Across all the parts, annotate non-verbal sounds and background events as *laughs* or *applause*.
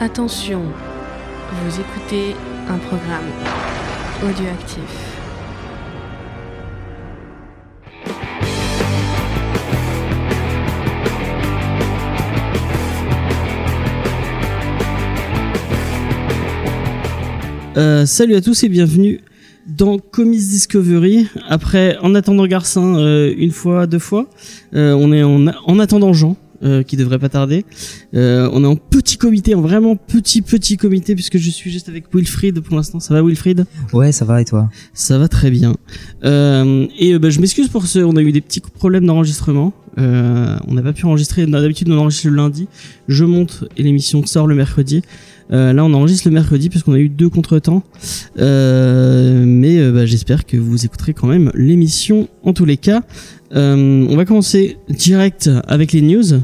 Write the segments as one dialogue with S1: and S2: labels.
S1: Attention, vous écoutez un programme audioactif.
S2: Euh, salut à tous et bienvenue dans Comics Discovery. Après, en attendant Garcin, euh, une fois, deux fois, euh, on est en, en attendant Jean. Euh, qui devrait pas tarder. Euh, on est en petit comité, en vraiment petit petit comité puisque je suis juste avec Wilfried pour l'instant. Ça va Wilfried?
S3: Ouais, ça va et toi?
S2: Ça va très bien. Euh, et euh, bah, je m'excuse pour ce, on a eu des petits problèmes d'enregistrement. Euh, on n'a pas pu enregistrer. D'habitude, on enregistre le lundi. Je monte et l'émission sort le mercredi. Euh, là, on enregistre le mercredi parce qu'on a eu deux contretemps. Euh, mais bah, j'espère que vous écouterez quand même l'émission en tous les cas. Euh, on va commencer direct avec les news.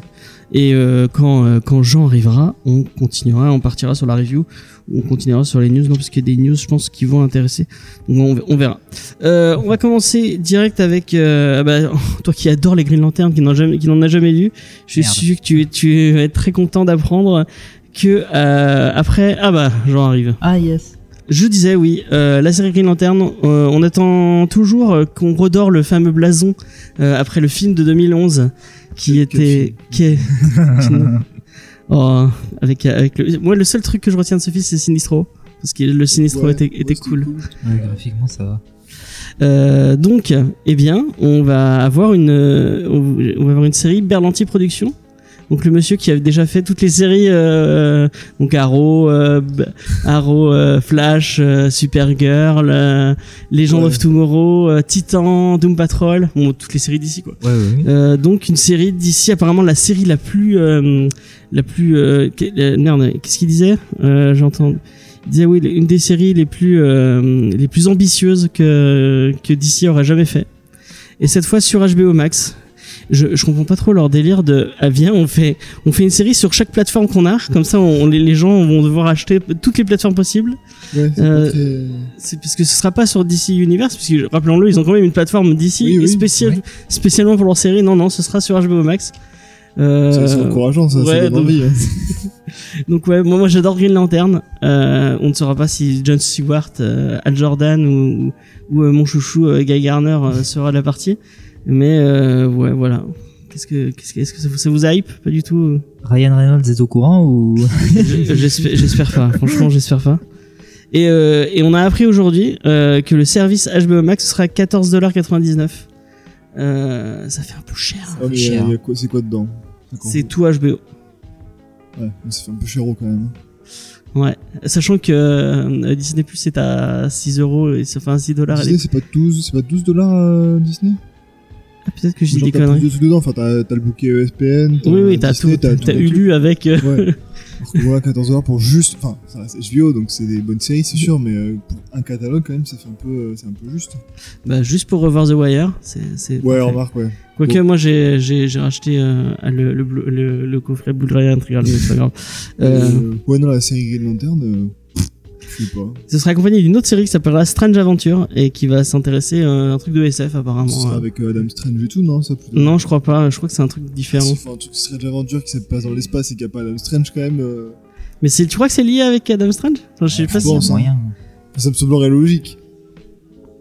S2: Et euh, quand, euh, quand Jean arrivera, on continuera, on partira sur la review, on continuera sur les news, non parce qu'il y a des news, je pense, qui vont intéresser. Donc on, on verra. Euh, on va commencer direct avec euh, ah bah, *laughs* toi qui adore les Green Lanterns, qui n'en jamais, qui n'en a jamais lu. Je suis sûr que tu, tu vas être très content d'apprendre que euh, après, ah bah, Jean arrive.
S3: Ah yes.
S2: Je disais oui, euh, la série Green Lantern, euh, on attend toujours euh, qu'on redore le fameux blason euh, après le film de 2011 qui était qui est *laughs* oh, avec avec le moi le seul truc que je retiens de ce film c'est Sinistro parce que le Sinistro
S4: Ouais,
S2: était,
S4: ouais,
S2: était
S4: c'était
S2: cool.
S3: Ouais, graphiquement ça va.
S2: Euh, donc eh bien, on va avoir une euh, on va avoir une série Berlanti Productions. Donc le monsieur qui a déjà fait toutes les séries euh, donc Arrow, euh, Arrow, euh, Flash, euh, Supergirl, euh, Legend
S4: Ouais.
S2: of Tomorrow, euh, Titan, Doom Patrol, bon toutes les séries d'ici quoi.
S3: Ouais, ouais.
S2: Euh, donc une série d'ici apparemment la série la plus euh, la plus merde qu'est-ce qu'il disait euh, j'entends il disait oui une des séries les plus euh, les plus ambitieuses que que DC aurait jamais fait et cette fois sur HBO Max je, je comprends pas trop leur délire de ah viens on fait on fait une série sur chaque plateforme qu'on a comme ça on, les, les gens vont devoir acheter toutes les plateformes possibles
S4: Ouais, c'est
S2: Euh, c'est parce que ce sera pas sur DC Universe parce que rappelons-le ils ont quand même une plateforme DC
S4: Oui, oui,
S2: spéciale
S3: ouais.
S2: spécialement pour leur série non non ce sera sur HBO Max euh,
S4: c'est encourageant, ça,
S2: ouais, donc-
S4: envie. hein. *laughs*
S2: donc ouais moi, moi j'adore Green Lantern euh, on ne saura pas si John Stewart euh, Al Jordan ou, ou, euh, mon chouchou euh, Guy Garner euh, sera de la partie mais euh, ouais voilà qu'est-ce que qu'est-ce que est-ce que ça vous, ça vous hype? Pas du tout?
S3: Ryan Reynolds est au courant ou?
S2: Je- *laughs* J'espère j'espère pas. Franchement, j'espère pas. Et, euh, et on a appris aujourd'hui euh, que le service HBO Max sera 14,99$. Euh, ça fait un peu cher.
S4: Ah, mais
S3: cher.
S4: il y a quoi- c'est quoi dedans?
S2: C'est tout HBO.
S4: Ouais, mais ça fait un peu cher quand même.
S2: Ouais. Sachant que euh, Disney Plus est à 6 euros et ça fait un 6 dollars.
S4: Disney, c'est pas 12, c'est pas 12 dollars euh, Disney?
S2: Peut-être que
S4: Genre,
S2: des
S4: t'as plus
S2: conneries.
S4: de dedans, enfin t'as le bouquet ESPN.
S2: Oui, oui, t'as tout. T'as Hulu avec. euh.
S4: Ouais. Alors que voilà, 14 dollars pour juste. Enfin, ça reste HBO, donc c'est des bonnes séries, c'est sûr, mais euh, pour un catalogue, quand même, ça fait un peu, euh, c'est un peu juste.
S2: bah, juste pour revoir The Wire. C'est.
S4: Ouais, remarque, ouais.
S2: Quoique
S4: Bon.
S2: moi j'ai j'ai j'ai racheté euh, le, le, le, le coffret Blu-ray intégral, mais c'est pas grave.
S4: Ouais, non, la série Green Lantern,
S2: Ce sera accompagné d'une autre série qui s'appellera Strange Adventure et qui va s'intéresser à un truc de SF apparemment.
S4: Ce sera avec euh, Adam Strange et tout, non ça, plutôt
S2: Non, je crois pas. Je crois que c'est un truc différent.
S4: Si, enfin, un truc Strange Adventure qui se passe dans l'espace et qui a pas Adam Strange quand même. euh,
S2: Mais c'est, tu crois que c'est lié avec Adam Strange? Enfin, Je sais pas
S4: je
S2: si.
S4: pense. hein.
S3: moyen.
S4: Ça me semblerait logique.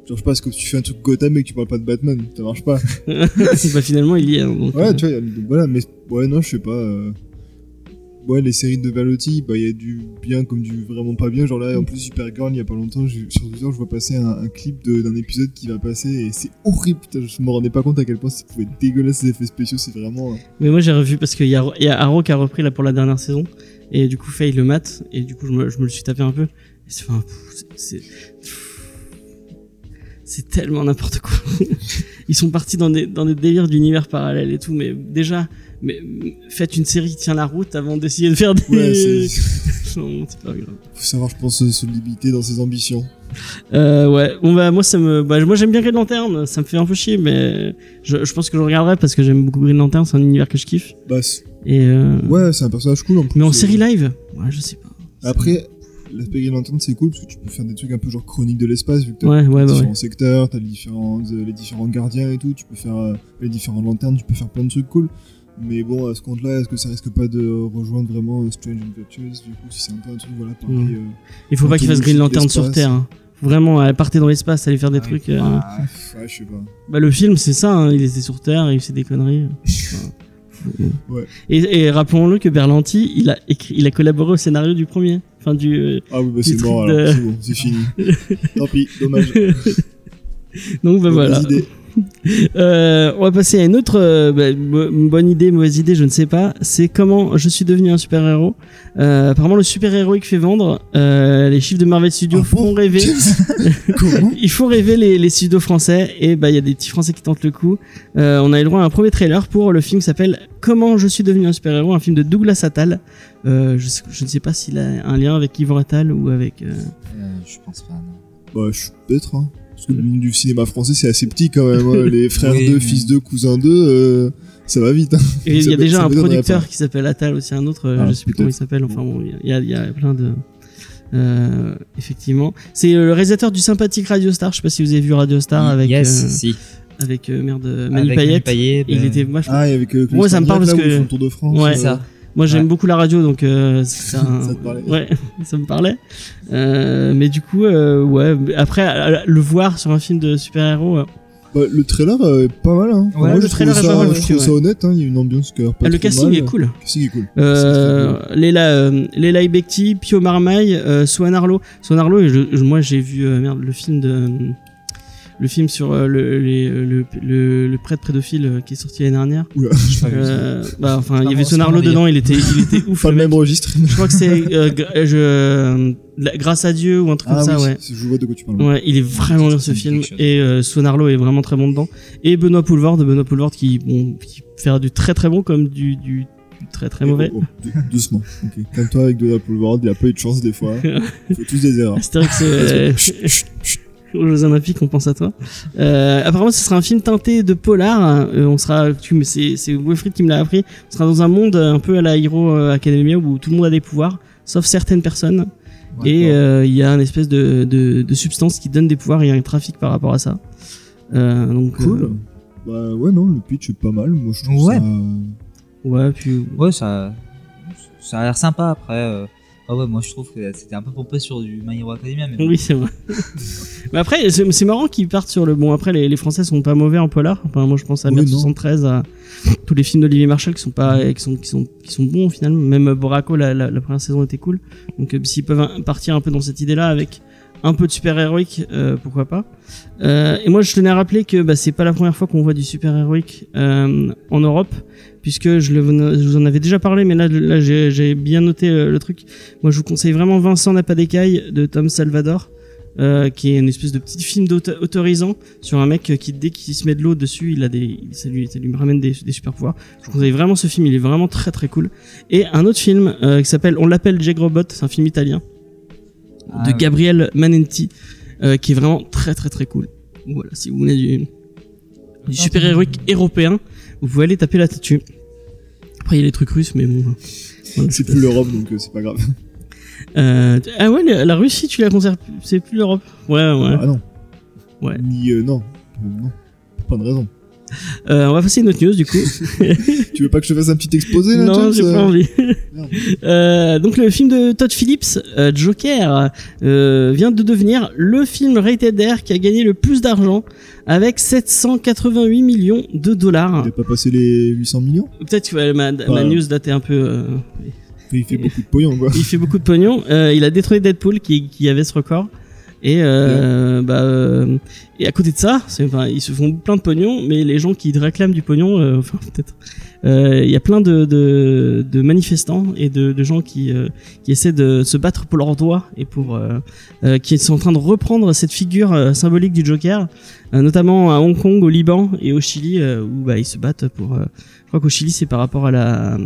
S4: Genre, je sais pas, est-ce que tu fais un truc Gotham et que tu parles pas de Batman Ça marche pas. *laughs*
S2: bah finalement il y est. hein, donc,
S4: Ouais,
S2: euh,
S4: tu vois, y a- voilà, mais ouais, non, je sais pas. euh, Ouais, les séries de Berlotti, bah, il y a du bien comme du vraiment pas bien. Genre là, en plus, Supergirl, il y a pas longtemps, sur Twitter, je vois passer un, clip d'un épisode qui va passer et c'est horrible. Je me rendais pas compte à quel point ça pouvait être dégueulasse, ces effets spéciaux, c'est vraiment. euh,
S2: Mais moi j'ai revu parce qu'il y a, y qui a repris là pour la dernière saison et du coup Faye le mat et du coup je me, le suis tapé un peu. C'est, c'est tellement n'importe quoi. *laughs* Ils sont partis dans des, dans des délires d'univers parallèles et tout, mais déjà, mais faites une série qui tient la route avant d'essayer de faire des.
S4: Ouais, c'est. *laughs*
S2: Non, c'est pas grave.
S4: Faut savoir, je pense, se- limiter dans ses ambitions.
S2: Euh, ouais, bon bah moi ça me, bah, moi j'aime bien Green Lantern, ça me fait un peu chier, mais je, je pense que je regarderai parce que j'aime beaucoup Green Lantern, c'est un univers que je kiffe.
S4: Bah,
S2: Et euh,
S4: ouais, c'est un personnage cool en plus.
S2: mais en série live, ouais, je sais pas.
S4: Après, l'aspect Green Lantern, c'est cool parce que tu peux faire des trucs un peu genre chronique de l'espace, vu que t'as
S2: Ouais, ouais, bah
S4: différents
S2: ouais.
S4: secteurs, t'as les différents, euh, les différents gardiens et tout, tu peux faire euh, les différents lanternes, tu peux faire plein de trucs cool. Mais bon, à ce compte-là, est-ce que ça risque pas de rejoindre vraiment euh, Strange Adventures Du coup, si c'est un peu un truc, voilà, pareil.
S2: Mm.
S4: euh,
S2: Il faut pas qu'il fasse Green Lantern sur. Terre. hein. Vraiment, elle partait dans l'espace, aller faire des
S3: Ah
S2: trucs. euh,
S3: bah,
S4: ouais, je sais pas.
S2: Bah, le film, c'est ça, hein, il était sur Terre, il faisait des conneries. *laughs*
S4: Ouais.
S2: Et, et rappelons-le que Berlanti, il a écrit, il a collaboré au scénario du premier. Enfin, du. euh,
S4: Ah oui, bah c'est mort
S2: de-
S4: alors, c'est bon, c'est fini. *laughs* Tant pis, dommage.
S2: Donc, bah voilà.
S4: Idée. *laughs*
S2: Euh, on va passer à une autre euh, bah, bonne idée, mauvaise idée, je ne sais pas. C'est comment je suis devenu un super héros. Euh, apparemment, le super héros qui fait vendre. euh, les chiffres de Marvel Studios
S4: Ah
S2: font
S4: bon
S2: rêver. *laughs* Il faut rêver les, les studios français et bah il y a des petits français qui tentent le coup. Euh, on a eu le droit à un premier trailer pour le film qui s'appelle Comment je suis devenu un super héros, un film de Douglas Attal. Euh, je, sais- je ne sais pas s'il a un lien avec Yvon Attal ou avec. euh,
S3: euh, je pense pas, non.
S4: Bah, je peut-être, hein. Parce que le monde du cinéma français, c'est assez petit quand même. hein. Les frères
S3: Oui,
S4: d'eux, fils d'eux, cousins d'eux, euh, ça va vite. Hein.
S2: Et il y a déjà un producteur qui s'appelle Attal aussi, un autre, euh,
S4: Ah,
S2: je sais plus comment il s'appelle. Enfin bon, il y a, il y a plein de. Euh, effectivement, c'est le réalisateur du sympathique Radio Star. Je sais pas si vous avez vu Radio Star avec
S3: yes,
S2: euh,
S3: si.
S2: avec euh, merde Manu.
S3: Payet,
S2: Il
S3: ben,
S2: était vachement.
S4: Ah, et avec euh,
S2: Moi, ça me parle parce que-
S4: Tour de France.
S2: Ouais.
S3: c'est ça.
S2: Moi, j'aime
S3: Ouais.
S2: beaucoup la radio, donc euh, *laughs* c'est un-
S4: Ça te parlait.
S2: Ouais, *laughs* ça me parlait. Euh, mais du coup, euh, ouais. Après, le voir sur un film de super-héros, euh,
S4: Bah, le trailer euh, est pas mal. Hein.
S3: Ouais,
S4: Moi,
S2: le
S4: je
S2: trailer
S4: trouve
S2: est
S4: ça,
S2: pas mal
S4: je
S2: aussi,
S4: trouve ça honnête. Hein. Il y a une ambiance qui a pas
S2: ah, le casting
S4: mal.
S2: est cool.
S4: Le casting est cool.
S2: Euh, Léla, euh, Léla Ibekti, Pio Marmaille, euh, Swan Arlo. Swan Arlo, et je- je- moi j'ai vu euh, merde, le film de euh, le film sur euh, le, les- le, le, le prêtre pédophile euh, qui est sorti l'année dernière.
S4: Oula. *laughs*
S2: Euh, bah enfin, il y avait
S3: bon,
S2: Swan
S3: c'est
S2: Arlo
S3: pas
S2: dedans, il était, il était *laughs* ouf.
S4: pas
S2: le
S4: même registre.
S2: Je crois que c'est euh, euh, grâce à Dieu ou un truc
S4: Ah
S2: comme ça, ouais.
S4: je vois de quoi tu parles.
S2: Ouais, il est vraiment bien ce film et euh, Swan Arlo est vraiment très bon dedans. Et Benoît Poulvord, Benoît Poulvord qui, bon, qui fait du très très bon comme du, du, très très mauvais.
S4: Oh, oh, dou- doucement. Ok. Calme-toi avec de la Boulevard, il a pas eu de chance des fois. Il *laughs* faut tous des erreurs.
S2: Que c'est
S4: Chut, chut, chut.
S2: Aux Jeux Olympiques, on pense à toi. Euh, apparemment, ce sera un film teinté de polar. Euh, on sera, tu, c'est, c'est Wilfried qui me l'a appris. On sera dans un monde un peu à la Hero Academia où tout le monde a des pouvoirs, sauf certaines personnes. et euh, il y a une espèce de, de, de substance qui donne des pouvoirs. et Il y a un trafic par rapport à ça. Euh, donc
S4: Cool.
S2: euh,
S4: Bah ouais, non, le pitch est pas mal. Moi, je trouve
S3: Ouais.
S4: ça.
S2: ouais, puis
S3: Ouais, ça, ça a l'air sympa après. Ah ouais, moi je trouve que c'était un peu pompé sur du My Hero Academia, mais bon.
S2: Oui, c'est vrai. *laughs* mais après, c'est marrant qu'ils partent sur le. Bon, après, les, les Français sont pas mauvais en polar. Enfin, moi, je pense à
S4: Oui,
S2: Mer
S4: non.
S2: 73, à tous les films d'Olivier Marshall qui sont pas, qui sont, qui sont, qui sont bons finalement. Même Boraco, la, la, la première saison était cool. Donc, euh, s'ils peuvent partir un peu dans cette idée-là avec un peu de super héroïque, euh, pourquoi pas. Euh, et moi, je tenais à rappeler que bah, c'est pas la première fois qu'on voit du super héroïque euh, en Europe, puisque je, le, je vous en avais déjà parlé, mais là, là j'ai bien noté euh, le truc. Moi, je vous conseille vraiment Vincent n'a pas d'écaille de Tom Salvador. euh, qui est une espèce de petit film autorisant sur un mec qui dès qu'il se met de l'eau dessus, il a des, ça lui, ça lui ramène des, des super pouvoirs. Je vous conseille vraiment ce film, il est vraiment très très cool. Et un autre film euh, qui s'appelle, on l'appelle Jack Robot, c'est un film italien
S3: Ah,
S2: de. Gabriel Manenti, euh, qui est vraiment très très très cool. Voilà, si vous voulez du, du super héroïque européen, vous pouvez aller taper là-dessus. Après, il y a les trucs russes, mais bon. voilà,
S4: C'est plus l'Europe, donc euh, c'est pas grave.
S2: Euh, ah ouais, la la Russie, tu la conserves, c'est plus l'Europe. Ouais, ouais.
S4: Ah non.
S2: Ouais.
S4: Ni euh, non. Non. Pas de raison.
S2: Euh, on va passer une autre news du coup. *laughs*
S4: Tu veux pas que je te fasse un petit exposé là
S2: non, j'ai pas envie. *laughs* Euh, donc le film de Todd Phillips, euh, Joker, vient de devenir le film rated R qui a gagné le plus d'argent avec 788 millions de dollars.
S4: Il a pas passé les 800 millions
S2: Peut-être que ma, news datait un peu.
S4: Il fait beaucoup de pognon quoi.
S2: il fait beaucoup de pognon. Il a détruit Deadpool qui, qui avait ce record. Et, euh, bah, euh, et à côté de ça, enfin, ils se font plein de pognon, mais les gens qui réclament du pognon, euh, *laughs* enfin peut-être, euh, il y a plein de, de, de manifestants et de, de gens qui, euh, qui essaient de se battre pour leurs droits et pour euh, qui sont en train de reprendre cette figure symbolique du Joker, notamment à Hong Kong, au Liban et au Chili, où bah, ils se battent pour. Crois qu'au Chili, c'est par rapport à la,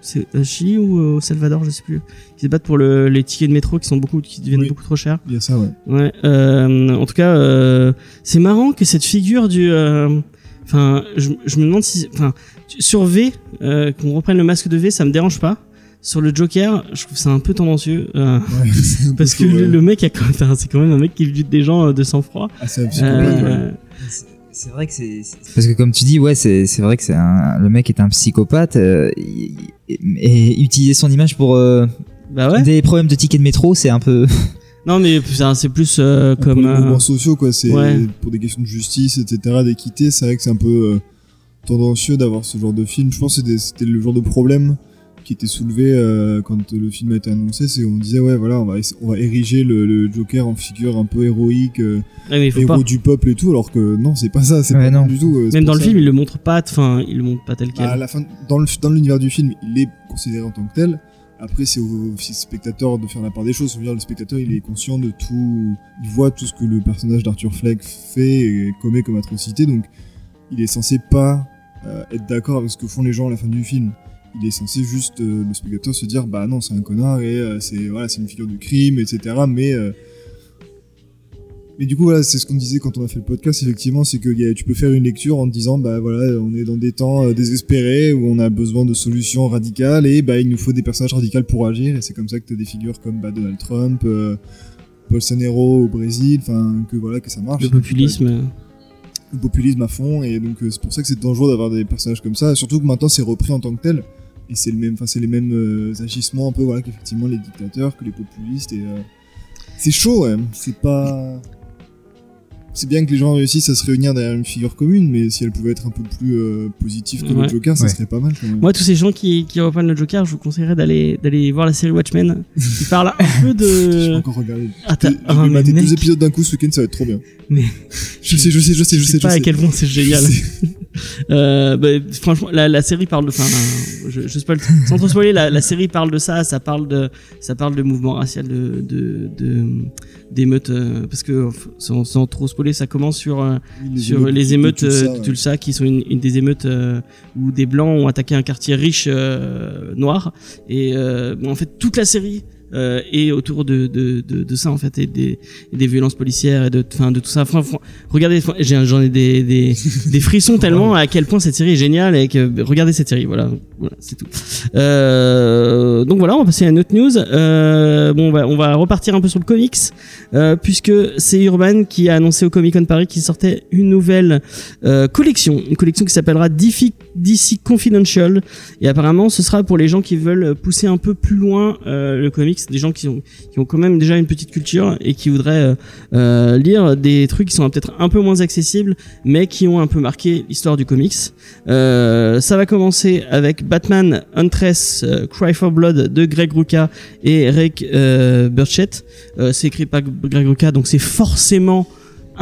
S2: c'est au Chili ou au Salvador, je sais plus. Ils se battent pour le, les tickets de métro qui sont beaucoup, qui deviennent
S4: Oui.
S2: beaucoup trop chers.
S4: Il y a ça, ouais.
S2: Ouais. Euh, en tout cas, euh, c'est marrant que cette figure du, euh, enfin, je, je me demande si, enfin, sur V, euh, qu'on reprenne le masque de V, ça me dérange pas. Sur le Joker, je trouve ça un peu tendancieux. euh,
S4: Ouais, *laughs* peu *laughs*
S2: parce que
S4: chaud,
S2: le,
S4: ouais.
S2: le mec a c'est quand même un mec qui bute des gens de sang-froid.
S4: Ah, c'est.
S2: Euh,
S3: c'est vrai que c'est parce que comme tu dis ouais c'est c'est vrai que c'est un le mec est un psychopathe euh, et, et utiliser son image pour euh,
S2: Bah ouais.
S3: des problèmes de tickets de métro c'est un peu *laughs*
S2: Non, mais putain, c'est plus euh,
S4: Pour
S2: comme.
S4: les
S2: euh,
S4: mouvements sociaux, quoi. C'est
S2: ouais.
S4: pour des questions de justice, etc., d'équité. C'est vrai que c'est un peu euh, tendancieux d'avoir ce genre de film. Je pense que c'était- c'était le genre de problème qui était soulevé euh, quand le film a été annoncé. C'est on disait ouais voilà on va essa- on va ériger le, le Joker en figure un peu héroïque, euh,
S2: faut
S4: héros
S2: pas.
S4: du peuple et tout. Alors que non c'est pas ça. C'est
S3: Ouais,
S4: pas
S3: non.
S4: du tout. euh,
S2: Même dans le film, il le montre pas. Enfin, il le montre pas tel quel.
S4: À la fin, dans le dans l'univers du film, il est considéré en tant que tel. Après, c'est au spectateur de faire la part des choses. Dire, le spectateur, il est conscient de tout. Il voit tout ce que le personnage d'Arthur Fleck fait et commet comme atrocité. Donc, il est censé pas euh, être d'accord avec ce que font les gens à la fin du film. Il est censé juste, euh, le spectateur, se dire bah non, c'est un connard et euh, c'est voilà, c'est une figure du crime, etc. Mais euh, mais du coup, voilà, c'est ce qu'on disait quand on a fait le podcast, effectivement, c'est que a- tu peux faire une lecture en te disant, bah voilà, on est dans des temps désespérés où on a besoin de solutions radicales et bah il nous faut des personnages radicaux pour agir. Et c'est comme ça que tu as des figures comme bah, Donald Trump, Bolsonaro au Brésil, enfin, que voilà, que ça marche.
S2: le populisme.
S4: Le populisme à fond, et donc c'est pour ça que c'est dangereux d'avoir des personnages comme ça, surtout que maintenant c'est repris en tant que tel. Et c'est le même, enfin c'est les mêmes euh, agissements un peu voilà qu'effectivement les dictateurs, que les populistes et euh, c'est chaud ouais. C'est pas, c'est bien que les gens réussissent à se réunir derrière une figure commune, mais si elle pouvait être un peu plus euh, positive que
S2: Ouais.
S4: le Joker, ça
S3: Ouais.
S4: serait pas mal quand même.
S2: Moi, tous ces gens qui, qui reprennent le Joker, je vous conseillerais d'aller d'aller voir la série Watchmen, qui parle un *laughs* peu
S4: J'ai
S2: de.
S4: pas encore regardé.
S2: Ah, t'as-
S4: J'ai
S2: ah,
S4: j'ai
S2: mais
S4: maté
S2: mec,
S4: deux épisodes d'un coup ce week-end, ça va être trop bien.
S2: Mais-
S4: je sais, je sais, je sais, je
S2: je
S4: sais,
S2: sais
S4: je
S2: pas à
S4: sais.
S2: quel point c'est génial. Euh, bah, franchement, la, la série parle de, enfin, je, je spoil, sans trop spoiler, la, la série parle de ça, ça parle de, ça parle de mouvement racial, de, de, de d'émeutes, euh, parce que sans, sans trop spoiler, ça commence sur euh, sur les émeutes
S4: de Tulsa,
S2: de
S4: ouais.
S2: Tulsa, qui sont une, une des émeutes euh, où des blancs ont attaqué un quartier riche euh, noir, et euh, en fait toute la série. Euh, est autour de, de, de, de ça en fait et des, et des violences policières et de enfin de tout ça. Enfin, regardez j'en ai des, des, *laughs* des frissons tellement à quel point cette série est géniale et que regardez cette série voilà voilà c'est tout. Euh, donc voilà on va passer à une autre news. Euh, bon on va, on va repartir un peu sur le comics euh, puisque c'est Urban qui a annoncé au Comic Con Paris qu'il sortait une nouvelle euh, collection. Une collection qui s'appellera DC, DC Confidential. Et apparemment ce sera pour les gens qui veulent pousser un peu plus loin euh, le comics des gens qui ont qui ont quand même déjà une petite culture et qui voudraient euh, euh, lire des trucs qui sont peut-être un peu moins accessibles mais qui ont un peu marqué l'histoire du comics. Euh, ça va commencer avec Batman Huntress Cry for Blood de Greg Rucka et Rick Burchett. C'est écrit par Greg Rucka donc c'est forcément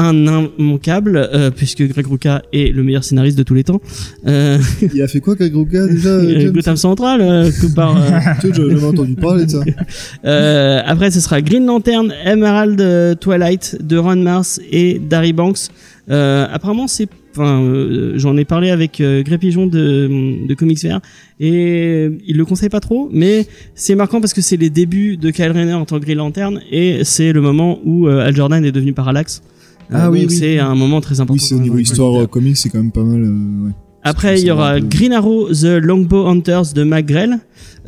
S2: un immanquable euh, puisque Greg Rucka est le meilleur scénariste de tous les temps. Euh,
S4: Il a fait quoi, Greg Rucka, déjà *laughs*
S2: Gotham Central euh, que par *laughs*
S4: j'avais entendu parler de ça. *laughs*
S2: Après, ce sera Green Lantern, Emerald Twilight de Ron Mars et Darry Banks. Apparemment, c'est, enfin, euh, j'en ai parlé avec euh, Gré Pigeon de, de Comics Vert et il le conseille pas trop, mais c'est marquant parce que c'est les débuts de Kyle Rayner en tant que Green Lantern et c'est le moment où Al Jordan est devenu Parallax. Euh,
S4: Ah oui,
S2: donc
S4: oui.
S2: c'est un moment très important.
S4: Oui, c'est au niveau histoire euh, comics, c'est quand même pas mal. euh, ouais.
S2: Après, il y aura Green Arrow, The Longbow Hunters de McGrell.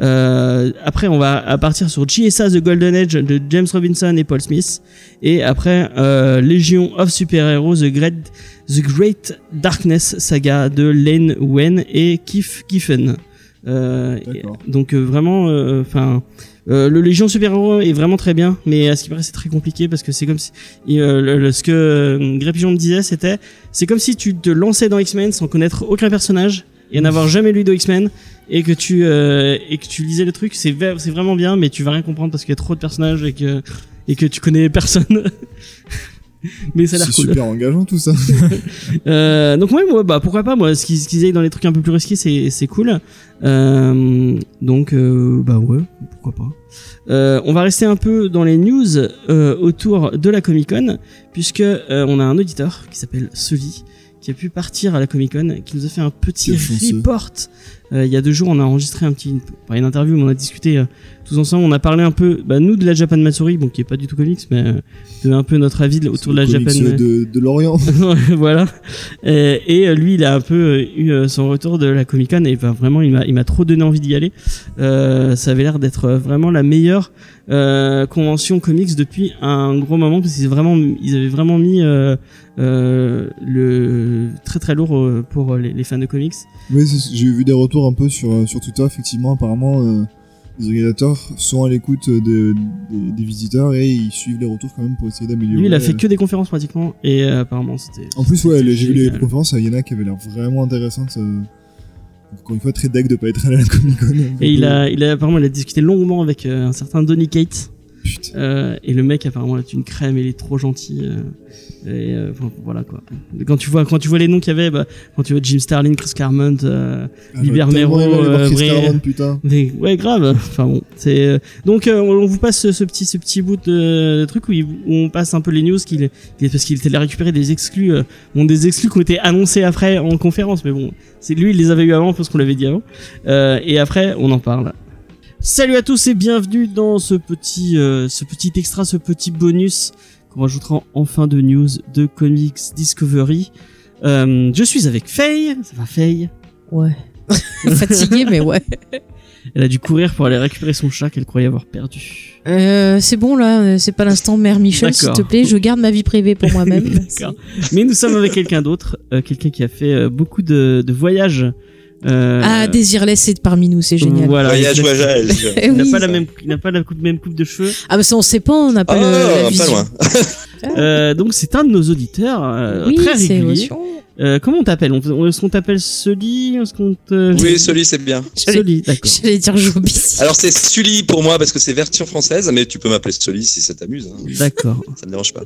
S2: Euh, après, on va partir sur GSA The Golden Age de James Robinson et Paul Smith. Et après, euh, Legion of Super Heroes The Great, The Great Darkness Saga de Lane Wen et Keith Giffen. Euh, donc euh, vraiment, enfin. Euh, le Légion Super Héros est vraiment très bien, mais à ce qui paraît c'est très compliqué parce que c'est comme si et, euh, le- le- ce que euh, Grey Pigeon me disait c'était c'est comme si tu te lançais dans X-Men sans connaître aucun personnage et n'avoir jamais lu de X-Men et que tu euh, et que tu lisais le truc. C'est c'est vraiment bien mais tu vas rien comprendre parce qu'il y a trop de personnages et que et que tu connais personne *laughs* *laughs* mais ça a l'air
S4: C'est
S2: cool
S4: super engageant tout ça. *laughs*
S2: euh, donc ouais, moi, bah pourquoi pas moi, ce qu'ils qu'ils aillent dans les trucs un peu plus risqués, c'est c'est cool. Euh, donc euh, bah ouais, pourquoi pas. Euh, on va rester un peu dans les news euh, autour de la Comic Con puisque euh, on a un auditeur qui s'appelle Sully qui a pu partir à la Comic Con, qui nous a fait un petit report Euh, il y a deux jours, on a enregistré un petit, pas une interview, mais on a discuté euh, tous ensemble. On a parlé un peu, bah, nous de la Japan Matsuri, bon, qui est pas du tout comics, mais euh, de un peu notre avis autour de la Japan.
S4: de, de l'Orient. *laughs*
S2: voilà. Et, et, euh, lui, il a un peu eu son retour de la Comic Con et ben, vraiment, il m'a, il m'a trop donné envie d'y aller. Ça avait l'air d'être vraiment la meilleure euh, convention comics depuis un gros moment parce qu'ils vraiment, ils avaient vraiment mis euh, euh, le très très lourd pour les, les fans de comics.
S4: Oui, j'ai vu des retours un peu sur, sur Twitter, effectivement, apparemment, les organisateurs sont à l'écoute de, des- des visiteurs et ils suivent les retours quand même pour essayer d'améliorer.
S2: Lui, il a fait que des conférences pratiquement et euh, apparemment c'était.
S4: En plus, ouais, j'ai vu les conférences, il y en a qui avaient l'air vraiment intéressantes. euh, Encore une fois, très deck de pas être à la Comic Con.
S2: Et il a, il a apparemment, il a discuté longuement avec euh, un certain Donny Cates. Euh, et le mec apparemment est une crème, il est trop gentil. euh, et euh, voilà quoi. Quand tu vois, quand tu vois les noms qu'il y avait, bah, quand tu vois Jim Starlin, Chris Claremont, euh,
S4: Ah,
S2: Liber Mero, euh,
S4: Chris putain.
S2: mais ouais grave. Enfin bon, c'est euh, donc euh, on, vous passe ce, ce petit ce petit bout de, de truc où, il- où on passe un peu les news qu'il parce qu'il était allé récupérer des exclus, euh, bon des exclus qui ont été annoncés après en conférence, mais bon c'est lui il les avait eu avant parce qu'on l'avait dit avant. Euh, et après on en parle. Salut à tous et bienvenue dans ce petit euh, ce petit extra, ce petit bonus qu'on rajoutera en fin de news de Comics Discovery. Euh, je suis avec Faye, ça va Faye?
S5: Ouais. *laughs* Fatigué, mais ouais.
S2: Elle a dû courir pour aller récupérer son chat qu'elle croyait avoir perdu.
S5: Euh, c'est bon là, euh, c'est pas l'instant mère Michel, s'il te plaît. Je garde ma vie privée pour moi-même. *laughs*
S2: Mais nous sommes avec quelqu'un d'autre, euh, quelqu'un qui a fait euh, beaucoup de, de voyages. Euh,
S5: Ah, Désirless est parmi nous, c'est génial.
S2: Voilà,
S6: Voyage,
S2: il a-
S6: voyage. *laughs*
S2: Il n'a
S5: oui.
S2: pas la même, il n'a pas la coupe, même coupe de cheveux.
S5: Ah, bah ça, on sait pas, on n'a pas le, la
S6: Ah,
S5: vision.
S6: pas loin.
S2: Euh, donc c'est un de nos auditeurs euh,
S5: Oui,
S2: très
S5: c'est
S2: régulier. Euh, comment on t'appelle? Est-ce qu'on t'appelle Sully? Est-ce qu'on te...
S6: Oui, celui c'est bien.
S2: Sully, d'accord.
S5: J'allais dire Jobici.
S6: Alors c'est Sully pour moi parce que c'est version française, mais tu peux m'appeler Sully si ça t'amuse. hein.
S2: D'accord.
S6: Ça me dérange pas.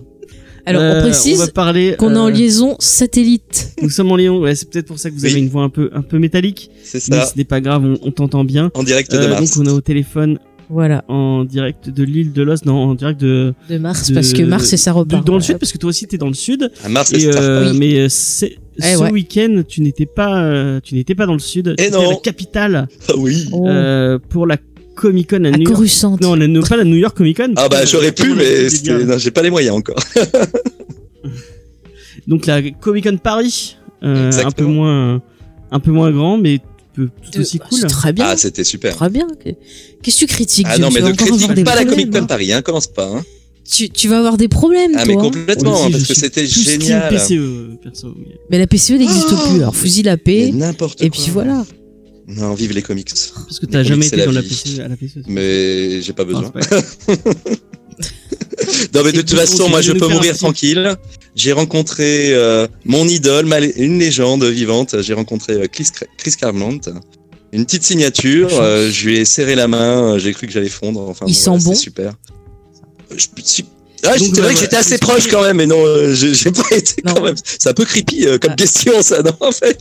S5: Alors,
S2: Euh,
S5: on précise
S2: va parler,
S5: qu'on est en
S2: euh,
S5: liaison satellite.
S2: Nous sommes en Lyon. Ouais, c'est peut-être pour ça que vous
S6: Oui.
S2: avez une voix un peu, un peu métallique.
S6: C'est
S2: Mais
S6: ça.
S2: ce n'est pas grave, on, on t'entend bien.
S6: En direct de
S2: Euh,
S6: Mars.
S2: donc on est au téléphone
S5: Voilà,
S2: en direct de l'île de Los, non, en direct de,
S5: de Mars,
S2: De-
S5: parce que Mars, c'est ça
S2: de-
S5: repart.
S2: dans le sud, parce que toi aussi t'es dans le sud.
S6: À Mars,
S2: Et euh,
S5: Oui.
S2: mais euh, c'est-
S5: Eh
S2: ce
S5: ouais.
S2: week-end, tu n'étais pas, euh, tu n'étais pas dans le sud. tu
S6: Eh
S2: étais à la capitale
S6: Ah oui.
S5: Oh,
S2: euh, pour la Comic Con à,
S5: à
S2: New York.
S5: Coruscant.
S2: Non, la- pas la New York Comic Con.
S6: Ah bah j'aurais pu,
S2: comment
S6: mais non, j'ai pas les moyens encore. *laughs*
S2: Donc la Comic Con Paris, euh, un peu moins, un peu moins grand, mais tout
S5: De-
S2: aussi cool.
S5: Très bien.
S6: Ah c'était super.
S5: Très bien. Qu'est-ce que tu critiques
S6: Ah non, mais ne critique pas la Comic Con
S5: hein.
S6: Paris, hein, commence pas. Hein.
S5: Tu, tu vas avoir des problèmes,
S6: Ah
S5: toi.
S6: mais complètement, parce que c'était génial.
S2: PCE, perso. mais-
S5: la PCE n'existe
S6: Oh
S5: plus. Alors, fusil la paix.
S6: N'importe
S5: Et
S6: quoi.
S5: puis voilà.
S6: Non, vive les comics.
S2: Parce que t'as jamais été
S6: la
S2: dans la. PCE, à la.
S6: Mais j'ai pas besoin. Non *laughs* mais de toute façon, moi je peux mourir
S2: petit-
S6: tranquille. J'ai rencontré euh, mon idole, ma- une légende vivante. J'ai rencontré euh, Chris, Chris Claremont. Une petite signature. euh, je lui ai serré la main. J'ai cru que j'allais fondre. Enfin,
S5: Il
S6: bon,
S5: sent
S6: voilà,
S5: bon
S6: C'est super. Je- si- Ah, c'est vrai que j'étais assez proche quand même, mais non, euh, j'ai pas été
S5: Non.
S6: quand même. C'est un peu creepy euh, comme
S5: Ah.
S6: question, ça, non En fait,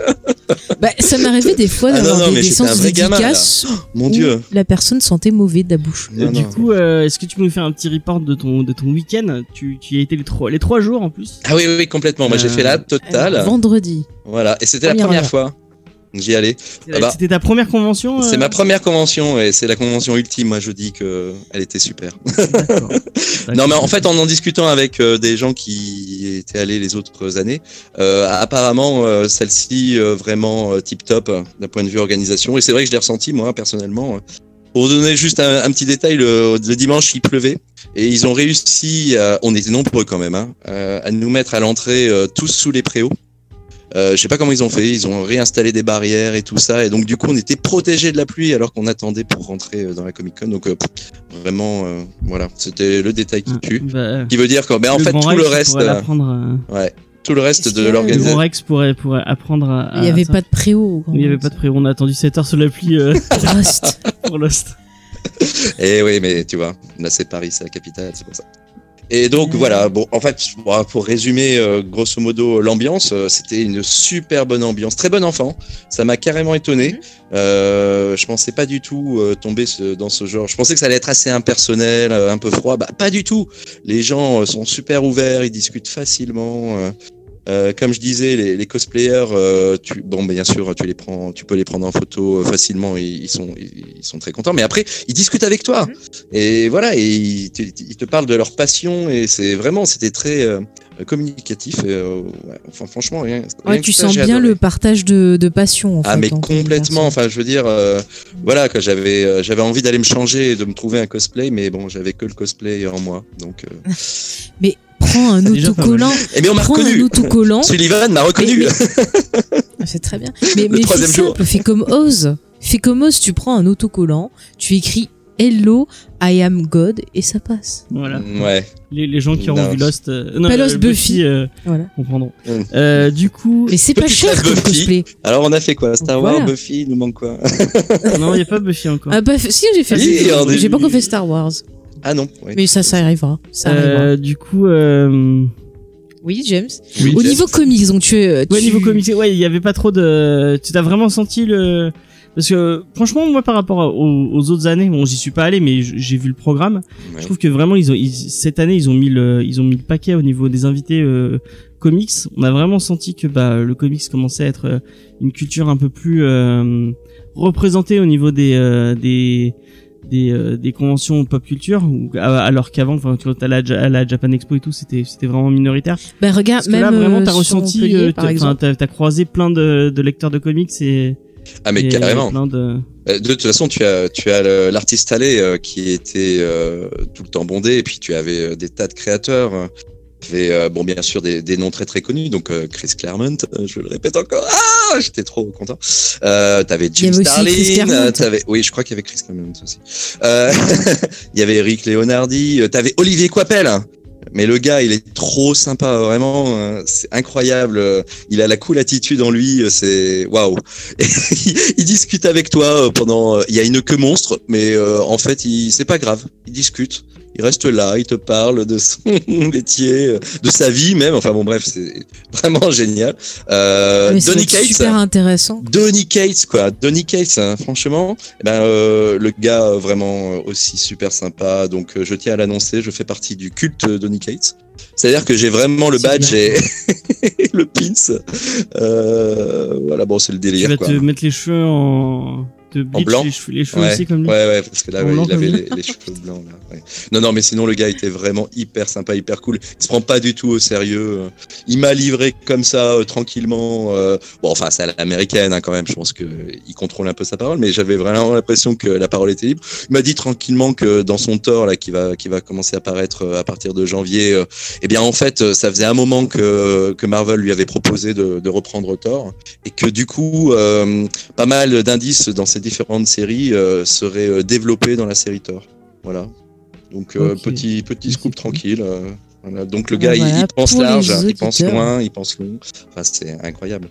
S5: Bah, ça m'est arrivé des fois
S6: Ah non,
S5: d'avoir
S6: non,
S5: des, des
S6: là.
S5: dédicaces
S6: mon
S5: où
S6: Dieu.
S5: la personne sentait mauvais de la bouche.
S6: Non,
S2: du
S6: non.
S2: coup, euh, est-ce que tu peux nous faire un petit report de ton, de ton week-end? Tu, tu y as été les trois, les trois jours en plus?
S6: Ah oui, oui, oui, complètement. Moi, j'ai fait la totale.
S5: Vendredi.
S6: Voilà, et c'était la
S5: Première
S6: première
S5: heure.
S6: fois. J'y allais. Ah bah.
S2: C'était ta première convention
S6: C'est
S2: euh
S6: ma première convention et c'est la convention ultime. Moi, je dis que elle était super. *laughs* Non, mais en fait, en en discutant avec euh, des gens qui étaient allés les autres années, euh, apparemment, euh, celle-ci vraiment tip top d'un point de vue organisation. Et c'est vrai que je l'ai ressenti moi personnellement. Pour vous donner juste un, un petit détail, le, le dimanche il pleuvait et ils ont réussi, à- on était nombreux quand même, hein, à nous mettre à l'entrée tous sous les préaux. Euh, je sais pas comment ils ont fait, ils ont réinstallé des barrières et tout ça, et donc du coup on était protégés de la pluie alors qu'on attendait pour rentrer euh, dans la Comic Con. Donc euh, vraiment, euh, voilà, c'était le détail qui tue.
S2: Bah,
S6: Qui veut dire que, ben, en fait, tout
S2: Rex
S6: le reste, ouais, tout le reste de
S5: a-
S2: Le
S6: l'organisation.
S2: Rex pourrait, pourrait apprendre à.
S5: Il n'y avait pas de préau.
S2: Il n'y avait pas de pré. On a attendu 7 heures sous la pluie euh, *laughs* pour Lost. *laughs*
S6: Et oui, mais tu vois, là c'est Paris, c'est la capitale, c'est pour ça. Et donc voilà, bon, en fait, pour résumer euh, grosso modo l'ambiance, euh, c'était une super bonne ambiance, très bon enfant. Ça m'a carrément étonné. Euh, je pensais pas du tout euh, tomber ce- dans ce genre. Je pensais que ça allait être assez impersonnel, un peu froid. Bah pas du tout. Les gens sont super ouverts, ils discutent facilement. Euh. Comme je disais, les, les cosplayers, euh, tu, bon, bien sûr, tu les prends, tu peux les prendre en photo euh, facilement. Ils, ils sont, ils, ils sont très contents. Mais après, ils discutent avec toi. Et voilà, et ils te, ils te parlent de leur passion. Et c'est vraiment, c'était très euh, communicatif. Et, euh, ouais, enfin, franchement, rien. rien
S5: Ouais,
S6: que
S5: tu
S6: ça,
S5: sens bien
S6: adoré.
S5: le partage de, de passion. En
S6: Ah
S5: fait,
S6: mais
S5: les
S6: complètement. Enfin, je veux dire, euh, voilà, que j'avais, euh, j'avais envie d'aller me changer et de me trouver un cosplay, mais bon, j'avais que le cosplay en moi. Donc, euh... *laughs*
S5: Mais prends un autocollant.
S6: eh bien, on m'a
S5: Prends un
S6: reconnu.
S5: autocollant.
S6: Sullivan m'a reconnu.
S5: Mais- *laughs* C'est très bien. Mais,
S6: Le
S5: mais fais
S6: troisième jour.
S5: simple, fais comme Oz. Fais comme Oz, tu prends un autocollant, tu écris Hello, I am God et ça passe.
S2: Voilà.
S6: Ouais.
S2: Les, les gens qui
S6: Non.
S2: auront vu Lost, euh, non,
S5: Pas
S2: euh,
S5: Lost, Buffy.
S2: euh,
S5: Voilà.
S2: comprendront.
S6: Mm.
S2: Euh, du coup,
S5: Mais c'est pas cher comme
S6: Buffy.
S5: cosplay.
S6: Alors, on a fait quoi? Star Wars,
S5: Voilà.
S6: Buffy, il nous manque quoi?
S2: Non, il n'y a pas Buffy encore.
S5: Ah bah si j'ai fait
S6: Oui,
S5: j'ai pas encore fait Star Wars.
S6: Ah non. oui.
S5: Mais ça ça arrivera. Ça arrivera.
S2: Euh, du coup, euh,
S5: Oui, James.
S6: Oui,
S5: Au niveau comics, donc tu, euh,
S2: ouais,
S5: tu-
S2: niveau comics, ouais, il y avait pas trop de. Tu t'as vraiment senti le. Parce que franchement, moi, par rapport aux, aux autres années, bon, j'y suis pas allé, mais j'ai vu le programme.
S6: Ouais.
S2: Je trouve que vraiment, ils ont, ils- cette année, ils ont mis le, ils ont mis le paquet au niveau des invités euh, comics. On a vraiment senti que bah, le comics commençait à être une culture un peu plus euh, représentée au niveau des, euh, des, des, euh, des conventions pop culture, alors qu'avant, enfin, quand à la, à la Japan Expo et tout, c'était, c'était vraiment minoritaire.
S5: Bah regarde,
S2: Parce que
S5: même
S2: là, vraiment,
S5: euh,
S2: t'as
S5: sur
S2: ressenti, euh,
S5: par
S2: t'as, t'as croisé plein de, de lecteurs de comics et,
S6: Ah mais
S2: et
S6: carrément.
S2: plein de.
S6: De toute façon, tu as, tu as l'artiste allé euh, qui était euh, tout le temps bondé, et puis tu avais des tas de créateurs. Avais, euh, bon, bien sûr, des, des noms très très connus, donc euh, Chris Claremont, euh, je le répète encore. Ah, j'étais trop content. Euh, t'avais Jim
S5: avait
S6: Starlin, euh, t'avais, oui, je crois qu'il y avait Chris Claremont aussi. Euh, *laughs* il y avait Eric Leonardi, t'avais Olivier Coipel. Mais le gars, il est trop sympa, vraiment, euh, c'est incroyable. Il a la cool attitude en lui, c'est waouh. *laughs* Il, discute avec toi pendant. Il y a une queue monstre, mais en fait, il c'est pas grave. Il discute. Il reste là, il te parle de son *laughs* métier, euh, de sa vie même. Enfin bon, bref, c'est vraiment génial. Euh,
S5: Mais
S6: Donny Cates.
S5: super intéressant.
S6: Donny Cates, quoi. Donny Cates, hein, franchement, eh ben, euh, le gars euh, vraiment euh, aussi super sympa. Donc, je tiens à l'annoncer, je fais partie du culte Donny Cates. C'est-à-dire que j'ai vraiment le badge et *laughs* le pins. Euh, voilà, bon, c'est le
S2: Tu
S6: délire,
S2: vas
S6: quoi.
S2: te mettre les cheveux en. Te bleach
S6: blanc
S2: les cheveux, les cheveux
S6: Ouais,
S2: aussi comme lui.
S6: Ouais, ouais, parce que là,
S2: En
S6: ouais,
S2: blanc
S6: il avait les, les cheveux blancs. Là, ouais. Non, non, mais sinon, le gars était vraiment hyper sympa, hyper cool. Il se prend pas du tout au sérieux. euh. Il m'a livré comme ça, euh, tranquillement. euh. Bon, enfin, c'est à l'américaine hein, quand même. Je pense que il contrôle un peu sa parole, mais j'avais vraiment l'impression que la parole était libre. Il m'a dit tranquillement que dans son tort là, qui va, qui va commencer à apparaître à partir de janvier, euh, eh bien, en fait, ça faisait un moment que que Marvel lui avait proposé de, de reprendre Thor et que du coup, pas mal d'indices dans ces différentes séries euh, seraient euh, développés dans la série Thor. Voilà. Donc euh, petit petit scoop tranquille. voilà. Donc le
S5: Voilà,
S6: gars, il- il, pense large, il pense loin, il pense long. Enfin, c'est incroyable.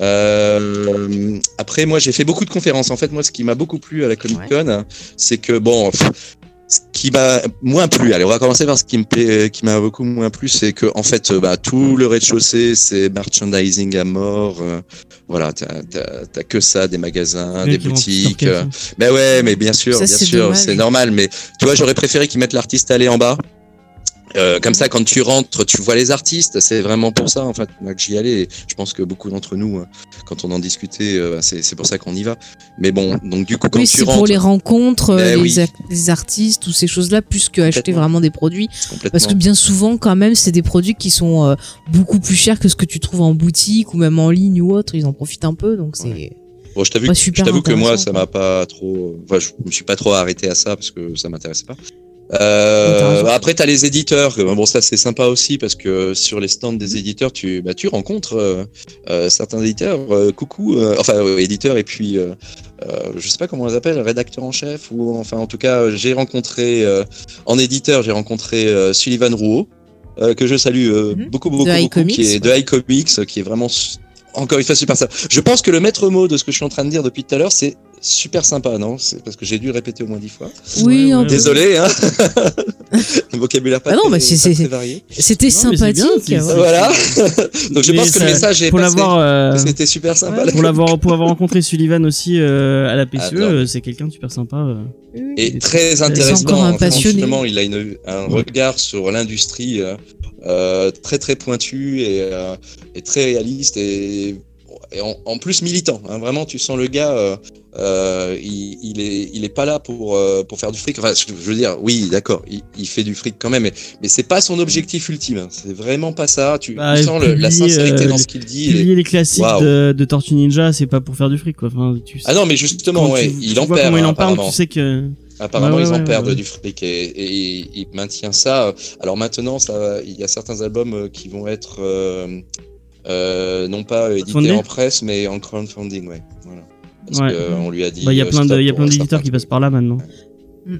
S6: Euh, après, moi, j'ai fait beaucoup de conférences. En fait, moi, ce qui m'a beaucoup plu à la Comic Con, c'est que bon, pff, ce qui m'a moins plu. Allez, on va commencer par ce qui me plaît, qui m'a beaucoup moins plu, c'est que en fait, euh, bah, tout le rez-de-chaussée, c'est merchandising à mort. euh, voilà, t'as t'as- t'as que ça, des magasins, des boutiques. euh, ben ouais, mais bien sûr,
S5: Ça,
S6: bien
S5: c'est
S6: sûr,
S5: dommage.
S6: c'est normal. Mais tu vois, j'aurais préféré qu'ils mettent l'artiste allé en bas. Euh, comme ça, quand tu rentres, tu vois les artistes. C'est vraiment pour ça, en fait, que j'y allais. Et je pense que beaucoup d'entre nous, euh, quand on en discutait, euh, c'est c'est pour ça qu'on y va. Mais bon, donc du coup, quand
S5: Oui,
S6: tu rentres,
S5: pour les rencontres, euh,
S6: Ben
S5: les,
S6: oui.
S5: ac- les artistes, toutes ces choses-là, plus que acheter vraiment des produits. Parce que bien souvent, quand même, c'est des produits qui sont beaucoup plus chers que ce que tu trouves en boutique ou même en ligne ou autre. Ils en profitent un peu, donc c'est.
S6: Bon, je t'avoue, que moi, ça m'a pas trop. Enfin, je me suis pas trop arrêté à ça parce que ça m'intéressait pas.
S5: Ouais,
S6: Euh, après, t'as les éditeurs. que, Bon, ça c'est sympa aussi parce que sur les stands des éditeurs, tu, bah, tu rencontres euh, euh, certains éditeurs. euh, coucou, euh, enfin euh, éditeurs et puis euh, euh, je sais pas comment on les appelle, rédacteur en chef ou enfin en tout cas, euh, j'ai rencontré euh, en éditeur, j'ai rencontré euh, Sullivan Rouault euh, que je salue euh,
S5: Mhm.
S6: beaucoup beaucoup beaucoup, qui est de iComics, qui est vraiment encore une fois super ça. Je pense que le maître mot de ce que je suis en train de dire depuis tout à l'heure, c'est super sympa, non? C'est parce que j'ai dû le répéter au moins dix fois.
S5: Oui,
S2: Ouais, ouais.
S6: Désolé, hein. Un *laughs* vocabulaire pas,
S5: Ah non,
S6: très,
S5: bah,
S6: pas varié.
S5: C'était
S2: Non, mais c'est
S5: sympathique.
S2: bien,
S5: ouais.
S6: Voilà. *laughs* Donc je
S2: Mais
S6: pense que
S2: ça-
S6: le message est
S2: pour
S6: passé.
S2: l'avoir euh,
S6: que C'était super sympa.
S2: pour l'avoir *laughs* pour avoir rencontré Sullivan aussi euh, à la PCE,
S6: Ah,
S2: euh, c'est quelqu'un de super sympa. euh.
S6: Et très intéressant.
S5: encore un passionné.
S6: Justement, il a une, un regard sur l'industrie très très pointu et, euh, et très réaliste et, et en, en plus militant. hein. Vraiment, tu sens le gars. euh, euh, il, il est il est pas là pour euh, pour faire du fric. Enfin, je, veux dire, oui, d'accord, il, il fait du fric quand même, mais mais c'est pas son objectif ultime. hein. C'est vraiment pas ça. Tu,
S2: Bah,
S6: tu sens le- la sincérité dans ce qu'il dit. et-
S2: les classiques de, de Tortue Ninja, c'est pas pour faire du fric quoi. Enfin, tu
S6: Ah non, mais justement, ouais,
S2: tu,
S6: il
S2: tu
S6: en
S2: vois
S6: perd.
S2: comment il en parle, tu sais que
S6: Apparemment,
S2: Ouais,
S6: ils en
S2: ouais,
S6: perdent du fric et, et il- il maintient ça. Alors maintenant, ça, il y a certains albums qui vont être euh, non pas
S2: Crowdfundés
S6: en presse, mais en crowdfunding, ouais. Voilà. Parce
S2: Ouais.
S6: lui a dit.
S2: bah il y a
S6: euh,
S2: plein de
S6: stop
S2: il y a
S6: pour
S2: plein
S6: un
S2: d'éditeurs
S6: certain
S2: qui passent par là maintenant.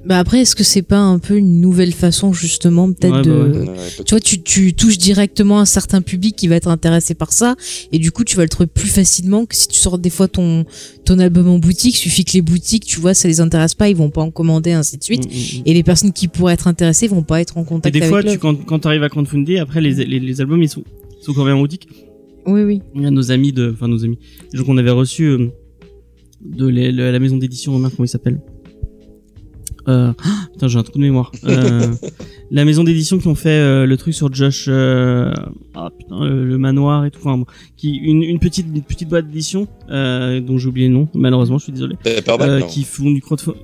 S5: Bah après, est-ce que c'est pas un peu une nouvelle façon justement peut-être
S2: Ouais,
S5: de...
S2: bah ouais.
S6: Ouais, peut-être.
S5: Tu vois, tu, tu touches directement un certain public qui va être intéressé par ça, et du coup, tu vas le trouver plus facilement que si tu sors des fois ton, ton album en boutique. Suffit que les boutiques, tu vois, ça les intéresse pas, ils vont pas en commander, ainsi de suite.
S2: Mm, mm, mm.
S5: Et les personnes qui pourraient être intéressées vont pas être en
S2: Et
S5: contact
S2: des
S5: avec
S2: fois, tu, quand, quand tu arrives à crowdfunder, après les, les, les albums ils sont, ils sont quand même en boutique.
S5: Oui, oui.
S2: Il y a nos amis de, enfin nos amis, les gens qu'on avait reçus euh, de les- le- la maison d'édition, merde, comment il s'appelle? Euh, ah, Putain, j'ai un trou de mémoire. Euh, *laughs* la maison d'édition qui ont fait euh, le truc sur Josh, euh, ah putain, le, le manoir et tout, enfin, bon, qui une, une petite une petite boîte d'édition euh, dont j'ai oublié le nom, malheureusement, je suis désolé,
S6: Paperback,
S2: euh,
S6: non.
S2: qui font du crowdfunding.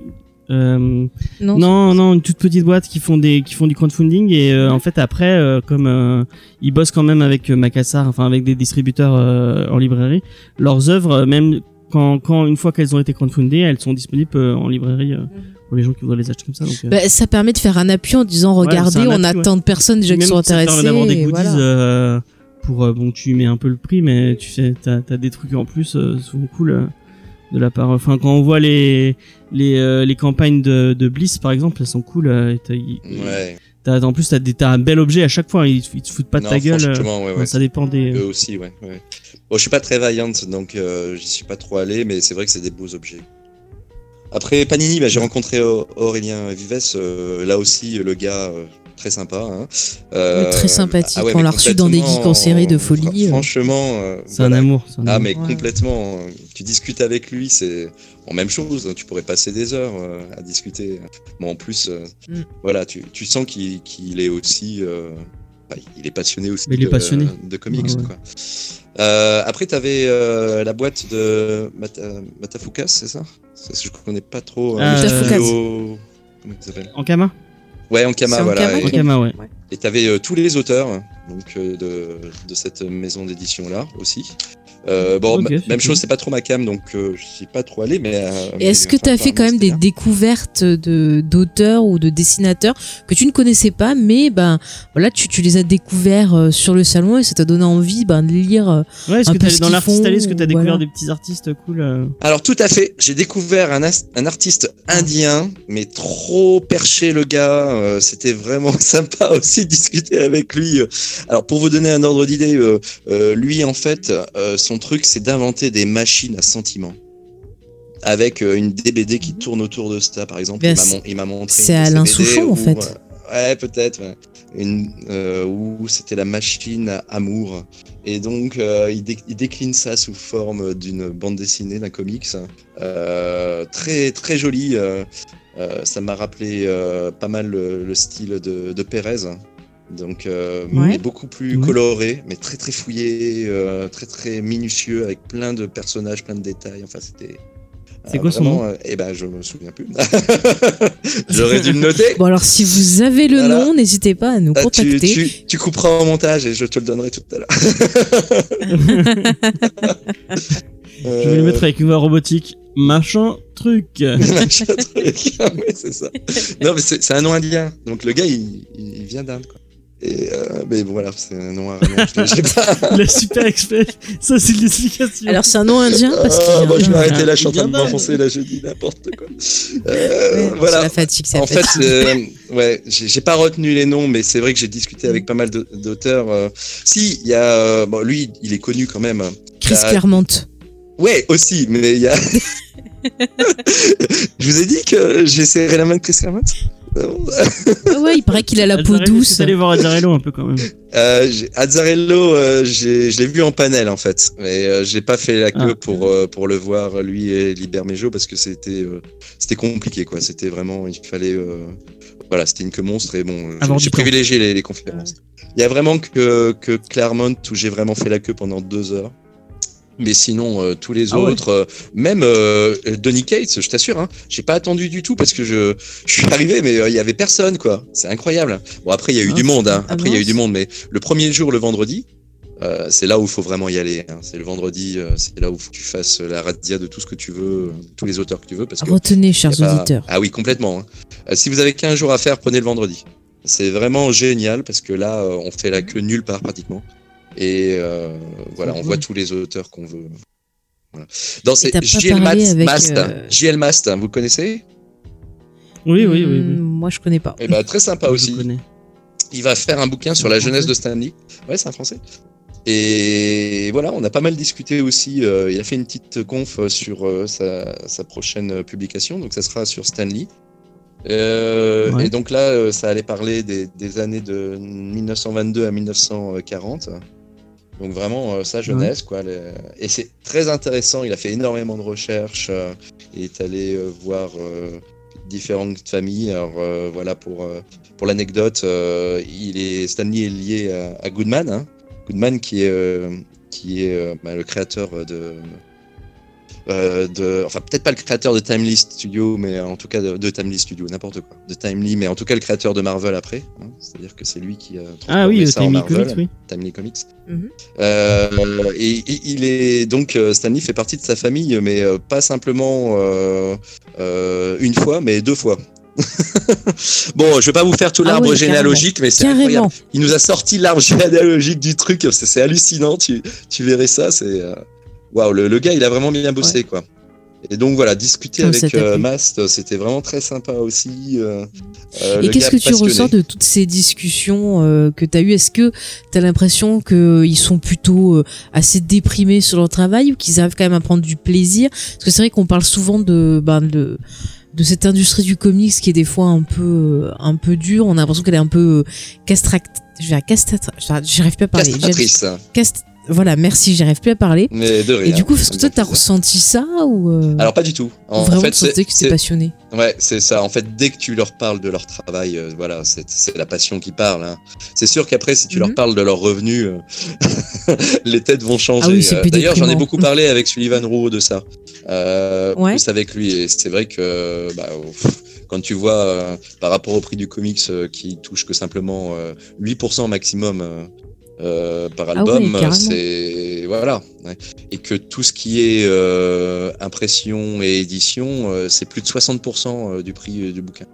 S2: Euh,
S5: Non,
S2: non, non, une toute petite boîte qui font des qui font du crowdfunding et euh, en fait après euh, comme euh, ils bossent quand même avec Macassar, enfin avec des distributeurs euh, en librairie, leurs œuvres même quand quand une fois qu'elles ont été crowdfundées, elles sont disponibles euh, en librairie euh, pour les gens qui voudraient les acheter comme ça. Donc, euh,
S5: Bah, ça permet de faire un appui en disant
S2: Ouais,
S5: regardez, on a
S2: ouais.
S5: tant de personnes déjà qui sont
S2: ça
S5: intéressées.
S2: d'avoir des goodies
S5: voilà.
S2: euh, pour bon tu mets un peu le prix mais tu sais t'as as des trucs en plus euh, souvent cool de la part enfin quand on voit les les euh, les campagnes de, de Bliss par exemple elles sont cool euh,
S6: Ouais.
S2: En plus, t'as, des, t'as un bel objet à chaque fois. Ils, ils te foutent pas de
S6: Non,
S2: ta gueule. euh,
S6: ouais, ouais.
S2: ça dépend des.
S6: Eux aussi, ouais. ouais. Bon, je suis pas très Valiant, donc euh, j'y suis pas trop allé, mais c'est vrai que c'est des beaux objets. Après Panini, bah, j'ai rencontré Au- Aurélien Vives, là aussi le gars très sympa. Hein. Euh,
S5: Mais très sympathique.
S6: ouais,
S5: On
S6: mais
S5: l'a reçu dans des geeks en série de folie,
S6: fr-
S5: euh.
S6: Franchement, euh,
S2: C'est un amour. un
S6: Ah
S2: amour.
S6: mais
S5: Ouais.
S6: complètement. euh, Tu discutes avec lui, c'est en même chose. Tu pourrais passer des heures euh, à discuter. Bon, en plus, euh,
S5: Mm.
S6: voilà, tu, tu sens qu'il qu'il est aussi. euh, enfin, il est passionné aussi.
S2: Mais il est
S6: de-
S2: passionné.
S6: de comics.
S2: Ouais, ouais.
S6: Quoi. Euh, après, tu avais la boîte de Mata, Matafukas, c'est ça? Je connais pas trop.
S2: Ah,
S6: le
S5: Matafukas.
S6: Comment il s'appelle? Ouais, Ankama,
S5: C'est
S6: voilà.
S5: Ankama
S6: Et-
S2: En Kama, ouais.
S6: et tu avais tous les auteurs donc, euh, de, de cette maison d'édition-là aussi. Euh, bon, même chose, c'est pas trop ma cam, donc euh, je suis pas trop allé. Mais, euh,
S5: est-ce que tu as fait quand même des
S6: bien.
S5: découvertes de d'auteurs ou de dessinateurs que tu ne connaissais pas, mais ben voilà, tu, tu les as découverts euh, sur le salon et ça t'a donné envie ben, de lire.
S2: Ouais, est-ce que
S5: peu
S2: t'as,
S5: ce
S2: dans l'artiste allé, est-ce que t'as découvert
S5: voilà.
S2: des petits artistes cool euh
S6: Alors tout à fait, j'ai découvert un, as- un artiste indien, mais trop perché le gars. euh, C'était vraiment *laughs* sympa aussi de discuter avec lui. Alors pour vous donner un ordre d'idée, euh, euh, lui en fait, euh, son truc c'est d'inventer des machines à sentiments. Avec euh, une DBD qui tourne autour de ça, par exemple.
S5: Ben,
S6: il m'a montré.
S5: c'est Alain Souchon, en fait.
S6: euh, Ouais, peut-être. ouais. Une, euh, où c'était la machine à amour. Et donc, euh, il, dé- il décline ça sous forme d'une bande dessinée, d'un comics. Euh, très, très joli. ça m'a rappelé pas mal le, le style de, de Pérez. Donc, euh,
S5: Ouais.
S6: mais beaucoup plus
S2: Ouais.
S6: coloré, mais très, très fouillé, euh, très, très minutieux, avec plein de personnages, plein de détails. Enfin, c'était.
S2: C'est quoi son
S6: vraiment, euh, Eh ben, je me souviens plus. *laughs* J'aurais dû le *laughs* noter.
S5: Bon alors si vous avez le
S6: Voilà.
S5: nom, n'hésitez pas à nous
S6: Ah, tu,
S5: contacter.
S6: tu, tu couperas au montage et je te le donnerai tout à l'heure. *laughs*
S2: Je vais le mettre avec une voix robotique. Machin truc.
S6: Machin truc. Ouais, c'est ça. Non, mais c'est c'est un nom indien. Donc le gars, il, il vient d'Inde, quoi. Et euh, mais voilà, c'est un nom indien. Je l'ai pas.
S2: Le super expert. Ça, c'est l'explication.
S5: Alors c'est un nom indien parce qu'il
S6: Ah, moi, je arrêter là, je suis en train de m'enfoncer là, je dis n'importe quoi. Euh,
S5: Ouais, C'est
S6: voilà.
S5: la fatigue, c'est la
S6: En fait, euh, ouais, j'ai pas retenu les noms, mais c'est vrai que j'ai discuté avec pas mal d'auteurs. euh. Si, il y a, euh, bon, lui, il est connu quand même.
S5: Chris
S6: t'as-
S5: Claremont.
S6: Ouais, aussi, mais il y a, *laughs* *laughs* Je vous ai dit que j'ai serré la main de Chris Claremont?
S5: Ah ouais, il paraît qu'il a la peau douce.
S2: allé voir Azzarello un peu quand même.
S6: Euh, j'ai- Azzarello, euh, je l'ai vu en panel en fait, mais euh, j'ai pas fait la queue
S2: Ah.
S6: pour euh, pour le voir lui et Libermejo parce que c'était euh, c'était compliqué quoi. C'était vraiment il fallait euh, voilà c'était une queue monstre et bon j'ai privilégié les, les conférences. Il y a vraiment que que Claremont où j'ai vraiment fait la queue pendant deux heures. Mais sinon, euh, tous les
S2: Ah ouais.
S6: autres, euh, même euh, Donny Cates, je t'assure, hein, j'ai pas attendu du tout parce que je, je suis arrivé, mais euh, il y avait personne, quoi. C'est incroyable. Bon, après, il y a eu
S2: Ah,
S6: du monde, hein.
S5: ah
S6: Après, il y a eu du monde, mais le premier jour, le vendredi, euh, c'est là où il faut vraiment y aller. hein. C'est le vendredi, euh, c'est là où faut que tu fasses la razzia de tout ce que tu veux, tous les auteurs que tu veux, parce que
S5: Retenez, chers
S6: pas-
S5: auditeurs.
S6: Ah oui, complètement. hein. Si vous avez qu'un jour à faire, prenez le vendredi. C'est vraiment génial parce que là, on fait la queue nulle part pratiquement. Et euh, voilà, on voit tous les auteurs qu'on veut. Voilà. Dans ces JL Mast,
S5: euh,
S6: JL Mast, vous connaissez?
S2: Oui, oui, oui.
S5: Hmm,
S2: oui.
S5: Moi, je connais pas.
S6: Eh ben, très sympa
S2: Je
S6: aussi.
S2: connais.
S6: Il va faire un bouquin sur la jeunesse de Stanley. Ouais, c'est un français. Et voilà, on a pas mal discuté aussi. euh, il a fait une petite conf sur euh, sa, sa prochaine publication, donc ça sera sur Stanley. Euh,
S2: Ouais.
S6: Et donc là, ça allait parler des, des années de 1922 à 1940. Donc vraiment euh, sa jeunesse, quoi. Et c'est très intéressant. Il a fait énormément de recherches. euh, il est allé euh, voir différentes familles. Alors voilà pour pour l'anecdote, il est Stanley est lié à, à Goodman, hein. Goodman qui est qui est bah, le créateur de euh, de enfin peut-être pas le créateur de Timely Studio, mais en tout cas de, de Timely Studio, n'importe quoi, de Timely, mais en tout cas le créateur de Marvel après. hein. C'est-à-dire que c'est lui qui a
S2: Ah oui,
S6: ça en
S2: Timely
S6: Marvel.
S2: Comics, oui.
S6: Timely Comics.
S5: Mhm.
S6: Euh, et, et il est donc euh, Stanley fait partie de sa famille, mais euh, pas simplement euh, euh, une fois, mais deux fois. *laughs* bon, je vais pas vous faire tout
S5: Ah
S6: l'arbre
S5: oui,
S6: généalogique, mais c'est incroyable. Il nous a sorti l'arbre *laughs* généalogique du truc, c'est c'est hallucinant. Tu, tu verrais ça, c'est euh, waouh. Le, le gars, il a vraiment bien bossé, quoi. Et donc voilà, discuter avec euh. Mast, c'était vraiment très sympa aussi. euh, euh,
S5: Et qu'est-ce que tu ressens de toutes ces discussions euh, que tu as eues? Est-ce que tu as l'impression qu'ils sont plutôt assez déprimés sur leur travail ou qu'ils arrivent quand même à prendre du plaisir? Parce que c'est vrai qu'on parle souvent de, ben, de de cette industrie du comics qui est des fois un peu un peu dure. On a l'impression qu'elle est un peu euh, castract. Je vais à castrat. J'arrive plus à parler.
S6: Castratrice.
S5: Cast- Voilà, merci. J'arrive plus à parler.
S6: mais de rien.
S5: Et du coup, est-ce que toi, t'as ressenti ça ou euh,
S6: Alors pas du tout. En, en
S5: vraiment
S6: fait,
S5: tu sentais
S6: c'est-
S5: que
S6: c'est-
S5: passionné
S6: Ouais, c'est ça. En fait, dès que tu leur parles de leur travail, euh, voilà, c'est la passion qui parle. hein. C'est sûr qu'après, si tu leur
S5: Mhm.
S6: parles de leurs revenus, euh, *laughs* les têtes vont changer.
S5: Ah oui,
S6: D'ailleurs, j'en ai beaucoup parlé avec Sullivan Roux de ça.
S5: Ouais.
S6: Plus avec lui. Et c'est vrai que bah, pff, quand tu vois par rapport au prix du comics qui touche que simplement euh, 8% maximum. Euh, euh, par
S5: Ah
S6: album, c'est voilà, ouais. et que tout ce qui est euh, impression et édition, euh, c'est plus de 60% du prix euh, du bouquin.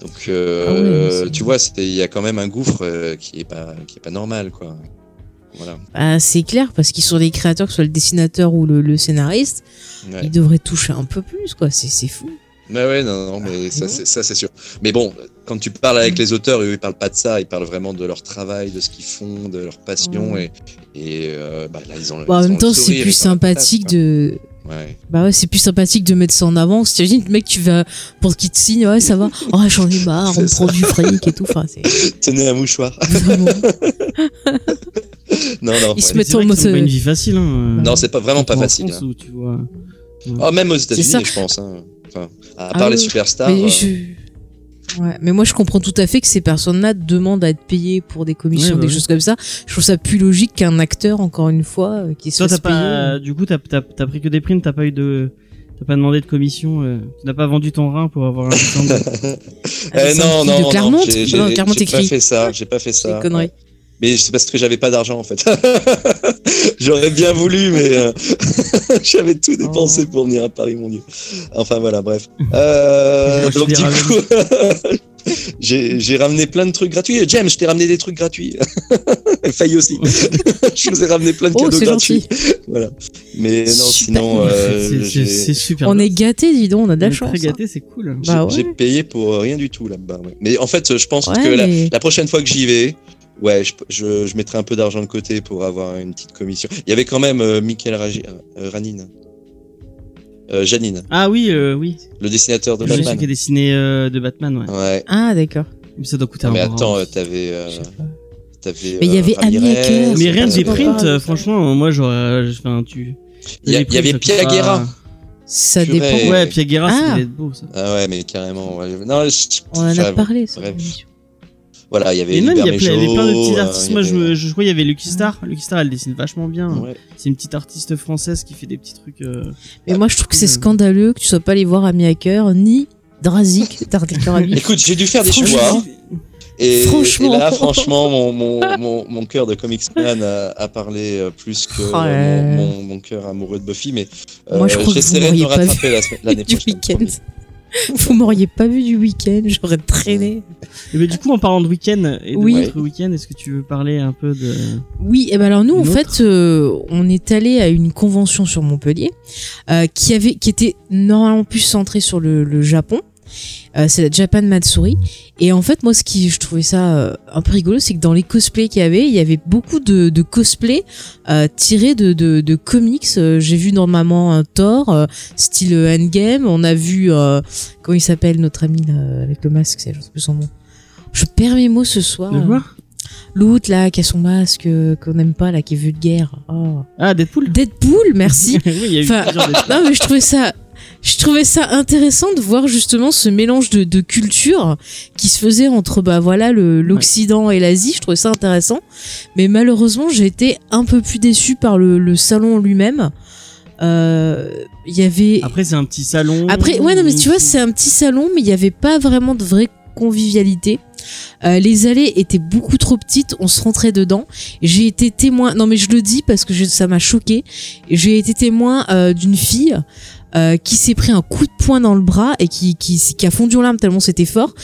S6: Donc, euh,
S5: Ah
S6: tu vois, il y a quand même un gouffre euh, qui est pas qui est pas normal, quoi. Voilà.
S5: Bah, c'est clair parce qu'ils sont les créateurs, que ce soit le dessinateur ou le, le scénariste,
S6: Ouais.
S5: ils devraient toucher un peu plus, quoi. C'est c'est fou.
S6: Mais ouais, non, non, mais ça, c'est, ça, c'est sûr. Mais bon, quand tu parles avec les auteurs, eux, ils parlent pas de ça, ils parlent vraiment de leur travail, de ce qu'ils font, de leur passion, et, et euh, bah, là, ils ont.
S5: Bon, en
S6: ils
S5: même
S6: le
S5: temps, c'est plus sympathique de.
S6: Ouais.
S5: Bah ouais, c'est plus sympathique de mettre ça en avant. T'imagines, le mec, tu vas pour qu'il te signe, ouais, ça va. *laughs* Oh, j'en ai marre, on
S6: C'est ça.
S5: prend du fric et tout. Enfin, c'est *laughs*
S6: Tenez un mouchoir. *laughs*
S5: vraiment.
S6: non, non.
S5: Ils se mettent
S2: C'est
S5: en mode.
S2: pas une vie facile. Hein.
S6: Non, c'est pas vraiment pas facile. Hein.
S2: où tu vois.
S6: Ah, même aux. États-Unis, je pense. Hein. Enfin, à
S5: Ah
S6: part les
S5: oui.
S6: superstars.
S5: Mais
S6: euh,
S5: je- Ouais, mais moi je comprends tout à fait que ces personnes-là demandent à être payées pour des commissions,
S2: Ouais, bah
S5: des
S2: oui.
S5: choses comme ça. Je trouve ça plus logique qu'un acteur, encore une fois, euh, qui se
S2: Toi, pas. Du coup, t'as t'as- t'as pris que des primes, t'as pas eu de. T'as pas demandé de commission. euh, Tu n'as pas vendu ton rein pour avoir un *laughs* de.
S5: un
S6: non, non,
S5: de Clermont,
S6: non, j'ai, j'ai,
S5: non, Clermont
S6: j'ai pas
S5: écrit.
S6: fait ça, j'ai pas fait
S5: C'est
S6: ça.
S5: une connerie.
S6: Mais c'est parce que j'avais pas d'argent en fait. *laughs* J'aurais bien voulu, mais euh, *laughs* j'avais tout dépensé
S5: Oh.
S6: pour venir à Paris, mon dieu. Enfin voilà, bref. *laughs* Euh, donc du coup, j'ai ramené plein de trucs gratuits. James, je t'ai ramené des trucs gratuits. Failli aussi. je vous ai ramené plein de
S5: Oh,
S6: cadeaux
S5: c'est
S6: gratuits.
S5: gentil.
S6: Voilà. Mais non,
S5: Super.
S6: sinon, euh,
S2: C'est- super.
S5: On est gâtés, dis donc, on a de
S2: On
S5: la chance.
S2: Très
S5: hein.
S2: gâté, c'est cool.
S6: j'ai
S5: Bah ouais.
S6: j'ai payé pour rien du tout là-bas. ouais. Mais en fait, je pense
S5: Ouais,
S6: que la prochaine fois que j'y vais, ouais, je, je, je mettrai un peu d'argent de côté pour avoir une petite commission. Il y avait quand même euh, Michael Raji- euh, Ranin. Euh, Janine,
S2: Ah oui, euh, oui.
S6: le dessinateur de
S2: Je sais
S6: Batman.
S2: qui a dessiné euh, de Batman, ouais.
S6: Ouais.
S5: Ah, d'accord.
S2: Mais ça doit coûter
S6: mais
S2: un bras.
S6: attends, euh, t'avais. euh,
S5: Je sais pas.
S6: t'avais,
S5: Mais il y avait
S6: Ramirez.
S2: Mais que des prints, franchement, moi j'aurais. Enfin, tu.
S6: Il y, avait
S2: prints, ça pas-
S5: dépend.
S2: Ouais, Pia Guerra, ça
S5: Ah.
S2: devait être beau ça.
S6: Ah ouais, mais carrément. ouais. Non, je-
S5: On en a parlé, ça.
S6: bref. Voilà, il y avait.
S2: Et même, il y, a
S6: Hubert
S2: plein- il y avait plein de petits
S6: euh,
S2: artistes.
S6: il
S2: Moi, je,
S6: avait-
S2: je crois qu'il y avait Lucky Star. Lucky Star, elle dessine vachement bien.
S6: Ouais.
S2: C'est une petite artiste française qui fait des petits trucs. euh,
S5: Mais moi, je trouve que c'est
S2: cool.
S5: scandaleux que tu sois pas allé voir Amy Hacker ni Drazik. *laughs*
S6: Écoute, j'ai dû faire des choix. Et,
S5: Franchement.
S6: et là, franchement, mon, mon, mon, mon cœur de comicsman a, a parlé euh, plus que
S5: Oh
S6: mon, mon, mon cœur amoureux de Buffy. Mais euh,
S5: Moi, je crois que vous
S6: j'essaierai de me rattraper la semaine- l'année
S5: du
S6: prochaine. *laughs*
S5: Vous m'auriez pas vu du week-end, j'aurais traîné.
S2: Et mais du coup, en parlant de week-end et de
S5: Oui.
S2: notre week-end, est-ce que tu veux parler un peu de.
S5: Oui, et ben alors nous, en fait, euh, on est allé à une convention sur Montpellier euh, qui avait, qui était normalement plus centrée sur le, le Japon. Euh, c'est la Japan Matsuri. Et en fait, moi, ce qui je trouvais ça euh, un peu rigolo, c'est que dans les cosplays qu'il y avait, il y avait beaucoup de, de cosplays euh, tirés de, de, de comics. J'ai vu normalement un Thor, style Endgame. On a vu comment il s'appelle notre ami là, avec le masque, je sais plus son nom. Je perds mes mots ce soir. L'autre là qui a son masque euh, qu'on n'aime pas là qui est vulgaire. Oh.
S2: Ah, Deadpool
S5: Deadpool, merci. *laughs*
S2: Oui, il y a eu
S5: Enfin, non mais je trouvais ça je trouvais ça intéressant de voir justement ce mélange de, de cultures qui se faisait entre bah voilà l'Occident et l'Asie. Je trouvais ça intéressant, mais malheureusement j'ai été un peu plus déçue par le, le salon lui-même. Euh, Il y avait
S2: Après, c'est un petit salon.
S5: après, ouais, non, mais tu vois, c'est un petit salon, mais il n'y avait pas vraiment de vraie convivialité. Euh, les allées étaient beaucoup trop petites, on se rentrait dedans. J'ai été témoin, non mais je le dis parce que je- ça m'a choqué. J'ai été témoin euh, d'une fille euh, qui s'est pris un coup de poing dans le bras et qui, qui, qui a fondu en larmes tellement c'était fort.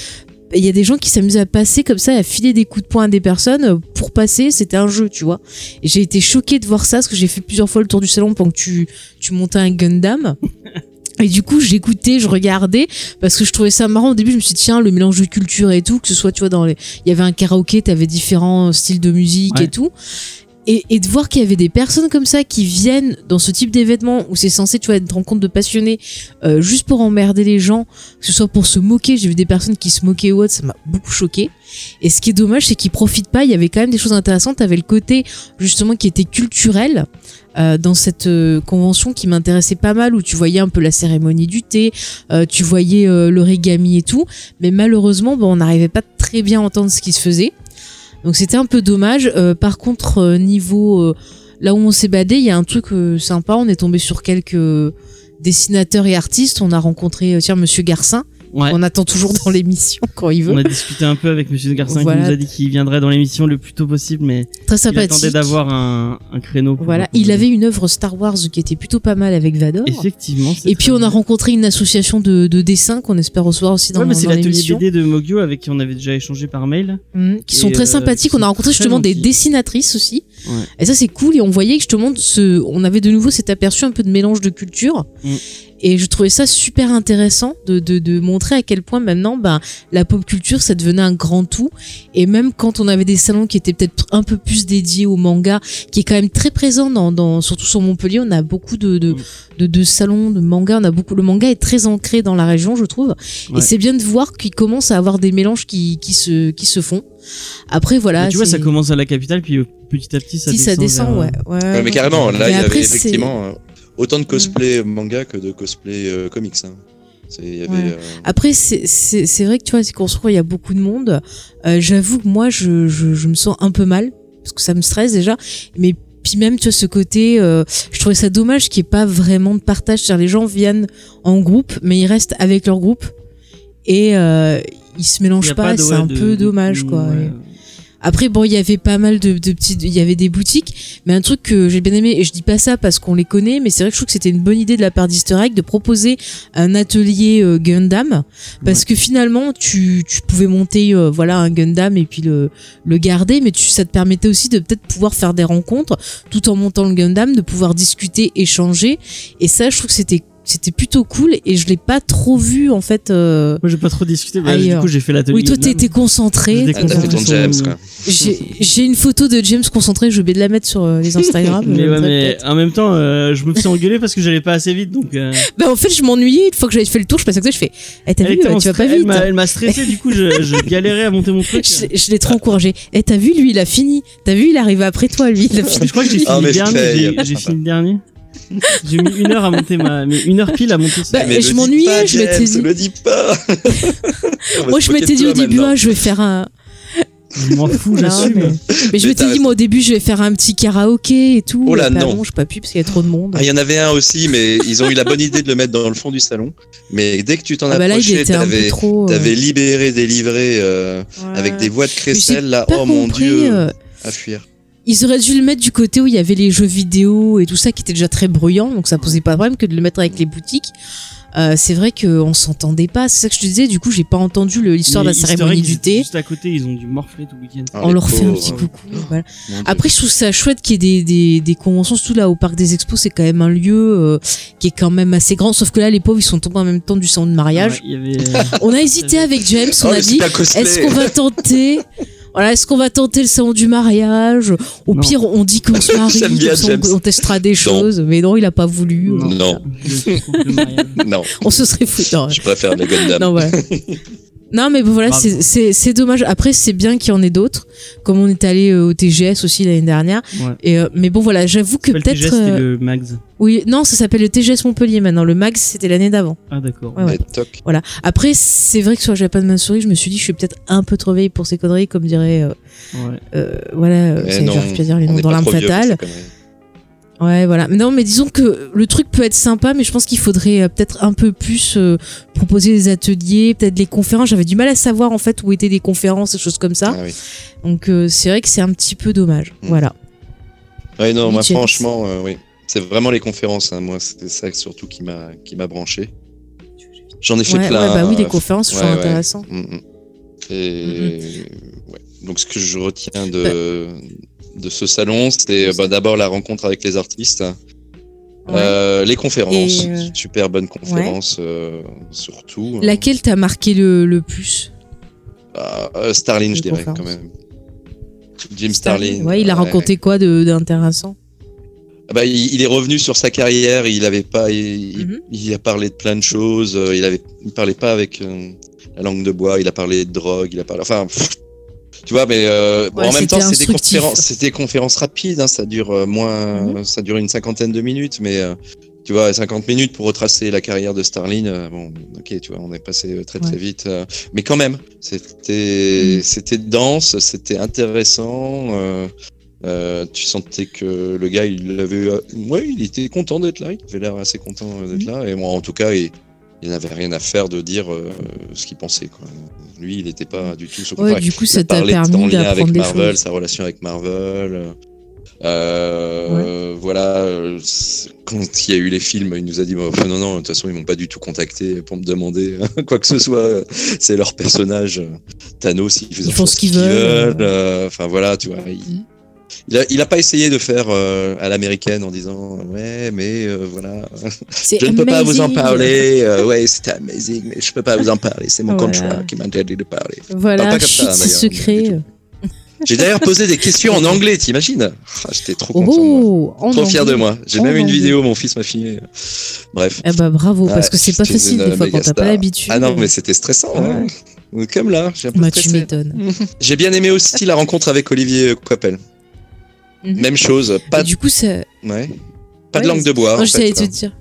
S5: Il y a des gens qui s'amusaient à passer comme ça, à filer des coups de poing à des personnes euh, pour passer. C'était un jeu, tu vois. Et j'ai été choquée de voir ça parce que j'ai fait plusieurs fois le tour du salon pendant que tu, tu montais un Gundam. *laughs* Et du coup, j'écoutais, je regardais parce que je trouvais ça marrant. Au début, je me suis dit tiens, le mélange de culture et tout, que ce soit tu vois dans les, il y avait un karaoké, t'avais différents styles de musique
S2: Ouais.
S5: et tout. Et, de voir qu'il y avait des personnes comme ça qui viennent dans ce type d'événement où c'est censé tu vois être rencontre de passionnés euh, juste pour emmerder les gens, que ce soit pour se moquer. J'ai vu des personnes qui se moquaient ou autre, ça m'a beaucoup choqué. Et ce qui est dommage, c'est qu'ils profitent pas. Il y avait quand même des choses intéressantes. T'avais le côté justement qui était culturel euh, dans cette euh, convention qui m'intéressait pas mal, où tu voyais un peu la cérémonie du thé, tu voyais l'origami et tout. Mais malheureusement, bon, on n'arrivait pas très bien à entendre ce qui se faisait. Donc c'était un peu dommage. Euh, par contre, euh, niveau euh, là où on s'est badé, il y a un truc sympa. On est tombé sur quelques dessinateurs et artistes. On a rencontré tiens Monsieur Garcin.
S2: Ouais.
S5: On attend toujours dans l'émission *laughs* quand il veut.
S2: On a discuté un peu avec Monsieur Garcin
S5: Voilà.
S2: qui nous a dit qu'il viendrait dans l'émission le plus tôt possible, mais
S5: Très
S2: il
S5: sympathique.
S2: attendait d'avoir un, un créneau.
S5: Voilà, il avait une œuvre Star Wars qui était plutôt pas mal avec Vador.
S2: Effectivement.
S5: Et puis on a rencontré une association de, de dessin qu'on espère recevoir aussi dans,
S2: Ouais, mais c'est l'atelier. BD de Mogyo avec qui on avait déjà échangé par mail.
S5: Mhm, qui sont très
S2: euh,
S5: sympathiques. On a rencontré justement des dessinatrices aussi.
S2: Ouais.
S5: Et ça c'est cool. Et on voyait que justement ce, on avait de nouveau cet aperçu un peu de mélange de culture.
S2: Mm.
S5: Et je trouvais ça super intéressant de, de, de montrer à quel point maintenant, ben, la pop culture, ça devenait un grand tout. Et même quand on avait des salons qui étaient peut-être un peu plus dédiés au manga, qui est quand même très présent dans, dans surtout sur Montpellier, on a beaucoup de, de, de, de salons de manga. On a beaucoup, le manga est très ancré dans la région, je trouve.
S2: Ouais.
S5: Et c'est bien de voir qu'il commence à avoir des mélanges qui, qui se, qui se font. Après, voilà.
S2: Mais tu vois, ça commence à la capitale, puis euh, petit à petit, ça
S5: si
S2: descend.
S5: ça descend,
S2: vers-
S5: ouais. ouais.
S6: Ouais, mais carrément, là,
S5: Mais
S6: il y
S5: après,
S6: avait effectivement euh, autant de cosplay manga que de cosplay euh, comics. hein. C'est- Il y avait.
S5: Ouais.
S6: euh,
S5: Après, c'est- c'est c'est vrai que tu vois, c'est qu'on se trouve, il y a beaucoup de monde. Euh, J'avoue que moi, je, je, je me sens un peu mal, parce que ça me stresse déjà. Mais puis même, tu vois, ce côté, euh, je trouvais ça dommage qu'il n'y ait pas vraiment de partage. C'est-à-dire, les gens viennent en groupe, mais ils restent avec leur groupe. Et euh, ils se mélangent
S2: a
S5: pas, c'est
S2: ouais,
S5: un
S2: de-
S5: peu
S2: de-
S5: dommage, quoi.
S2: ouais.
S5: Après, bon, il y avait pas mal de, de petits, il y avait des boutiques, mais un truc que j'ai bien aimé, et je dis pas ça parce qu'on les connaît, mais c'est vrai que je trouve que c'était une bonne idée de la part d'Easter Egg de proposer un atelier euh, Gundam, parce que finalement, tu, tu pouvais monter, euh, voilà, un Gundam et puis le, le garder, mais tu, ça te permettait aussi de peut-être pouvoir faire des rencontres tout en montant le Gundam, de pouvoir discuter, échanger, et ça, je trouve que c'était c'était plutôt cool et je l'ai pas trop vu en fait. euh,
S2: Moi, j'ai pas trop discuté. Bah, du
S5: Ailleurs.
S2: coup, j'ai fait l'atelier.
S5: Oui, toi t'étais concentré. J'ai une photo de James concentré, je vais de la mettre sur euh, les Instagram. *laughs*
S2: Mais
S5: je
S2: ouais, mais en même temps, euh, je me fais engueuler parce que j'allais pas assez vite, donc. euh,
S5: Bah en fait je m'ennuyais une fois que j'avais fait le tour, je passais à côté, je fais Eh t'as
S2: elle
S5: vu, euh, tu vas pas vite.
S2: m'a- Elle m'a stressé, du coup, je, je *laughs* galérais à monter mon truc.
S5: Je, l'ai- je l'ai trop encouragé. Eh t'as vu lui il a fini. T'as vu il est arrivé après toi lui. Il a fini.
S2: Je crois que j'ai fini
S6: Ah, mais
S2: le dernier. J'ai fini le dernier. J'ai mis une heure à monter ma, mais une heure pile à monter. ça.
S5: Bah,
S6: Mais
S5: je m'ennuyais, je m'étais dit-
S6: le dis pas. *laughs*
S5: Moi je m'étais dit au début ah, je vais faire un.
S2: Je m'en fous, j'assume.
S5: mais- Mais je m'étais dit moi au début je vais faire un petit karaoké et tout.
S6: Oh là,
S5: Et
S6: non.
S5: je pas pu parce qu'il y a trop de monde.
S6: Ah, il y en avait un aussi, mais ils ont eu la bonne idée de le mettre dans le fond du salon. Mais dès que tu t'en
S5: Ah, bah
S6: approchais, t'avais
S5: euh,
S6: t'avais libéré des livrets euh,
S5: ouais.
S6: avec des voix de crécelle là. Oh mon dieu,
S5: euh,
S6: à fuir.
S5: Ils auraient dû le mettre du côté où il y avait les jeux vidéo et tout ça qui était déjà très bruyant, donc ça posait pas de problème que de le mettre avec les boutiques. Euh, c'est vrai qu'on s'entendait pas, c'est ça que je te disais, du coup j'ai pas entendu l'histoire de la cérémonie du thé.
S2: Juste à côté, ils ont dû morfler tout le week-end.
S6: Ah,
S5: On leur fait un petit coucou. voilà.
S6: Mon Dieu.
S5: Après, je trouve ça chouette qu'il y ait des, des, des conventions, surtout là au parc des expos, c'est quand même un lieu euh, qui est quand même assez grand. Sauf que là, les pauvres, ils sont tombés en même temps du salon de mariage.
S2: Ouais, il y avait.
S5: On a hésité avec James, on
S6: Oh,
S5: a dit, est-ce qu'on va tenter voilà, est-ce qu'on va tenter le salon du mariage? Au
S2: Non.
S5: pire, on dit qu'on se *laughs* marie, on, on testera des choses. Mais non, il a pas voulu.
S6: Non. Non, *laughs*
S5: On se serait foutu.
S6: Je préfère les Gundam.
S5: non, voilà. *laughs* Non, mais bon, voilà, c'est- dommage. Après, c'est bien qu'il y en ait d'autres, comme on est allé euh, au TGS aussi l'année dernière.
S2: Ouais.
S5: Et euh, mais bon, voilà, j'avoue que
S2: Le TGS,
S5: peut-être.
S2: c'était
S5: euh,
S2: le Mags.
S5: Oui, non, ça s'appelle le TGS Montpellier maintenant. Le Max, c'était l'année d'avant.
S2: Ah, d'accord.
S5: Ouais, ouais. Voilà. Après, c'est vrai que sur Japan Mansuri, je me suis dit, je suis peut-être un peu trop vieille pour ces conneries, comme dirait, euh,
S2: Ouais.
S5: euh, voilà,
S6: Mais
S5: ça,
S6: non,
S5: j'arrive plus à dire les noms dans
S6: pas
S5: l'arme
S6: trop vieux
S5: Ouais, voilà. Non, mais disons que le truc peut être sympa, mais je pense qu'il faudrait euh, peut-être un peu plus euh, proposer des ateliers, peut-être des conférences. J'avais du mal à savoir en fait où étaient des conférences, des choses comme ça.
S6: Ah oui.
S5: Donc euh, c'est vrai que c'est un petit peu dommage.
S6: Mm.
S5: Voilà.
S6: Ouais, non, moi, franchement, oui. C'est vraiment les conférences, hein. moi, c'était ça surtout qui m'a qui m'a branché. J'en ai fait
S5: Ouais,
S6: plein.
S5: ouais, bah oui, les conférences, c'est
S6: ouais,
S5: toujours
S6: ouais.
S5: intéressant.
S6: Mm, mm. Et donc ce que je retiens de de ce salon, c'était bah, d'abord la rencontre avec les artistes, euh, les conférences,
S5: euh,
S6: super bonnes conférences euh, surtout.
S5: Laquelle t'a marqué le, le plus?
S6: Ah, euh, Starlin, je dirais quand même. Jim Starlin.
S5: Ouais, il a raconté quoi de- d'intéressant?
S6: Ah bah, il, il est revenu sur sa carrière. Il avait pas, il,
S5: Mhm.
S6: il a parlé de plein de choses. Il avait, il parlait pas avec la langue de bois. Il a parlé de drogue. Il a parlé, enfin, pff, tu vois. Mais euh,
S5: Ouais,
S6: en même temps,
S5: c'était
S6: c'est des conférences, rapides. Hein, ça dure euh, moins,
S5: Mhm.
S6: ça dure une cinquantaine de minutes, mais euh, tu vois, 50 minutes pour retracer la carrière de Starlin. bon, ok, tu vois, on est passé très très
S5: Ouais.
S6: vite, mais quand même, c'était,
S5: Mhm.
S6: c'était dense, c'était intéressant. tu sentais que le gars, il avait, ouais, il était content d'être là. Il avait l'air assez content d'être là. Et moi, en tout cas, il, il n'avait rien à faire de dire euh, ce qu'il pensait. Quoi. Lui, il n'était pas du tout. sur
S5: Ouais, du coup, ça t'a permis
S6: avec
S5: d'apprendre des
S6: Marvel, sa relation avec Marvel. Euh, Voilà. euh, Quand il y a eu les films, il nous a dit bon, non, non, de toute façon, ils m'ont pas du tout contacté pour me demander quoi que ce soit. C'est leur personnage. Thanos, ils,
S5: Ils font ce qu'ils veulent.
S6: Enfin voilà, tu vois. Il a, il a pas essayé de faire euh, à l'américaine en disant ouais, mais euh, voilà, je ne peux pas vous en parler. euh, ouais, c'était amazing, mais je peux pas vous en parler. C'est mon
S5: Voilà.
S6: contrat qui m'interdit de parler. Parle
S5: Voilà,
S6: pas comme ça,
S5: secret.
S6: J'ai d'ailleurs posé des questions en anglais, t'imagines? Ah, J'étais trop content. moi.
S5: Oh,
S6: Trop fier de moi. J'ai même une vidéo, mon fils m'a filmé. Bref.
S5: Eh bah bravo, parce
S6: Ouais,
S5: que c'est pas facile
S6: une
S5: des fois quand t'as pas l'habitude.
S6: Ah non, mais c'était stressant. hein. Comme là, j'ai un peu
S5: Bah, tu m'étonnes.
S6: J'ai bien aimé aussi la rencontre avec Olivier Coppel.
S5: Mhm.
S6: Même chose, pas
S5: Et du coup, ça.
S6: ouais, pas de langue de bois.
S5: Non,
S6: en
S5: je
S6: fait,
S5: te
S6: là.
S5: dire.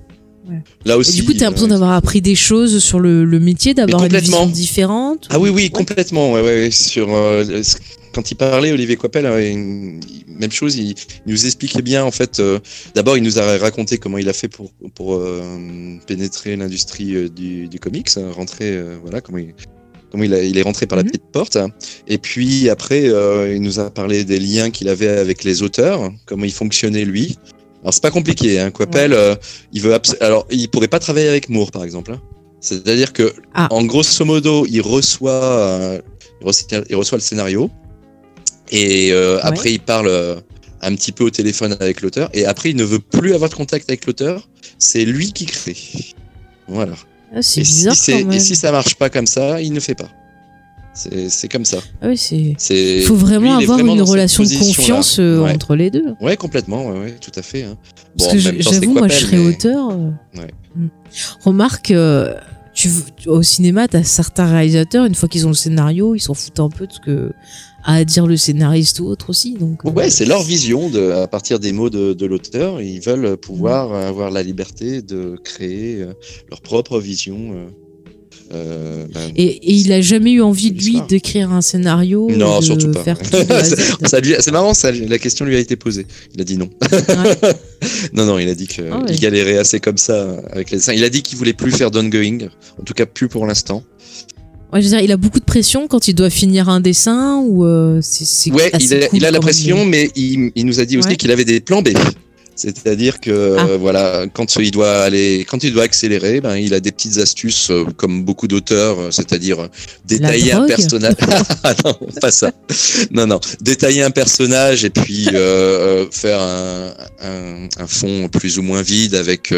S6: Là
S5: Et
S6: aussi.
S5: du coup, t'as l'impression
S6: ouais.
S5: d'avoir appris des choses sur le, le métier, d'avoir une
S6: complètement.
S5: vision différente.
S6: Ah oui, oui, complètement. Ouais, sur, euh, quand il parlait, Olivier Coppel, hein, même chose, il, il nous expliquait bien, en fait. euh, D'abord, il nous a raconté comment il a fait pour, pour euh, pénétrer l'industrie euh, du, du comics, hein, rentrer, euh, voilà, comment il, comment il, a- il est rentré par la
S5: Mhm.
S6: petite porte. Et puis après, euh, il nous a parlé des liens qu'il avait avec les auteurs, comment il fonctionnait lui. Alors c'est pas compliqué, hein. Coppel, euh, il veut, alors il pourrait pas travailler avec Moore, par exemple. hein. C'est-à-dire que,
S5: Ah.
S6: en grosso modo, il reçoit, euh, il reçoit, il reçoit le scénario et euh, après il parle euh, un petit peu au téléphone avec l'auteur et après il ne veut plus avoir de contact avec l'auteur. C'est lui qui crée. Voilà.
S5: Ah, c'est
S6: si,
S5: bizarre
S6: c'est-
S5: quand même.
S6: et si ça marche pas comme ça, il ne fait pas. C'est comme ça.
S5: Ah oui, c'est. Faut vraiment
S6: lui,
S5: avoir
S6: vraiment
S5: une relation de confiance euh,
S6: Ouais.
S5: entre les deux.
S6: Ouais, complètement, ouais, ouais, tout à fait. hein.
S5: Parce que j'avoue, moi, je serais
S6: mais-
S5: auteur. euh,
S6: Ouais.
S5: hmm. Remarque, euh, tu, au cinéma, t'as certains réalisateurs, une fois qu'ils ont le scénario, ils s'en foutent un peu de ce que à dire le scénariste ou autre aussi. Donc, euh,
S6: Ouais, c'est leur vision de, à partir des mots de, de l'auteur. Ils veulent pouvoir avoir la liberté de créer euh, leur propre vision. euh, ben,
S5: Et, et il a jamais eu envie, lui, d'écrire un scénario.
S6: non,
S5: de
S6: surtout pas. *laughs* C'est marrant, ça, la question lui a été posée. Il a dit non.
S5: Ouais. *laughs*
S6: non, non, il a dit qu'il
S5: Ah ouais.
S6: galérait assez comme ça avec les dessins. Il a dit qu'il voulait plus faire d'ongoing, en tout cas plus pour l'instant.
S5: Ouais, je veux dire, il a beaucoup de pression quand il doit finir un dessin ou euh, c'est c'est
S6: Ouais, il a,
S5: cool
S6: il a la pression, mais il, il nous a dit aussi
S5: Ouais.
S6: qu'il avait des plans B. C'est-à-dire que
S5: Ah.
S6: euh, voilà, quand il doit aller, quand il doit accélérer, ben il a des petites astuces euh, comme beaucoup d'auteurs, euh, c'est-à-dire détailler un personnage. *laughs* Ah non, pas ça. Non, non, détailler un personnage et puis euh, faire un, un, un fond plus ou moins vide avec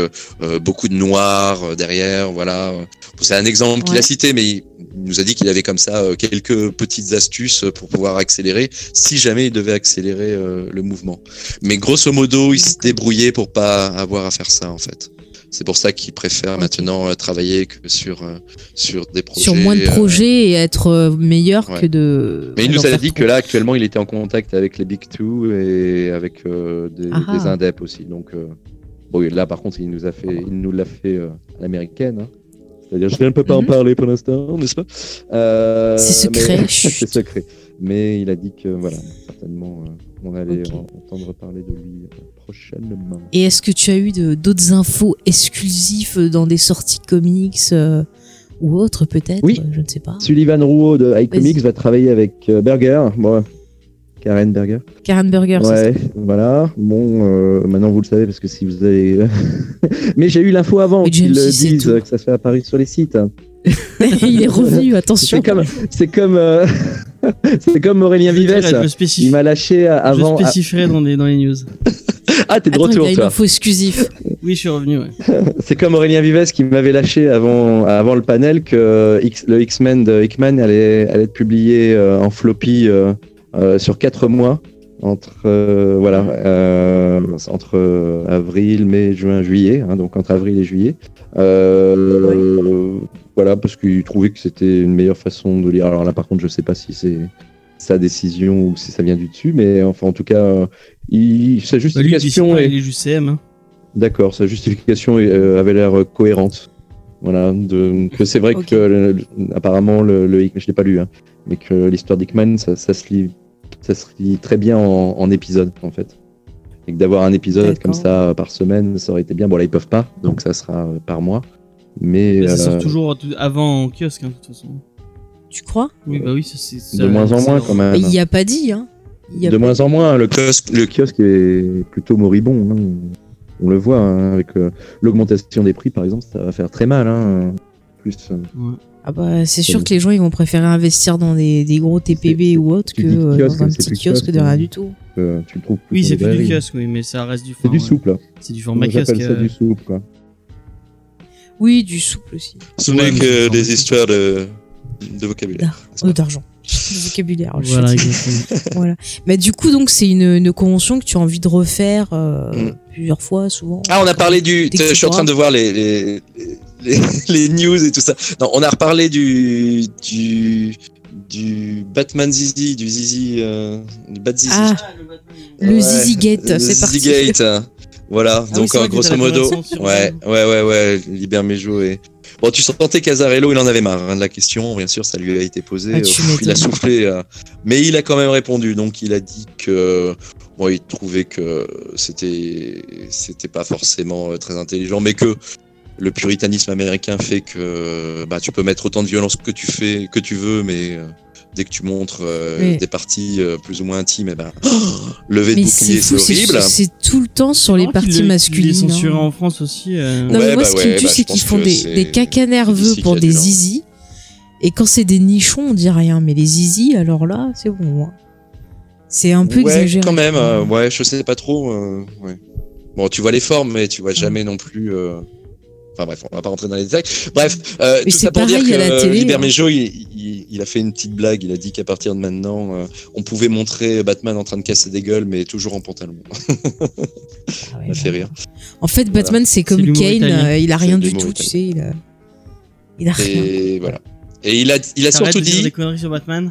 S6: beaucoup de noir derrière. Voilà, c'est un exemple qu'il a cité, mais il nous a dit qu'il avait comme ça euh, quelques petites astuces pour pouvoir accélérer si jamais il devait accélérer euh, le mouvement. Mais grosso modo, il se Débrouillait pour pas avoir à faire ça en fait. C'est pour ça qu'il préfère
S5: Ok.
S6: maintenant euh, travailler que sur euh, sur des projets.
S5: Sur moins de
S6: euh,
S5: projets et être meilleur
S6: ouais.
S5: que de.
S6: mais il nous a dit
S5: trop.
S6: que là, actuellement, il était en contact avec les Big Two et avec euh, des,
S5: Ah ah.
S6: des Indep aussi. Donc, euh, bon, là, par contre, il nous a fait, il nous l'a fait euh, à l'américaine. hein. C'est-à-dire, je ne peux pas en
S5: Mhm.
S6: parler pour l'instant, n'est-ce pas? Euh,
S5: C'est secret. *laughs*
S6: C'est secret. Mais il a dit que, voilà, certainement, euh, on allait
S5: Ok.
S6: en- entendre parler de lui euh, prochainement.
S5: Et est-ce que tu as eu d'autres infos exclusives dans des sorties comics euh, ou autres peut-être?
S7: Oui.
S5: euh, Je ne sais pas.
S7: Sullivan Rouault de iComics va travailler avec euh, Berger. Bon, Karen Berger.
S5: Karen Burger, c'est
S7: Ouais, voilà. Bon, euh, maintenant vous le savez parce que si vous avez. *laughs* Mais j'ai eu l'info avant qu'ils le disent, que ça se fait apparaître sur les sites.
S5: ça *laughs* Il est revenu, attention.
S7: C'est comme, c'est comme, euh, *laughs* c'est comme Aurélien Vives.
S2: Je
S7: Il m'a lâché
S2: je
S7: avant.
S2: spécifierai dans les, dans les news.
S7: Ah, t'es de
S5: Attends,
S7: retour,
S5: il a une
S7: toi.
S5: info exclusive.
S2: Oui, je suis revenu, ouais. *laughs*
S7: C'est comme Aurélien Vives qui m'avait lâché avant, avant le panel que X- le X-Men de Hickman allait, allait être publié euh, en floppy euh, euh, sur quatre mois entre euh, voilà euh, entre euh, avril, mai, juin, juillet, hein, donc entre avril et juillet. Euh, Voilà parce qu'il trouvait que c'était une meilleure façon de lire. Alors là, par contre, je sais pas si c'est sa décision ou si ça vient du dessus, mais enfin en tout cas, euh, il, sa
S2: Bah, lui, il
S7: justification
S2: pas,
S7: est
S2: il hein.
S7: D'accord, sa justification euh, avait l'air euh, cohérente. Voilà, de, que c'est vrai que le- le- apparemment le, le je l'ai pas lu, hein, mais que l'histoire d'Hickman, ça, ça se lit, ça se lit très bien en, en épisode en fait. Et que d'avoir un épisode comme ça par semaine, ça aurait été bien. Bon là ils peuvent pas, donc ça sera par mois. Mais
S2: Mais ça
S7: euh,
S2: sort toujours avant en kiosque, hein, de toute façon.
S5: Tu crois
S2: Oui, bah oui, ça, c'est.
S7: de moins en
S2: c'est
S7: moins quand même.
S5: Il n'y a pas dit. Hein. Il y a
S7: De
S5: pas-
S7: moins en moins, le,
S6: Kiosque-
S7: le kiosque est plutôt moribond. hein. On le voit hein, avec euh, l'augmentation des prix par exemple, ça va faire très mal. Hein. Plus, euh,
S2: Ouais.
S5: Ah bah, c'est sûr
S7: C'est-
S5: que les gens ils vont préférer investir dans des, des gros TPB
S7: C'est-
S5: ou autre que euh,
S7: kiosque,
S5: dans un
S7: c'est
S5: petit kiosque
S7: kiosque,
S5: de rien
S7: hein.
S5: du tout.
S7: euh, tu le trouves plus
S2: Oui, c'est plus du kiosque, oui, mais ça reste du
S7: C'est
S2: format.
S7: du souple.
S2: C'est du format kiosque.
S7: Ça
S2: euh,
S7: du souple, quoi.
S5: Oui, du souple aussi.
S6: N'est
S2: mais
S6: que
S2: c'est
S6: des histoires de, de vocabulaire. pas
S5: D'argent. De *laughs* vocabulaire. je
S2: Voilà.
S5: Voilà. Mais du coup, donc, c'est une, une convention que tu as envie de refaire euh,
S6: Mm.
S5: plusieurs fois, souvent.
S6: Ah, on a parlé du. Je suis en train de voir les, les, les, *laughs* les news et tout ça. Non, on a reparlé du. du du Batman Zizi, du Zizi, euh, du Bat Zizi.
S5: Ah, le
S6: Ouais,
S5: Zizi Gate,
S6: le
S5: c'est parti.
S6: Zizi Gate. Voilà,
S2: oui,
S6: donc euh,
S2: était
S6: grosso modo, ouais, ouais, ouais, ouais, Libère Mejo et bon, tu sentais qu'Azarello, il en avait marre hein, de la question, bien sûr, ça lui a été posé,
S5: Ah,
S6: il a soufflé, euh, mais il a quand même répondu, donc il a dit que bon, il trouvait que c'était c'était pas forcément euh, très intelligent, mais que le puritanisme américain fait que bah tu peux mettre autant de violence que tu fais que tu veux, mais euh, dès que tu montres euh, des parties euh, plus ou moins intimes, eh ben, lever de bouclier,
S5: c'est
S6: c'est
S5: c'est
S6: horrible.
S5: c'est tout le temps sur les parties masculines.
S2: Il est censuré
S5: hein.
S2: en France aussi. euh,
S5: Non, mais moi,
S6: bah
S5: ce qui
S6: ouais,
S5: me tue,
S6: bah,
S5: c'est qu'ils font des,
S6: c'est-
S5: des cacas nerveux pour des
S6: lent.
S5: zizi. Et quand c'est des nichons, on dit rien. Mais les zizi, alors là, c'est bon. hein. C'est un peu
S6: ouais,
S5: exagéré.
S6: quand même. euh, ouais, je sais pas trop. euh, ouais. Bon, tu vois les formes, mais tu vois jamais non plus. Enfin bref, on va pas rentrer dans les détails. Bref, euh, tout
S5: c'est
S6: ça pour dire que
S5: la télé,
S6: Liber
S5: hein.
S6: Mejo, il, il- il a fait une petite blague. Il a dit qu'à partir de maintenant, euh, on pouvait montrer Batman en train de casser des gueules, mais toujours en pantalon.
S5: Ah ouais,
S6: Ça fait rire.
S5: En fait, Batman, c'est comme Kane, euh, il a rien du tout, tu sais. Il a, il a rien.
S6: Et voilà. Et il a, il a surtout dit,
S2: des conneries sur Batman?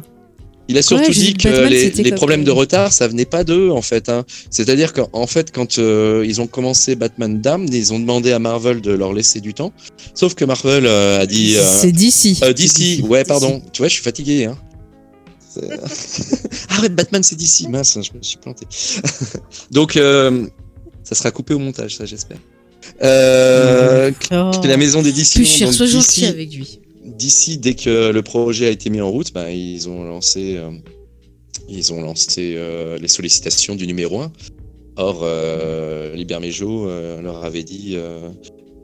S6: Il a surtout
S5: Ouais,
S6: dit que
S5: Batman,
S6: les, problèmes de retard, ça venait pas d'eux en fait. Hein. C'est-à-dire qu'en fait, quand euh, ils ont commencé Batman Damned, ils ont demandé à Marvel de leur laisser du temps. Sauf que Marvel euh, a dit. euh,
S5: C'est d'ici.
S6: Euh, DC, ouais, pardon. Tu vois, je suis fatigué. Hein. Ah ouais, *laughs* Batman, c'est DC. Mince, je me suis planté. *laughs* Donc, ça sera coupé au montage, ça, j'espère.
S5: Oh.
S6: la maison d'édition.
S5: Plus cher, sois
S6: DC,
S5: gentil avec lui.
S6: DC, dès que le projet a été mis en route, bah, ils ont lancé, euh, ils ont lancé euh, les sollicitations du numéro 1. Or, euh, Liber Mejo euh, leur avait dit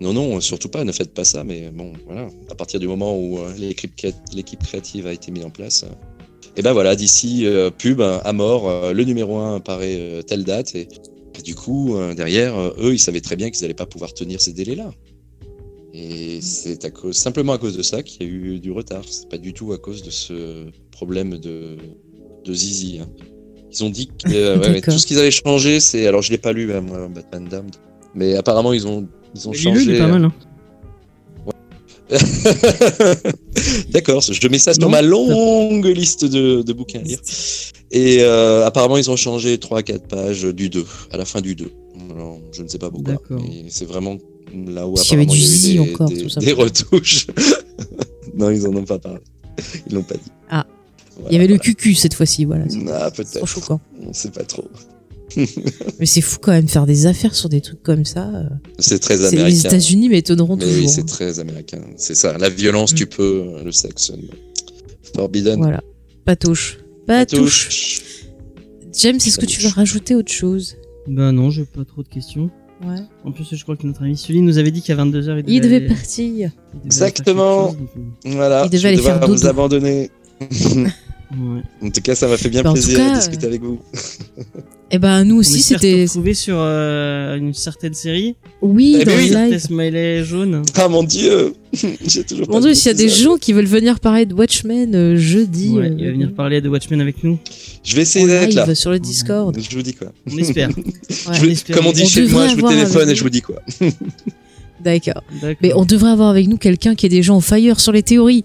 S6: non, non, surtout pas, ne faites pas ça. Mais bon, voilà, à partir du moment où l'équipe cré- l'équipe créative a été mise en place, et ben voilà, d'ici pub à mort, le numéro 1 apparaît telle date et, et du coup derrière, eux, ils savaient très bien qu'ils n'allaient pas pouvoir tenir ces délais-là. Et c'est à cause, simplement à cause de ça qu'il y a eu du retard. C'est pas du tout à cause de ce problème de, de Zizi. hein. Ils ont dit que euh, ouais, ouais,
S5: D'accord.
S6: tout ce qu'ils avaient changé, c'est. Alors je l'ai pas lu, hein, moi, Batman Damned. Mais apparemment, ils ont, ils ont
S2: Mais
S6: changé.
S2: Il est pas mal. Hein. *laughs*
S6: D'accord, je mets ça sur
S2: Non.
S6: ma longue liste de, de bouquins à lire. Et euh, apparemment, ils ont changé 3-4 pages du 2, à la fin du 2. Alors, je ne sais pas pourquoi. Mais C'est vraiment là où
S5: Parce qu'il y avait du
S6: il y a eu
S5: zizi
S6: des,
S5: encore,
S6: des-
S5: tout ça.
S6: des retouches. *laughs* non, ils en ont pas parlé. Ils l'ont pas dit.
S5: Ah.
S6: Voilà,
S5: Il y avait le cucu cette fois-ci, voilà. C'est
S6: Ah,
S5: trop
S6: peut-être.
S5: choquant.
S6: On sait pas trop. *laughs*
S5: Mais c'est fou quand même de faire des affaires sur des trucs comme ça. euh.
S6: C'est très américain.
S5: Les États-Unis m'étonneront
S6: Mais
S5: toujours.
S6: oui, c'est très américain. C'est ça. La violence,
S5: Mm.
S6: tu peux. Le sexe. euh, Forbidden.
S5: Voilà. Patouche. Patouche.
S6: Touche.
S5: James, est-ce que tu veux rajouter autre chose?
S2: Bah non, j'ai pas trop de questions.
S5: Ouais.
S2: En plus, je crois que notre ami Sully nous avait dit qu'à 22h, il,
S5: Il devait
S2: aller-
S5: partir.
S2: il devait aller faire
S6: Exactement.
S2: quelque chose, donc,
S6: Voilà.
S5: Il devait aller faire
S6: vous abandonner. *laughs*
S2: euh, ouais.
S6: En tout cas, ça m'a fait bien
S5: Bah,
S6: plaisir
S5: cas,
S6: de discuter avec vous. *laughs*
S5: Eh ben, nous
S2: On
S5: aussi, c'était.
S2: retrouver sur euh, une certaine série.
S5: Oui,
S6: Eh
S5: dans
S6: ben
S5: le
S6: oui.
S2: smiley jaune.
S6: Ah mon dieu *laughs* J'ai toujours
S5: Mon
S6: pas
S5: dieu, s'il y a des gens qui veulent venir parler de Watchmen euh, jeudi.
S2: Ouais,
S5: euh,
S2: il va venir parler de Watchmen avec nous.
S6: Je vais essayer d'être là.
S5: sur le Discord.
S6: Je vous dis quoi.
S2: On espère. *laughs*
S5: Ouais.
S6: Je vous-
S2: espère.
S6: comme on dit
S5: On
S6: chez moi, je vous téléphone et je vous dis quoi.
S5: D'accord.
S2: D'accord.
S5: Mais on devrait avoir avec nous quelqu'un qui est déjà en fire sur les théories.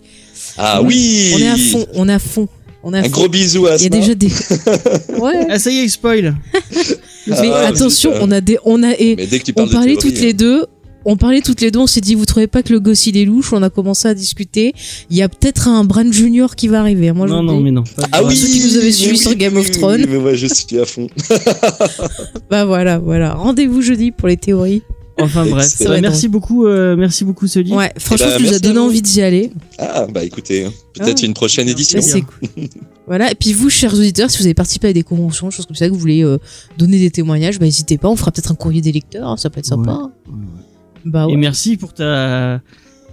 S6: Ah oui
S5: On est à fond, on est à fond. On à
S6: Un gros bisou à
S5: Il y a
S6: Asma.
S5: déjà des. *laughs* ouais.
S2: Ah, ça y est, il spoil. *laughs*
S5: Mais
S6: Ah,
S5: attention, on a des, on a et
S6: Mais dès que tu
S5: on
S6: parles de
S5: parlait
S6: théorie,
S5: toutes les deux. On parlait toutes les deux, on s'est dit, vous trouvez pas que le gosse il est louche? On a commencé à discuter. Il y a peut-être un Bran Junior qui va arriver. Moi, je
S2: non,
S5: vous
S2: non,
S5: dis.
S2: mais non.
S6: Ah oui
S5: avaient
S6: mais
S5: suivis
S6: oui,
S5: sur Game
S6: oui,
S5: of Thrones.
S6: oui, Mais moi, je suis à fond. *laughs*
S5: Bah voilà, voilà. Rendez-vous jeudi pour les théories.
S2: Enfin bref. Bah, merci beaucoup, euh, merci beaucoup, Sully.
S5: Ouais, franchement,
S6: bah,
S5: tu nous as donné envie d'y aller.
S6: Ah, bah écoutez, hein, peut-être
S5: Ah.
S6: une prochaine édition.
S5: Bah, c'est cool. *laughs* Voilà. Et puis vous, chers auditeurs, si vous avez participé à des conventions, des choses comme ça, que vous voulez euh, donner des témoignages, bah n'hésitez pas. On fera peut-être un courrier des lecteurs. hein, ça peut être sympa. Bah
S2: Et merci pour ta,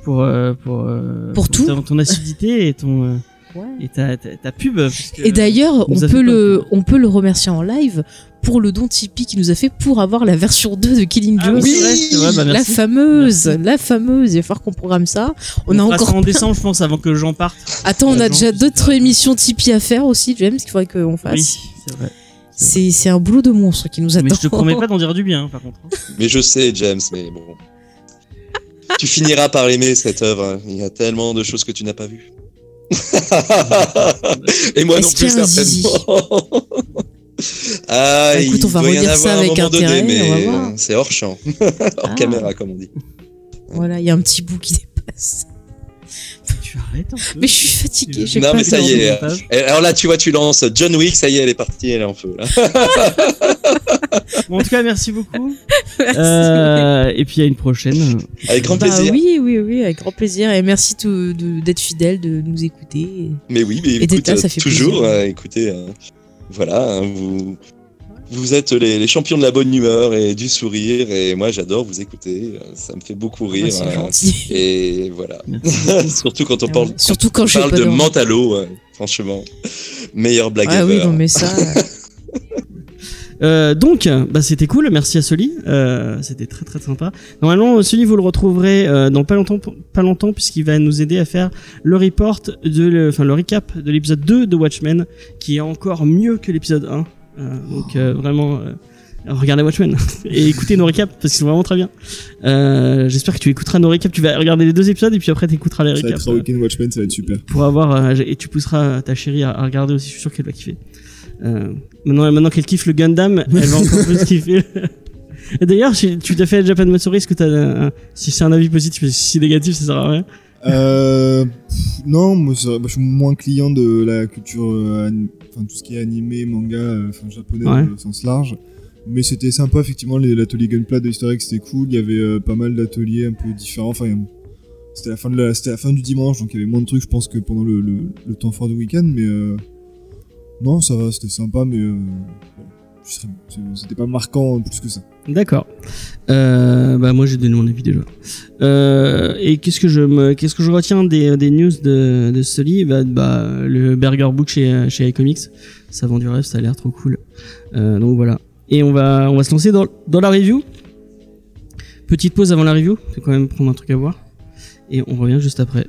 S2: pour, euh, pour, euh,
S5: Pour tout.
S2: ta- ton assiduité et ton, euh,
S5: Ouais.
S2: et ta, ta, ta pub.
S5: Et d'ailleurs, on peut le, on peut le remercier en live pour le don Tipeee qu'il nous a fait pour avoir la version 2 de Killing
S2: Ah
S5: Joke.
S2: oui, bah,
S5: la fameuse,
S2: Merci.
S5: la fameuse. Il va falloir qu'on programme ça. On, a encore.
S2: ça en décembre, je pense, avant que Jean parte.
S5: Attends, on a déjà d'autres émissions Tipeee à faire aussi, James, qu'il faudrait qu'on fasse.
S2: Oui, c'est vrai.
S5: C'est, c'est un boulot de monstre qui nous attend.
S2: Mais je te promets pas d'en dire du bien, hein, par contre. *laughs*
S6: Mais je sais, James, mais bon. tu finiras par aimer cette œuvre. hein. Il y a tellement de choses que tu n'as pas vues. Et moi non plus, certainement. ah, *laughs*
S5: Bah, écoute, on va relire ça avec intérêt,
S6: mais c'est hors champ, *laughs* hors
S5: Ah.
S6: caméra, comme on dit.
S5: Voilà, il y a un petit bout qui dépasse.
S2: Tu arrêtes un peu.
S5: Mais je suis fatiguée, j'ai
S6: Non,
S5: pas
S6: mais ça y est. alors là, tu vois, tu lances John Wick, ça y est, elle est partie, elle est en feu. Là.
S2: Bon, en tout cas, merci beaucoup. *laughs*
S5: Merci.
S2: Euh, et puis à une prochaine.
S6: Avec grand
S5: Bah
S6: plaisir.
S5: oui, oui, oui, avec grand plaisir. Et merci tout- de- d'être fidèle, de nous écouter.
S6: Mais oui, mais
S5: Et
S6: écoute,
S5: d'être là, ça fait
S6: toujours,
S5: plaisir.
S6: euh, écoutez, euh, voilà, hein, vous, vous êtes les, les champions de la bonne humeur et du sourire, et moi j'adore vous écouter, euh, ça me fait beaucoup rire.
S5: c'est
S6: hein.
S5: gentil. *laughs*
S6: et voilà, *laughs* surtout quand on
S5: Ah
S6: parle.
S5: Surtout quand je
S6: parle de. Mentalo, franchement, meilleure blague
S5: Ah oui, non, mais ça. *laughs* euh,
S2: Euh, donc, bah, c'était cool. Merci à Soli. Euh, c'était très très sympa. Normalement, Soli, vous le retrouverez euh, dans pas longtemps, pas longtemps, puisqu'il va nous aider à faire le report de, le- enfin le recap de l'épisode 2 de Watchmen, qui est encore mieux que l'épisode 1. Euh, donc euh, vraiment, euh, regardez Watchmen *laughs* et écoutez nos recaps parce qu'ils sont vraiment très bien. Euh, J'espère que tu écouteras nos recaps. Tu vas regarder les deux épisodes et puis après tu écouteras les
S4: Ça va
S2: recaps.
S4: être week-end Watchmen, ça va être super.
S2: pour avoir euh, et tu pousseras ta chérie à, à regarder aussi. Je suis sûr qu'elle va kiffer. Euh, maintenant, maintenant qu'elle kiffe le Gundam, elle va encore plus *laughs* kiffer. D'ailleurs, tu t'as fait Japan Matsuri, est-ce que t'as si c'est un avis positif, si négatif, ça sert à rien?
S4: Euh, pff, non, moi, ça- je suis moins client de la culture, euh, enfin tout ce qui est animé, manga, euh, enfin japonais
S2: Ouais.
S4: au sens large. Mais c'était sympa, effectivement, l'atelier Gunpla de Historic, c'était cool. Il y avait euh, pas mal d'ateliers un peu différents. Enfin, c'était la fin de la, la fin du dimanche, donc il y avait moins de trucs, je pense, que pendant le, le, le temps fort du week-end. Mais euh, non, ça va, c'était sympa, mais c'était pas marquant plus que ça.
S2: D'accord. Euh, bah moi j'ai donné mon avis déjà. Euh, et qu'est-ce que je me, qu'est-ce que je retiens des, des news de, de Sully? Bah, bah le Burger Book chez chez iComics, ça vend du rêve, ça a l'air trop cool. Euh, donc voilà. Et on va on va se lancer dans dans la review. Petite pause avant la review, faut quand même prendre un truc à voir. Et on revient juste après.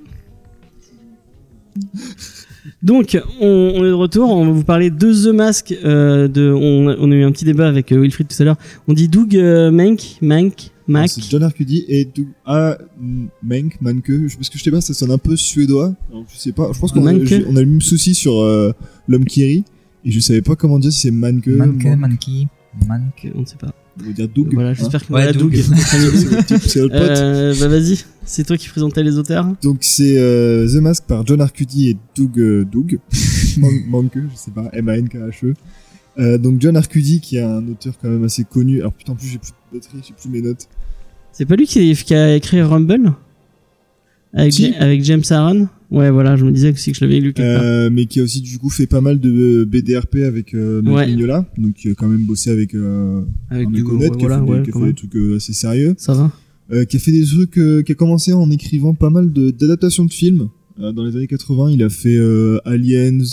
S2: Donc, on, on est de retour. On va vous parler de The Mask. euh, de, on, a- on a eu un petit débat avec euh, Wilfried tout à l'heure. On dit Doug euh, Mank, Mank, Mac.
S4: C'est John Arcudi et Doug Ah, Menk, Manke. Je- Parce que je sais pas, ça sonne un peu suédois. Alors, je sais pas. Je pense qu'on a,
S2: Manke.
S4: j'ai- on a le même souci sur euh, l'homme qui rit. Et je savais pas comment dire si c'est Manke.
S3: Manke,
S4: Man-
S3: Manki, Mank.
S2: On ne sait pas.
S4: On va dire Doug.
S2: Voilà,
S4: hein.
S2: j'espère que
S3: Ouais,
S2: voilà,
S3: Doug.
S2: Doug. *laughs*
S4: c'est le type, c'est le pote.
S2: Euh, bah vas-y, c'est toi qui présentais les auteurs.
S4: Donc c'est euh, The Mask par John Arcudi et Doug euh, Doug *laughs* Man- Manke, je sais pas, M-A-N-K-H-E. Euh, donc John Arcudi qui est un auteur quand même assez connu. Alors putain, en plus j'ai plus de batterie, j'ai plus mes notes.
S2: C'est pas lui qui, qui a écrit Rumble? Avec,
S4: Si.
S2: Ja- avec James Aaron? Ouais, voilà, je me disais aussi que je l'avais lu quelque part.
S4: Euh, mais qui a aussi du coup fait pas mal de BDRP avec euh,
S2: Ouais.
S4: Mignola. Donc qui a quand même bossé avec euh,
S2: Avec du
S4: mec honnête, qui a
S2: voilà,
S4: fait, des,
S2: ouais,
S4: qui a fait des trucs euh, assez sérieux.
S2: Ça va
S4: Euh, qui a fait des trucs, euh, qui a commencé en écrivant pas mal de- d'adaptations de, films. Euh, dans les années 80, il a fait euh, Aliens,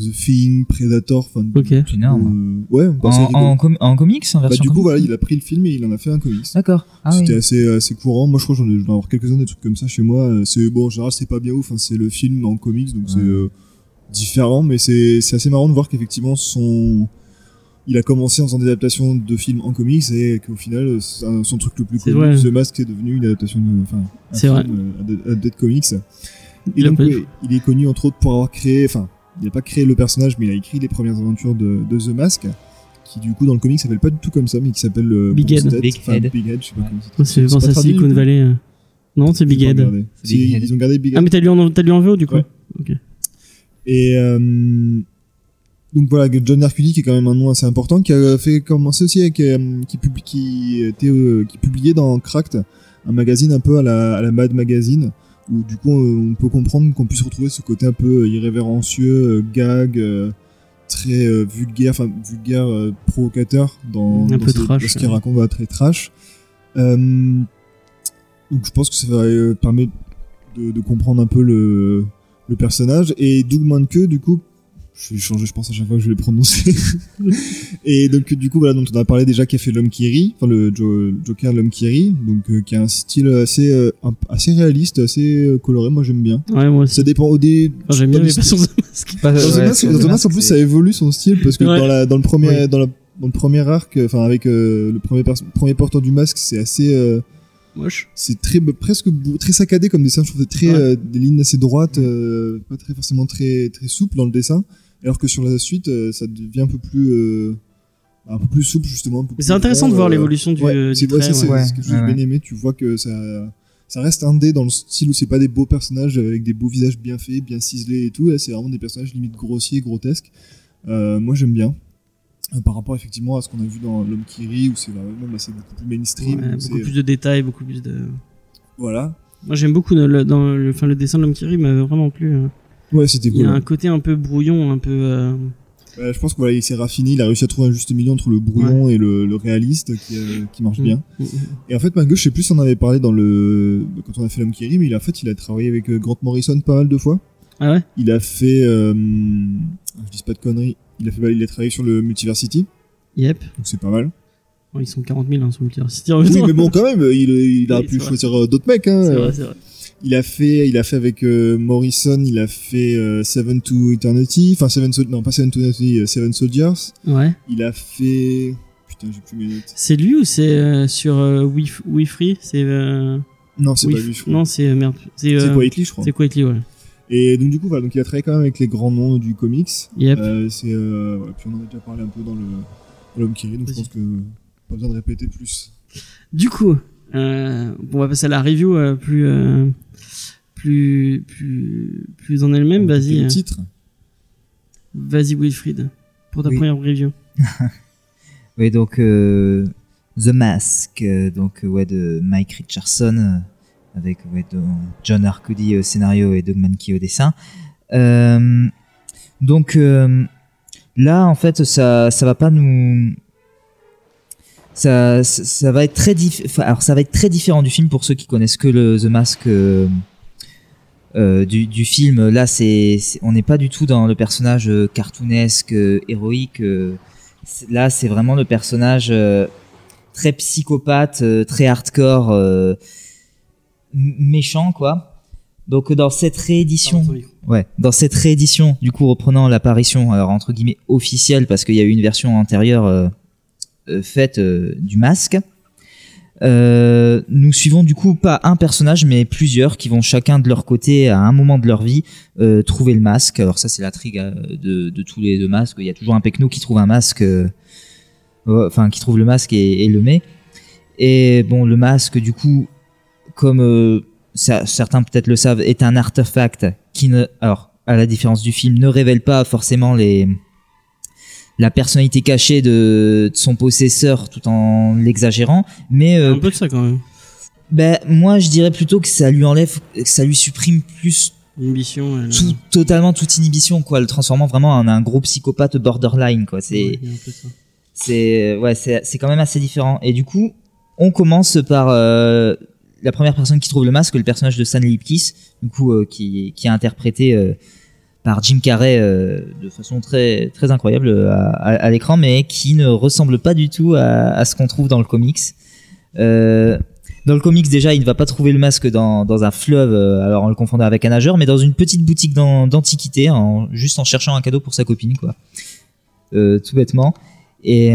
S4: The Thing, Predator, enfin.
S2: Ok.
S3: C'est énorme.
S4: euh, ouais, bah,
S3: En,
S4: c'est rigolo.
S3: en, com- en comics, en
S4: Bah,
S3: version
S4: du coup, voilà, il a pris le film et il en a fait un comics.
S3: D'accord. Ah oui.
S4: C'était assez, assez courant. Moi, je crois que j'en ai, avoir quelques-uns des trucs comme ça chez moi. Euh, C'est bon, en général, c'est pas bien ouf. Hein, c'est le film en comics, donc c'est euh, différent, mais c'est c'est assez marrant de voir qu'effectivement son il a commencé en faisant des adaptations de films en comics et qu'au final, euh, son truc le plus connu,
S2: vrai.
S4: The Mask, est devenu une adaptation de, enfin, un film,
S2: vrai.
S4: euh, ad- comics. Et
S2: Il
S4: donc, ouais, il est connu entre autres pour avoir créé, enfin, il n'a pas créé le personnage, mais il a écrit les premières aventures de, de The Mask, qui du coup dans le comic s'appelle pas du tout comme ça, mais qui s'appelle euh,
S2: Big Head.
S3: Big
S4: enfin,
S3: Head.
S4: Big Head, je sais pas
S3: Ouais.
S4: comment c'est
S2: c'est à Silicon Valley. euh. Non, c'est Big Head.
S3: Big.
S4: Ils ont gardé Big Head.
S2: Ah, mais t'as lu, en- t'as lu en VO du coup
S4: Ouais.
S2: Ok.
S4: Et euh, donc voilà, John Arcudi qui est quand même un nom assez important, qui a fait commencer aussi avec euh, qui, publie, qui était euh, qui publiait dans Cracked, un magazine un peu à la, à la Mad Magazine, où du coup euh, on peut comprendre qu'on puisse retrouver ce côté un peu irrévérencieux, euh, gag, euh, très euh, vulgaire, enfin vulgaire, euh, provocateur dans,
S2: Un
S4: dans
S2: peu
S4: ce,
S2: trash,
S4: dans ce qu'il
S2: ouais.
S4: raconte, très trash. Euh, donc je pense que ça va euh, permettre de, de comprendre un peu le, le personnage. Et Doug Manke, du coup, je vais changer, je pense, à chaque fois que je vais le prononcer. *laughs* et donc, du coup, voilà, dont on a parlé déjà, qui a fait L'homme qui rit, enfin, le Jo- Joker, L'homme qui rit, donc, euh, qui a un style assez, euh, un- assez réaliste, assez euh, coloré, moi j'aime bien.
S2: Ouais, moi aussi.
S4: Ça dépend au dé.
S2: Enfin, J'aime bien masque.
S3: Pas-
S4: dans The Mask, dans The Mask, en plus, ça évolue son style parce que
S2: Ouais.
S4: dans, la, dans le premier,
S3: Ouais.
S4: dans, la, dans le premier arc, enfin avec euh, le premier, premier porteur du masque, c'est assez, euh,
S2: Moche.
S4: c'est très presque très saccadé comme dessin. Je trouve très
S2: Ouais.
S4: euh, des lignes assez droites, euh, pas très forcément très très souple dans le dessin. Alors que sur la suite, euh, ça devient un peu plus euh, un peu plus souple justement.
S2: c'est intéressant de voir
S4: euh,
S2: l'évolution du,
S4: Ouais,
S2: du
S4: c'est ouais,
S2: trait.
S4: ça, c'est
S2: ouais.
S3: ouais.
S4: ce que j'ai
S3: Ouais,
S4: bien
S3: ouais.
S4: aimé. Tu vois que ça, ça reste indé dans le style où c'est pas des beaux personnages avec des beaux visages bien faits, bien ciselés et tout. Là, c'est vraiment des personnages limite grossiers, grotesques. Euh, moi, j'aime bien. Euh, par rapport effectivement à ce qu'on a vu dans L'homme qui rit, où c'est vraiment bah, c'est beaucoup plus mainstream.
S2: Beaucoup
S4: c'est-
S2: plus de détails, beaucoup plus de.
S4: Voilà.
S2: Moi j'aime beaucoup le, le- dans le, enfin, le dessin de l'homme qui rit m'avait vraiment plu. euh.
S4: Ouais, c'était
S2: Il y
S4: cool.
S2: a un côté un peu brouillon, un peu. euh,
S4: Ouais, je pense qu'il voilà, s'est raffiné, il a réussi à trouver un juste milieu entre le brouillon et le, le réaliste qui, euh, qui marche
S2: Mm.
S4: bien.
S2: mm.
S4: Et en fait, Mango, je sais plus si on en avait parlé dans le quand on a fait l'homme qui rit, mais il a, en fait, il a travaillé avec euh, Grant Morrison pas mal de fois.
S2: Ah ouais?
S4: Il a fait, euh, je dis pas de conneries, il a fait, il a travaillé sur le Multiversity.
S2: Yep.
S4: donc c'est pas mal.
S2: Ils sont 40 000 hein, sur Multiversity
S4: Oui, mais bon, quand même, il, il a
S2: Oui,
S4: pu choisir d'autres mecs. Hein.
S2: C'est vrai, c'est vrai.
S4: Il a fait, il a fait avec euh, Morrison, il a fait euh, Seven to Eternity, enfin Seven, Sol- non pas Seven to Eternity, euh, Seven Soldiers.
S2: Ouais.
S4: Il a fait, putain, j'ai plus mes notes.
S2: C'est lui ou c'est sur We, We Free C'est.
S4: Non, c'est pas lui, je crois.
S2: Non, c'est. Merde. C'est
S4: Quietly, je crois.
S2: C'est Quietly, ouais.
S4: Et donc du coup, voilà, donc il a travaillé quand même avec les grands noms du comics.
S2: Yep.
S4: C'est, voilà, puis on en a déjà parlé un peu dans le l'homme qui rit, donc je pense que pas besoin de répéter plus.
S2: Du coup, euh, on va passer à la review euh, plus, euh, plus, plus, plus en elle-même. Vas-y,
S4: le
S2: euh,
S4: titre.
S2: vas-y Wilfried, pour ta
S3: Oui.
S2: première review. *laughs*
S3: Oui, donc euh, The Mask, euh, donc ouais de Mike Richardson avec ouais, de- John Arcudi au scénario et Doug Mankey au dessin. Euh, donc euh, là, en fait, ça ça va pas nous ça, ça, ça va être très enfin, alors ça va être très différent du film pour ceux qui connaissent que le The Mask euh, euh, du, du film. Là, c'est on n'est pas du tout dans le personnage euh, cartoonesque, euh, héroïque. euh, là, c'est vraiment le personnage euh, très psychopathe, euh, très hardcore, euh, méchant, quoi. Donc dans cette réédition, Ouais, dans cette réédition, du coup reprenant l'apparition, alors entre guillemets officielle, parce qu'il y a eu une version antérieure faite du masque, euh, nous suivons du coup pas un personnage, mais plusieurs qui vont chacun de leur côté, à un moment de leur vie, euh, trouver le masque. Alors ça c'est la trigue euh, de, de tous les deux masques. Il y a toujours un pecno qui trouve un masque, euh, enfin qui trouve le masque et, et le met. Et bon, le masque du coup, comme ça- certains peut-être le savent, est un artefact qui ne, alors à la différence du film, ne révèle pas forcément les la personnalité cachée de, de son possesseur tout en l'exagérant, mais euh,
S2: un peu de ça quand même.
S3: ben moi je dirais plutôt que ça lui enlève, que ça lui supprime plus
S2: Inhibition. elle-
S3: tout, totalement toute inhibition quoi, le transformant vraiment en un gros psychopathe borderline quoi. C'est
S2: a
S3: c'est ouais c'est c'est quand même assez différent et du coup on commence par euh, la première personne qui trouve le masque le personnage de Stanley Ipkiss du coup euh, qui qui est interprété euh, par Jim Carrey euh, de façon très très incroyable euh, à, à- à l'écran mais qui ne ressemble pas du tout à, à ce qu'on trouve dans le comics. Euh, dans le comics déjà il ne va pas trouver le masque dans, dans un fleuve euh, alors en le confondant avec un nageur mais dans une petite boutique d'an- d'antiquité en juste en cherchant un cadeau pour sa copine quoi. Euh, tout bêtement. Et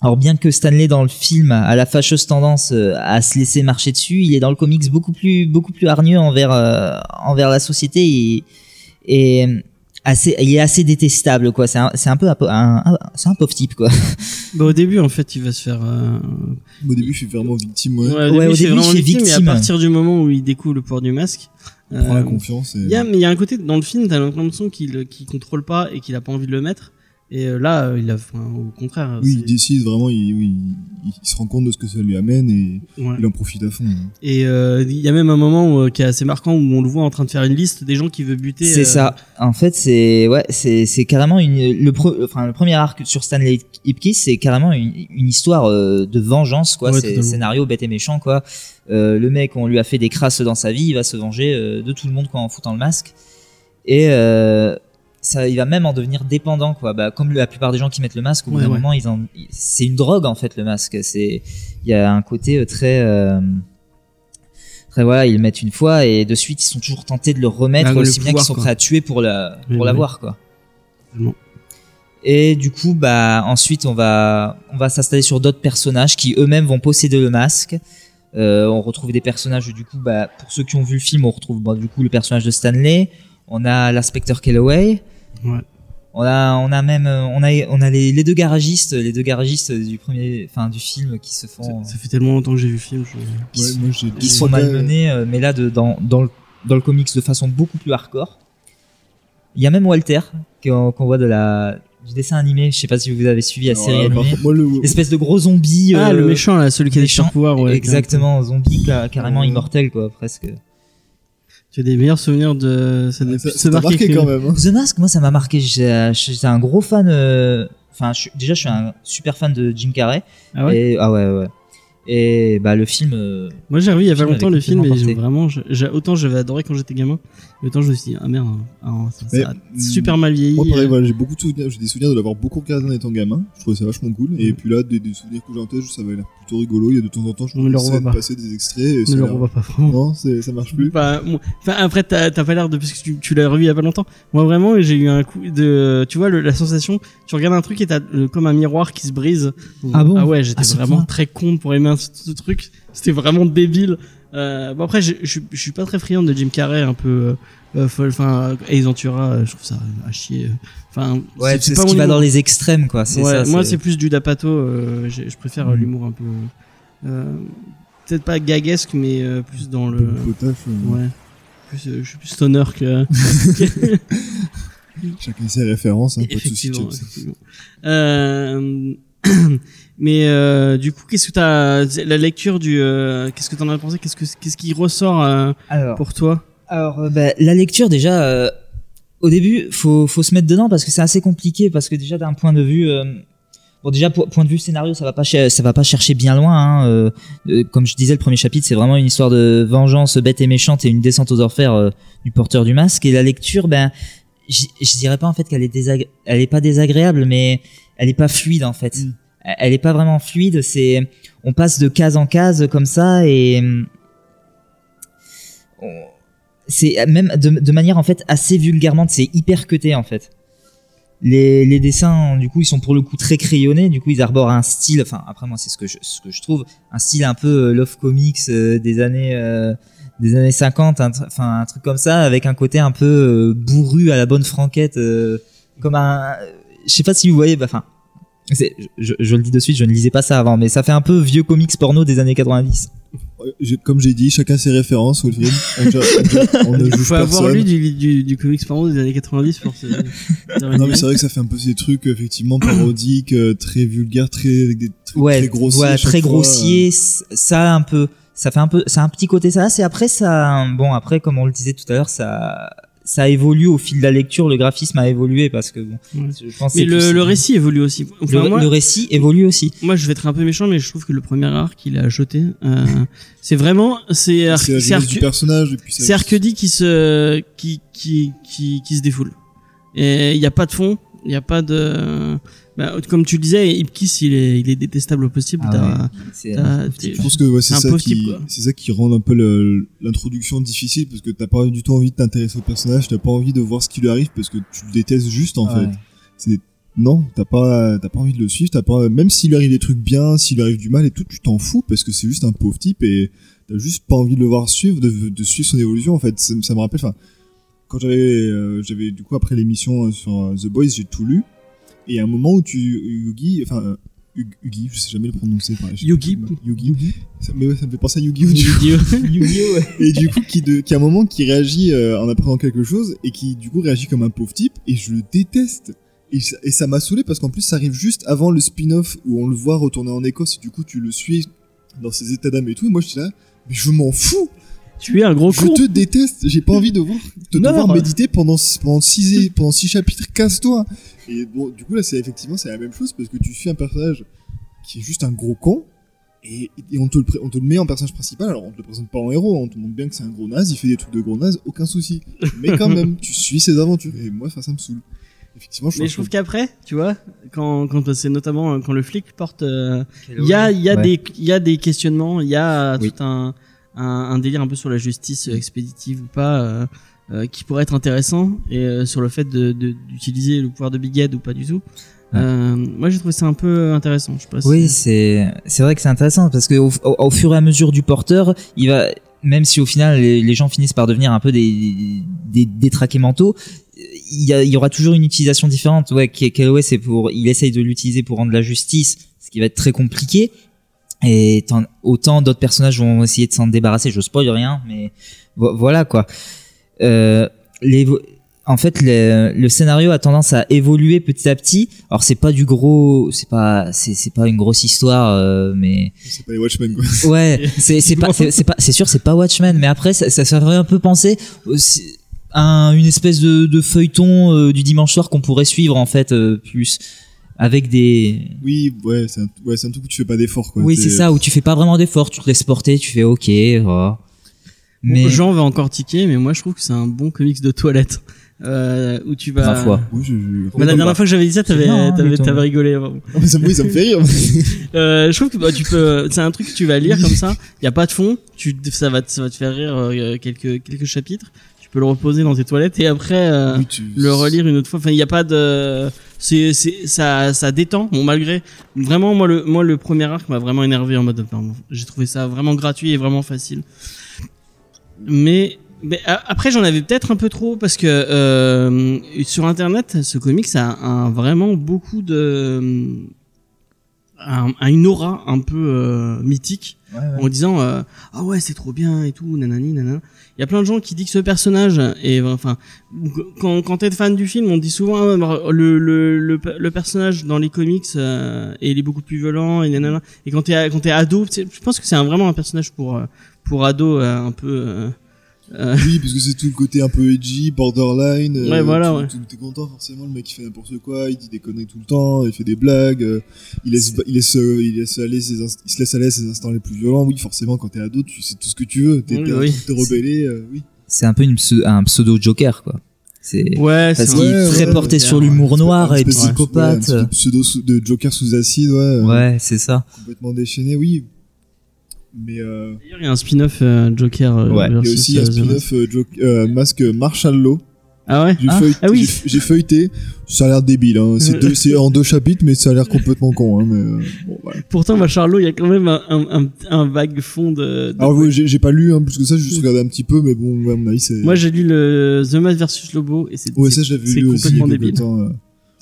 S3: alors bien que Stanley dans le film a la fâcheuse tendance à se laisser marcher dessus, il est dans le comics beaucoup plus beaucoup plus hargneux envers envers la société et, et euh, assez il est assez détestable quoi. C'est un, c'est un peu un, un- un- c'est un pauvre type quoi. *laughs*
S2: Bah, au début, en fait, il va se faire. euh,
S4: Au début, je suis vraiment victime, ouais.
S2: Ouais, au
S3: Ouais,
S2: début,
S3: au début,
S2: vraiment victime, à partir du moment où il découvre le pouvoir du masque.
S4: Il prend la
S2: euh,
S4: confiance. Et...
S2: Il y a, mais il y a un côté dans le film, t'as l'impression qu'il qu'il contrôle pas et qu'il a pas envie de le mettre. Et euh, là, euh, il a, enfin, au contraire.
S4: Oui, il décide vraiment, il, oui, il, il se rend compte de ce que ça lui amène et
S2: ouais.
S4: il en profite à fond. hein.
S2: Et euh, il y a même un moment où, qui est assez marquant où on le voit en train de faire une liste des gens qui veut buter.
S3: C'est
S2: euh,
S3: ça. En fait, c'est ouais, c'est c'est carrément une le pre- enfin le premier arc sur Stanley Ipkiss, c'est carrément une, une histoire euh, de vengeance quoi.
S2: Ouais,
S3: c'est scénario bête et méchant quoi. Euh, le mec, on lui a fait des crasses dans sa vie, il va se venger euh, de tout le monde quoi en foutant le masque. Et euh, ça, il va même en devenir dépendant quoi. Bah, comme la plupart des gens qui mettent le masque, au bout
S2: Ouais,
S3: d'un
S2: ouais.
S3: moment, ils en, c'est une drogue en fait le masque. C'est, il y a un côté euh, très euh, Très voilà, ils le mettent une fois et de suite ils sont toujours tentés de le remettre
S2: Ah, le
S3: aussi bien qu'ils sont prêts à tuer pour la
S2: Oui,
S3: pour
S2: oui.
S3: l'avoir quoi. Et du coup, bah ensuite on va on va s'installer sur d'autres personnages qui eux-mêmes vont posséder le masque. Euh, on retrouve des personnages du coup, bah pour ceux qui ont vu le film, on retrouve bah, du coup le personnage de Stanley. On a l'inspecteur Kellaway.
S2: Ouais.
S3: On a on a même euh, on a on a les, les deux garagistes, les deux garagistes du premier, enfin du film qui se font
S2: Ça, ça fait tellement longtemps que j'ai vu le film. je-
S3: qui
S4: Ouais,
S3: sont-
S4: moi,
S3: qui sont malmenés, euh, mais là de, dans, dans, le, dans le comics de façon beaucoup plus hardcore. Il y a même Walter qu'on qu'on voit de la du dessin animé. Je sais pas si vous avez suivi la série
S4: euh,
S3: animée.
S4: contre, moi, le,
S3: Espèce de gros zombie.
S2: Ah,
S3: euh,
S2: le méchant là, celui qui a des pouvoirs. Ouais,
S3: exactement, zombie ca- carrément
S2: Ouais.
S3: immortel quoi, presque.
S2: Tu as des meilleurs souvenirs de
S4: ça,
S2: ce
S4: ça marqué quand même. hein.
S3: The Mask, moi ça m'a marqué. J'ai- J'étais un gros fan. euh, Enfin, je déjà je suis un super fan de Jim Carrey.
S2: Ah ouais?
S3: Et, ah ouais ouais. Et bah le film. euh,
S2: Moi j'ai revu il y a pas longtemps le film
S3: porté.
S2: vraiment j'ai- autant j'avais adoré quand j'étais gamin Le temps, je me suis dit, ah merde, ah, ça, ça
S4: Mais,
S2: a
S4: mm,
S2: super mal vieilli.
S4: Moi, pareil,
S2: euh.
S4: voilà, j'ai beaucoup de souvenirs, j'ai des souvenirs de l'avoir beaucoup regardé en étant gamin. Je trouvais ça vachement cool. Et puis là, des, des souvenirs que j'ai en tête, ça avait l'air plutôt rigolo. Il y a de temps en temps, je
S2: On ne le
S4: trouve
S2: revoit
S4: scènes
S2: pas.
S4: passer des extraits. Et
S2: ne le revois pas vraiment.
S4: Non, ça marche plus.
S2: Bah, enfin, après, t'as pas l'air de, parce que tu, tu l'as revu il y a pas longtemps. Moi, vraiment, j'ai eu un coup de, tu vois, le- la sensation, tu regardes un truc et t'as euh, comme un miroir qui se brise.
S3: Ah bon?
S2: Ah ouais, j'étais
S3: ce
S2: vraiment très con pour aimer un- ce, ce truc. C'était vraiment débile. Euh, bon après, je je- je suis pas très friand de Jim Carrey, un peu, euh, euh, folle. enfin, Ace Ventura, euh, je trouve ça à chier. Enfin,
S3: Ouais, c'est ce
S2: pas
S3: qui va dans les extrêmes, quoi. C'est
S2: Ouais,
S3: ça.
S2: moi, c'est plus du Dapato. euh, je préfère
S3: Mm.
S2: l'humour un peu, euh, peut-être pas gaguesque, mais euh, plus dans le.
S4: Potache, euh,
S2: Ouais. Plus, euh, je suis plus stoner que. *laughs*
S4: Chacun ses références, hein, pas de soucis. *clears throat* *clears throat*
S2: mais euh, du coup, qu'est-ce que t'as la lecture du euh, qu'est-ce que t'en as pensé? Qu'est-ce que qu'est-ce qui ressort euh,
S3: Alors,
S2: pour toi?
S3: Alors, euh, bah, la lecture, déjà, euh, au début, faut, faut se mettre dedans parce que c'est assez compliqué. Parce que déjà, d'un point de vue. euh, Bon déjà po- point de vue scénario ça va pas ça va pas chercher bien loin hein, comme je disais le premier chapitre c'est vraiment une histoire de vengeance bête et méchante et une descente aux enfers euh, du porteur du masque et la lecture ben je dirais pas en fait qu'elle est elle est pas désagréable mais elle est pas fluide en fait
S4: Mm.
S3: Elle- est pas vraiment fluide c'est on passe de case en case comme ça et c'est même de, de manière en fait assez vulgairement c'est hyper cuté en fait. Les, les dessins du coup ils sont pour le coup très crayonnés. Du coup ils arborent un style enfin après moi c'est ce que je ce que je trouve un style un peu euh, love comics euh, des années euh, des années 50 un tr- enfin un truc comme ça avec un côté un peu euh, bourru à la bonne franquette euh, comme un je sais pas si vous voyez bah, enfin je, je le dis de suite je ne lisais pas ça avant mais ça fait un peu vieux comics porno des années 90
S4: Ouais, j'ai- Comme j'ai dit, chacun ses références, Wolfried. *laughs* On, ne
S2: Il
S4: juge
S2: faut avoir lu du, du, du comics porno des années 90 pour se. *laughs*
S4: Non, mais c'est vrai que ça fait un peu ces trucs, effectivement, parodiques, euh, très vulgaires, très, avec des trucs
S3: ouais
S4: très grossiers. chaque
S3: très
S4: fois,
S3: grossier c- ça un peu ça fait un peu ça a un petit côté ça c'est après ça bon après comme on le disait tout à l'heure ça ça évolue au fil de la lecture le graphisme a évolué parce que bon
S2: Ouais.
S3: je pense
S2: Mais le, récit évolue aussi. Enfin,
S3: le,
S2: moi,
S3: le récit évolue aussi
S2: moi, je vais être un peu méchant, mais je trouve que le premier arc qu'il a jeté, euh, c'est vraiment, c'est, Ar-
S4: personnage, et puis ça-
S2: c'est Arcudi qui se, qui, qui, qui, qui se défoule. Et il n'y a pas de fond, il n'y a pas de, bah, comme tu le disais, Ipkiss, il est, il est détestable au possible.
S3: Ah
S2: T'as-
S3: ouais, c'est-
S2: t'as- t'es-
S4: Je pense que ouais, c'est
S2: un
S4: ça qui, c'est ça qui rend un peu l'introduction difficile parce que t'as pas du tout envie de t'intéresser au personnage, t'as pas envie de voir ce qui lui arrive parce que tu le détestes juste en
S3: Ouais.
S4: fait. C'est non, t'as pas, t'as pas envie de le suivre, t'as pas, même s'il lui arrive des trucs bien, s'il lui arrive du mal et tout, tu t'en fous parce que c'est juste un pauvre type et t'as juste pas envie de le voir suivre, de, de suivre son évolution en fait. Ça, ça me rappelle, enfin, quand j'avais, euh, j'avais du coup après l'émission euh, sur euh, The Boys, j'ai tout lu et il y a un moment où tu, Yugi, enfin, euh, Hugi, je sais jamais le prononcer. pareil,
S2: Yugi.
S4: pas comment- Yugi. Ça, mais ouais, ça me fait penser à Yu-Gi-Oh! Du coup.
S2: vidéo. *laughs*
S4: Et du coup, qui, de, qui à un moment qui réagit euh, en apprenant quelque chose et qui du coup réagit comme un pauvre type et je le déteste. Et ça- et ça m'a saoulé parce qu'en plus ça arrive juste avant le spin-off où on le voit retourner en Écosse et du coup tu le suis dans ses états d'âme et tout. Et moi je suis là, mais je m'en fous.
S2: Tu es un gros
S4: Je
S2: con.
S4: te déteste. J'ai pas envie de voir, de
S2: Non,
S4: devoir
S2: non.
S4: méditer pendant pendant six *laughs* pendant six chapitres. Casse-toi. Et bon, du coup là c'est effectivement c'est la même chose parce que tu suis un personnage qui est juste un gros con. Et, et on, te le, pré- on te le met en personnage principal, alors on te le présente pas en héros, on te montre bien que c'est un gros naze, il fait des trucs de gros naze, aucun souci. Mais quand même, tu suis ses aventures, et moi, ça, ça me saoule. Effectivement, je
S2: Mais je trouve qu'après, tu vois, quand, quand c'est notamment euh, quand le flic porte, euh, il y a, il y a
S3: Ouais.
S2: des, il y a des questionnements, il y a
S3: Oui.
S2: tout un, un, un délire un peu sur la justice expéditive ou pas, euh, euh, qui pourrait être intéressant, et euh, sur le fait de, de- d'utiliser le pouvoir de Big Ed ou pas du tout. Euh, moi, j'ai trouvé ça un peu intéressant. Je sais pas si-
S3: Oui, c'est c'est vrai que c'est intéressant parce que au, au- au fur et à mesure du porteur, il va même si au final les, les gens finissent par devenir un peu des des détraqués mentaux, il y, a- il y aura toujours une utilisation différente. Ouais, Calloway c'est pour il essaye de l'utiliser pour rendre la justice, ce qui va être très compliqué. Et tant- autant d'autres personnages vont essayer de s'en débarrasser. Je spoil rien, mais vo- voilà quoi. Euh, les en fait, le, le scénario a tendance à évoluer petit à petit. Alors c'est pas du gros, c'est pas, c'est pas une grosse histoire, euh, mais
S4: c'est pas les Watchmen, quoi.
S3: ouais, *laughs* c'est pas, c'est pas, c'est sûr, c'est pas Watchmen, mais après ça, ça, ferait un peu penser aussi à un- une espèce de, de feuilleton euh, du dimanche soir qu'on pourrait suivre en fait euh, plus avec des.
S4: Oui, ouais, c'est un, ouais, c'est un truc où tu fais pas d'effort, quoi.
S3: Oui, c'est ça où tu fais pas vraiment d'effort, tu te laisses porter, tu fais ok. voilà. Mais
S2: Jean va encore tiquer, mais moi je trouve que c'est un bon comics de toilette. Euh, où tu vas.
S4: Oui, je, je-
S2: Bah, la dernière fois que j'avais dit ça, t'avais, t'avais, rigolé.
S4: Ah, mais ça, oui, ça me fait rire. *laughs*
S2: Euh, je trouve que bah, tu peux, c'est un truc que tu vas lire comme ça. Il y a pas de fond. Tu, ça va, te- ça va te faire rire euh, quelques quelques chapitres. Peux le reposer dans tes toilettes et après euh, le relire une autre fois. Enfin, il y a pas de, c'est, c'est, ça, ça détend. Bon, malgré, vraiment, moi le, moi le premier arc m'a vraiment énervé en mode, j'ai trouvé ça vraiment gratuit et vraiment facile. Mais, mais après j'en avais peut-être un peu trop parce que euh, sur internet, ce comics a un, vraiment beaucoup de un- a une aura un peu euh, mythique
S3: Ouais, ouais.
S2: en disant euh, ah ouais c'est trop bien et tout nanani nanana il y a plein de gens qui disent que ce personnage est enfin quand quand t'es fan du film on dit souvent ah, le, le le le personnage dans les comics euh, il est beaucoup plus violent et nanana et quand t'es quand t'es ado je pense que c'est un, vraiment un personnage pour euh, pour ado euh, un peu euh,
S4: Oui, parce que c'est tout le côté un peu edgy, borderline. euh,
S2: Ouais, voilà,
S4: tu-
S2: ouais.
S4: T'es content forcément, le mec il fait n'importe quoi, il dit des conneries tout le temps, il fait des blagues, euh, il laisse, il laisse, euh, il laisse aller ses, inst- il se laisse aller à ses instants les plus violents. Oui, forcément, quand t'es ado, tu sais tout ce que tu veux, t'es
S2: Oui,
S4: t'es-
S2: oui.
S4: t'es rebellé, euh, oui.
S3: c'est un peu une un pseudo Joker quoi. C'est
S2: ouais
S3: parce
S2: c'est
S3: qu'il est très
S4: ouais,
S3: porté
S2: ouais,
S3: sur l'humour noir et psychopathe.
S4: ouais, un pseudo de Joker sous acide, ouais, euh,
S3: Ouais, c'est ça.
S4: complètement déchaîné, oui. Mais euh,
S2: D'ailleurs, il y a un spin-off euh, Joker euh,
S3: Ouais.
S4: il y a aussi un
S2: euh,
S4: spin-off euh, euh, masque Marshall Law.
S2: ah ouais?
S4: J'ai
S3: Ah.
S4: feuilleté,
S2: Ah oui.
S4: feuilleté, ça a l'air débile. Hein. C'est en deux chapitres, mais ça a l'air complètement con. Hein. Mais, euh, bon, voilà.
S2: Pourtant, bah, Charlot, il y a quand même un, un, un, vague fond de. de-
S4: Alors j'ai pas lu hein, plus que ça, j'ai juste regardé un petit peu, mais bon, ouais, à mon avis, c'est.
S2: Moi, j'ai lu le The Mask versus Lobo et c'est
S4: ouais, aussi.
S2: complètement
S4: quelque
S2: débile.
S4: temps.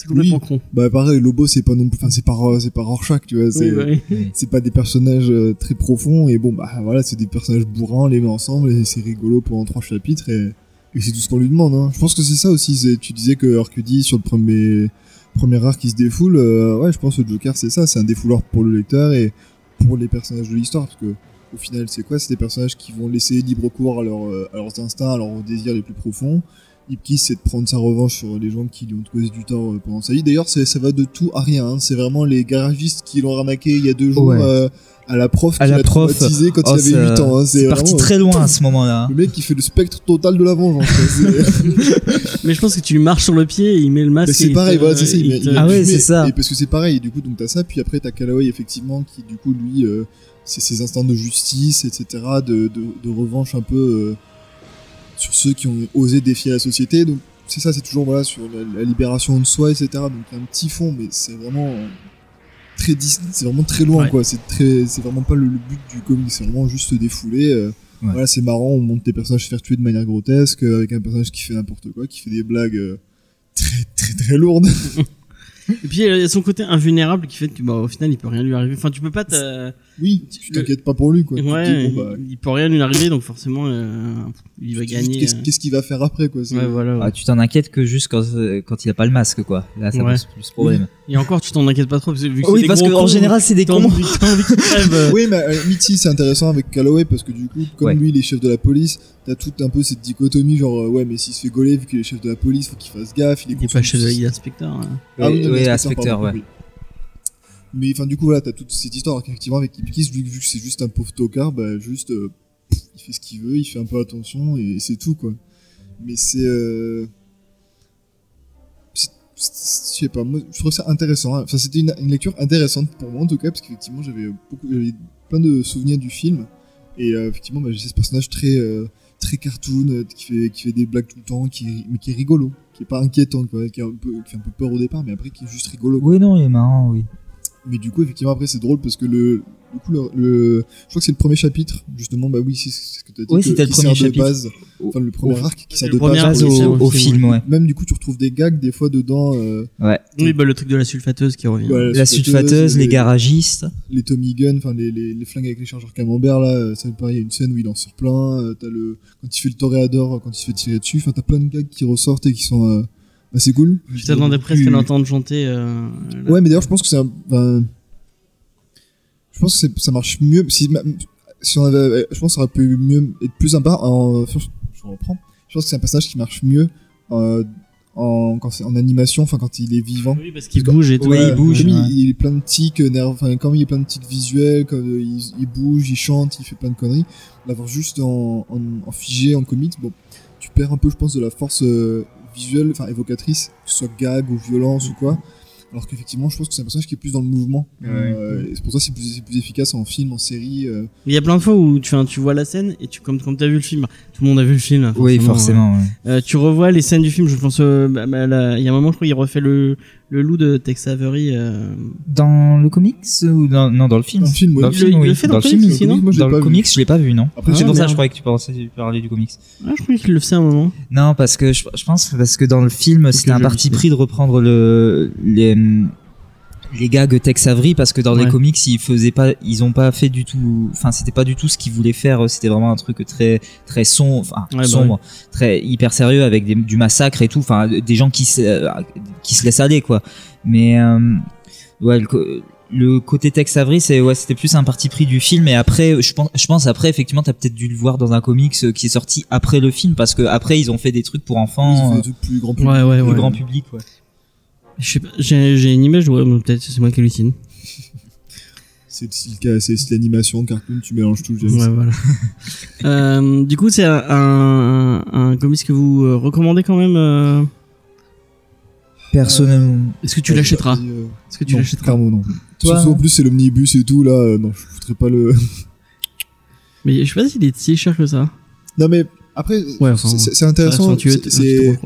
S2: C'est complètement
S4: Oui.
S2: con.
S4: Bah pareil, Lobo, c'est pas non plus, enfin c'est pas, c'est pas Rorschach, tu vois. C'est
S2: Oui, bah oui.
S4: c'est pas des personnages euh, très profonds et bon bah voilà, c'est des personnages bourrins, on les met ensemble et c'est rigolo pendant trois chapitres et, et c'est tout ce qu'on lui demande. Hein. Je pense que c'est ça aussi. Tu disais que Arcudi sur le premier premier arc qui se défoule, euh, ouais, je pense que Joker c'est ça, c'est un défouloir pour le lecteur et pour les personnages de l'histoire parce que au final c'est quoi? C'est des personnages qui vont laisser libre cours à, leur, euh, à leurs instincts, à leurs désirs les plus profonds. Ipkiss c'est de prendre sa revanche sur les gens qui lui ont causé du tort euh, pendant sa vie. D'ailleurs c'est- ça va de tout à rien. hein. C'est vraiment les garagistes qui l'ont ramaqué il y a deux jours
S3: Ouais.
S4: euh, à la prof
S3: À
S4: qui
S3: la
S4: l'a
S3: prof,
S4: traumatisé quand
S3: oh,
S4: il avait
S3: ça-
S4: 8 ans. hein.
S3: C'est parti
S4: vraiment,
S3: très
S4: euh,
S3: loin à ce moment-là.
S4: Le mec qui fait le spectre total de la vengeance. C'est- *laughs*
S2: Mais je pense que tu lui marches sur le pied et il met le masque.
S4: Mais
S2: et
S4: c'est
S2: il
S4: pareil,
S2: te-
S4: voilà, c'est ça. il
S2: il te-
S4: il
S3: Ah ouais, c'est ça.
S4: Et parce que c'est pareil, et du coup, donc t'as ça, puis après t'as Callaway, effectivement, qui du coup, lui, euh, c'est ses instincts de justice, etc., de, de, de revanche un peu euh, sur ceux qui ont osé défier la société. Donc c'est ça, c'est toujours voilà, sur la, la libération de soi, etc. Donc il y a un petit fond, mais c'est vraiment euh, très c'est vraiment très loin,
S2: Ouais.
S4: quoi. C'est très, c'est vraiment pas le, le but du comic, c'est vraiment juste se défouler. euh,
S3: Ouais.
S4: Voilà, c'est marrant, on monte des personnages se faire tuer de manière grotesque, euh, avec un personnage qui fait n'importe quoi, qui fait des blagues très très très lourdes. *laughs*
S2: Et puis il y a son côté invulnérable qui fait que bah, au final il peut rien lui arriver. Enfin, tu peux pas te.
S4: Oui, tu t'inquiètes pas pour lui, quoi. Dis,
S2: Ouais,
S4: bon, bah,
S2: il peut rien lui arriver donc forcément euh, il va gagner.
S4: Qu'est-ce
S2: euh.
S4: qu'est-ce qu'il va faire après, quoi
S2: Ouais, voilà. ouais.
S3: Ah, tu t'en inquiètes que juste quand, euh, quand il a pas le masque, quoi. Là, ça
S2: Ouais.
S3: pose plus problème.
S2: Et encore, tu t'en inquiètes pas trop parce que vu que
S3: Oui,
S2: des
S3: parce qu'en général, c'est des cons.
S2: envie, envie.
S4: Oui, mais euh, Mitty, c'est intéressant avec Calloway parce que du coup, comme
S3: Ouais.
S4: lui, il est chef de la police, t'as tout un peu cette dichotomie, genre, euh, ouais, mais s'il se fait gauler, vu qu'il est chef de la police, faut qu'il fasse gaffe, il est
S2: Il est pas chef de la d'inspecteurs. hein.
S4: Ah oui,
S3: inspecteur, ouais.
S4: Mais enfin, du coup, voilà, t'as toute cette histoire, effectivement, avec Ipkiss, vu, que c'est juste un pauvre tocard, bah, juste, euh, il fait ce qu'il veut, il fait un peu attention, et c'est tout, quoi. Mais c'est, euh... Je sais pas, moi, je trouve ça intéressant. hein. Enfin, c'était une, lecture intéressante pour moi, en tout cas, parce qu'effectivement, j'avais plein de souvenirs du film, et euh, effectivement, bah, j'ai ce personnage très, euh, très cartoon, qui fait, qui fait des blagues tout le temps, qui, mais qui est rigolo, qui est pas inquiétant, qui, est un peu, qui fait un peu peur au départ, mais après qui est juste rigolo.
S3: Oui, non, il est marrant, oui.
S4: Mais du coup, effectivement, après, c'est drôle parce que le, du coup, le, le- je crois que c'est le premier chapitre, justement, bah oui, c'est ce que tu as dit.
S3: Oui,
S4: que-
S3: c'était le
S4: qui
S3: premier
S4: sert de
S3: chapitre.
S4: base, enfin, le premier arc qui sert de base.
S3: au, film, ouais.
S4: Même du coup, tu retrouves des gags des fois dedans, euh,
S3: Ouais.
S2: Oui, bah le truc de la sulfateuse qui revient.
S4: Ouais,
S3: La sulfateuse, les garagistes.
S4: les Tommy Gun, enfin les, les, les flingues avec les chargeurs camembert là, euh, ça me paraît, il y a une scène où il en sort plein, euh, t'as le, quand il fait le toréador, quand il se fait tirer dessus, enfin t'as plein de gags qui ressortent et qui sont euh, assez cool.
S2: Tu t'attendais presque à l'entendre chanter. euh.
S4: Ouais, mais d'ailleurs, je pense que c'est un. ben, je pense que c'est- ça marche mieux. Si, si on avait, je pense que ça aurait pu mieux être plus sympa. En, je reprends. Je pense que c'est un personnage qui marche mieux euh, en, quand c'est en animation, enfin quand il est vivant.
S2: Oui, parce qu'il bouge et tout.
S3: Ouais, il bouge,
S4: il, est plein de tics, euh, nerf- enfin comme il est plein de tics visuels, comme euh, il, il bouge, il chante, il fait plein de conneries. L'avoir juste en, en, en figé, en comics, bon, tu perds un peu, je pense, de la force euh, visuelle, enfin évocatrice, que ce soit gag ou violence ou quoi. Alors qu'effectivement, je pense que c'est un personnage qui est plus dans le mouvement. Euh, et c'est pour ça que c'est plus, c'est plus efficace en film, en série. euh.
S2: Il y a plein de fois où tu, tu vois la scène et tu, comme, comme t'as vu le film, tout le monde a vu le film. hein,
S3: Oui, forcément. ouais.
S2: Euh, tu revois les scènes du film, je pense, euh, bah, bah, il y a un moment, je crois, il refait le, le loup de Tex Avery. Euh...
S3: Dans le comics ou dans, non dans le film?
S4: Dans le film.
S3: Dans le
S2: Il
S3: film,
S2: le- il
S3: oui.
S2: le fait dans le
S3: film,
S2: comics,
S3: oui.
S2: sinon
S3: Dans le comics, je l'ai pas vu, non.
S4: Après,
S2: Ah,
S3: c'est pour ça je croyais que tu pensais parlais du comics.
S2: Ah, je croyais qu'il le faisait à un moment.
S3: Non, parce que je, je pense parce que dans le film, c'était un parti pris de reprendre le les les gags Tex Avery parce que dans les comics ils faisaient pas ils ont pas fait du tout enfin c'était pas du tout ce qu'ils voulaient faire. C'était vraiment un truc très très sombre enfin
S2: Ouais, bah
S3: sombre très hyper sérieux avec des- du massacre et tout enfin des gens qui se euh, qui se laissent aller quoi. Mais euh, ouais le, côté Tex Avery c'est ouais c'était plus un parti pris du film. Et après je pense je pense après effectivement t'as peut-être dû le voir dans un comics euh, qui est sorti après le film parce que après ils ont fait des trucs pour
S4: Ils ont
S3: enfants
S4: fait
S3: euh,
S4: des trucs plus grand public.
S2: Ouais, ouais,
S3: plus
S2: ouais.
S3: grand public ouais
S2: j'ai, j'ai une image, ouais, mais peut-être c'est moi qui hallucine.
S4: C'est le style, ca- c'est le style animation, cartoon, tu mélanges tout.
S2: Ouais,
S4: ça.
S2: voilà. *laughs* euh, du coup, c'est un, un, un comics que vous euh, recommandez quand même. euh,
S3: personnellement
S2: Est-ce que tu l'achèteras
S4: euh,
S2: Est-ce que tu l'achèteras
S4: non.
S3: Toi,
S4: Surtout en plus c'est l'omnibus et tout là, euh, non, je foutrais pas le. *laughs*
S2: Mais je sais pas s'il est si cher que ça.
S4: non mais après,
S2: Ouais, enfin,
S4: c'est- intéressant. c'est-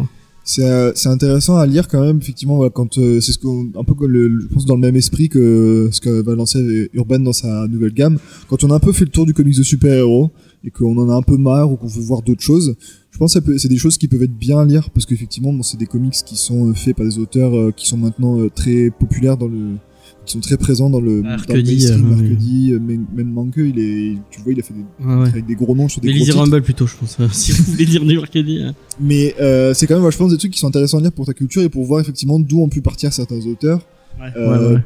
S4: Euh, c'est intéressant à lire quand même effectivement voilà, quand euh, c'est ce qu'on un peu comme le, je pense dans le même esprit que ce que va lancer Urban dans sa nouvelle gamme. Quand on a un peu fait le tour du comics de super-héros et qu'on en a un peu marre ou qu'on veut voir d'autres choses je pense que c'est des choses qui peuvent être bien à lire parce qu'effectivement bon, c'est des comics qui sont euh, faits par des auteurs euh, qui sont maintenant très populaires dans le qui sont très présents dans le, dans le
S2: Mercredi,
S4: mainstream
S2: euh,
S4: euh, même, même Manque, il est, tu vois, il a fait des,
S2: Ouais, ouais.
S4: avec des gros noms sur des
S2: Mais lisez. Rumble plutôt, je pense. euh, *laughs* si vous voulez lire du Mercredi. euh.
S4: Mais euh, c'est quand même, je pense, des trucs qui sont intéressants à lire pour ta culture et pour voir effectivement d'où ont pu partir certains auteurs.
S2: Ouais,
S4: Euh.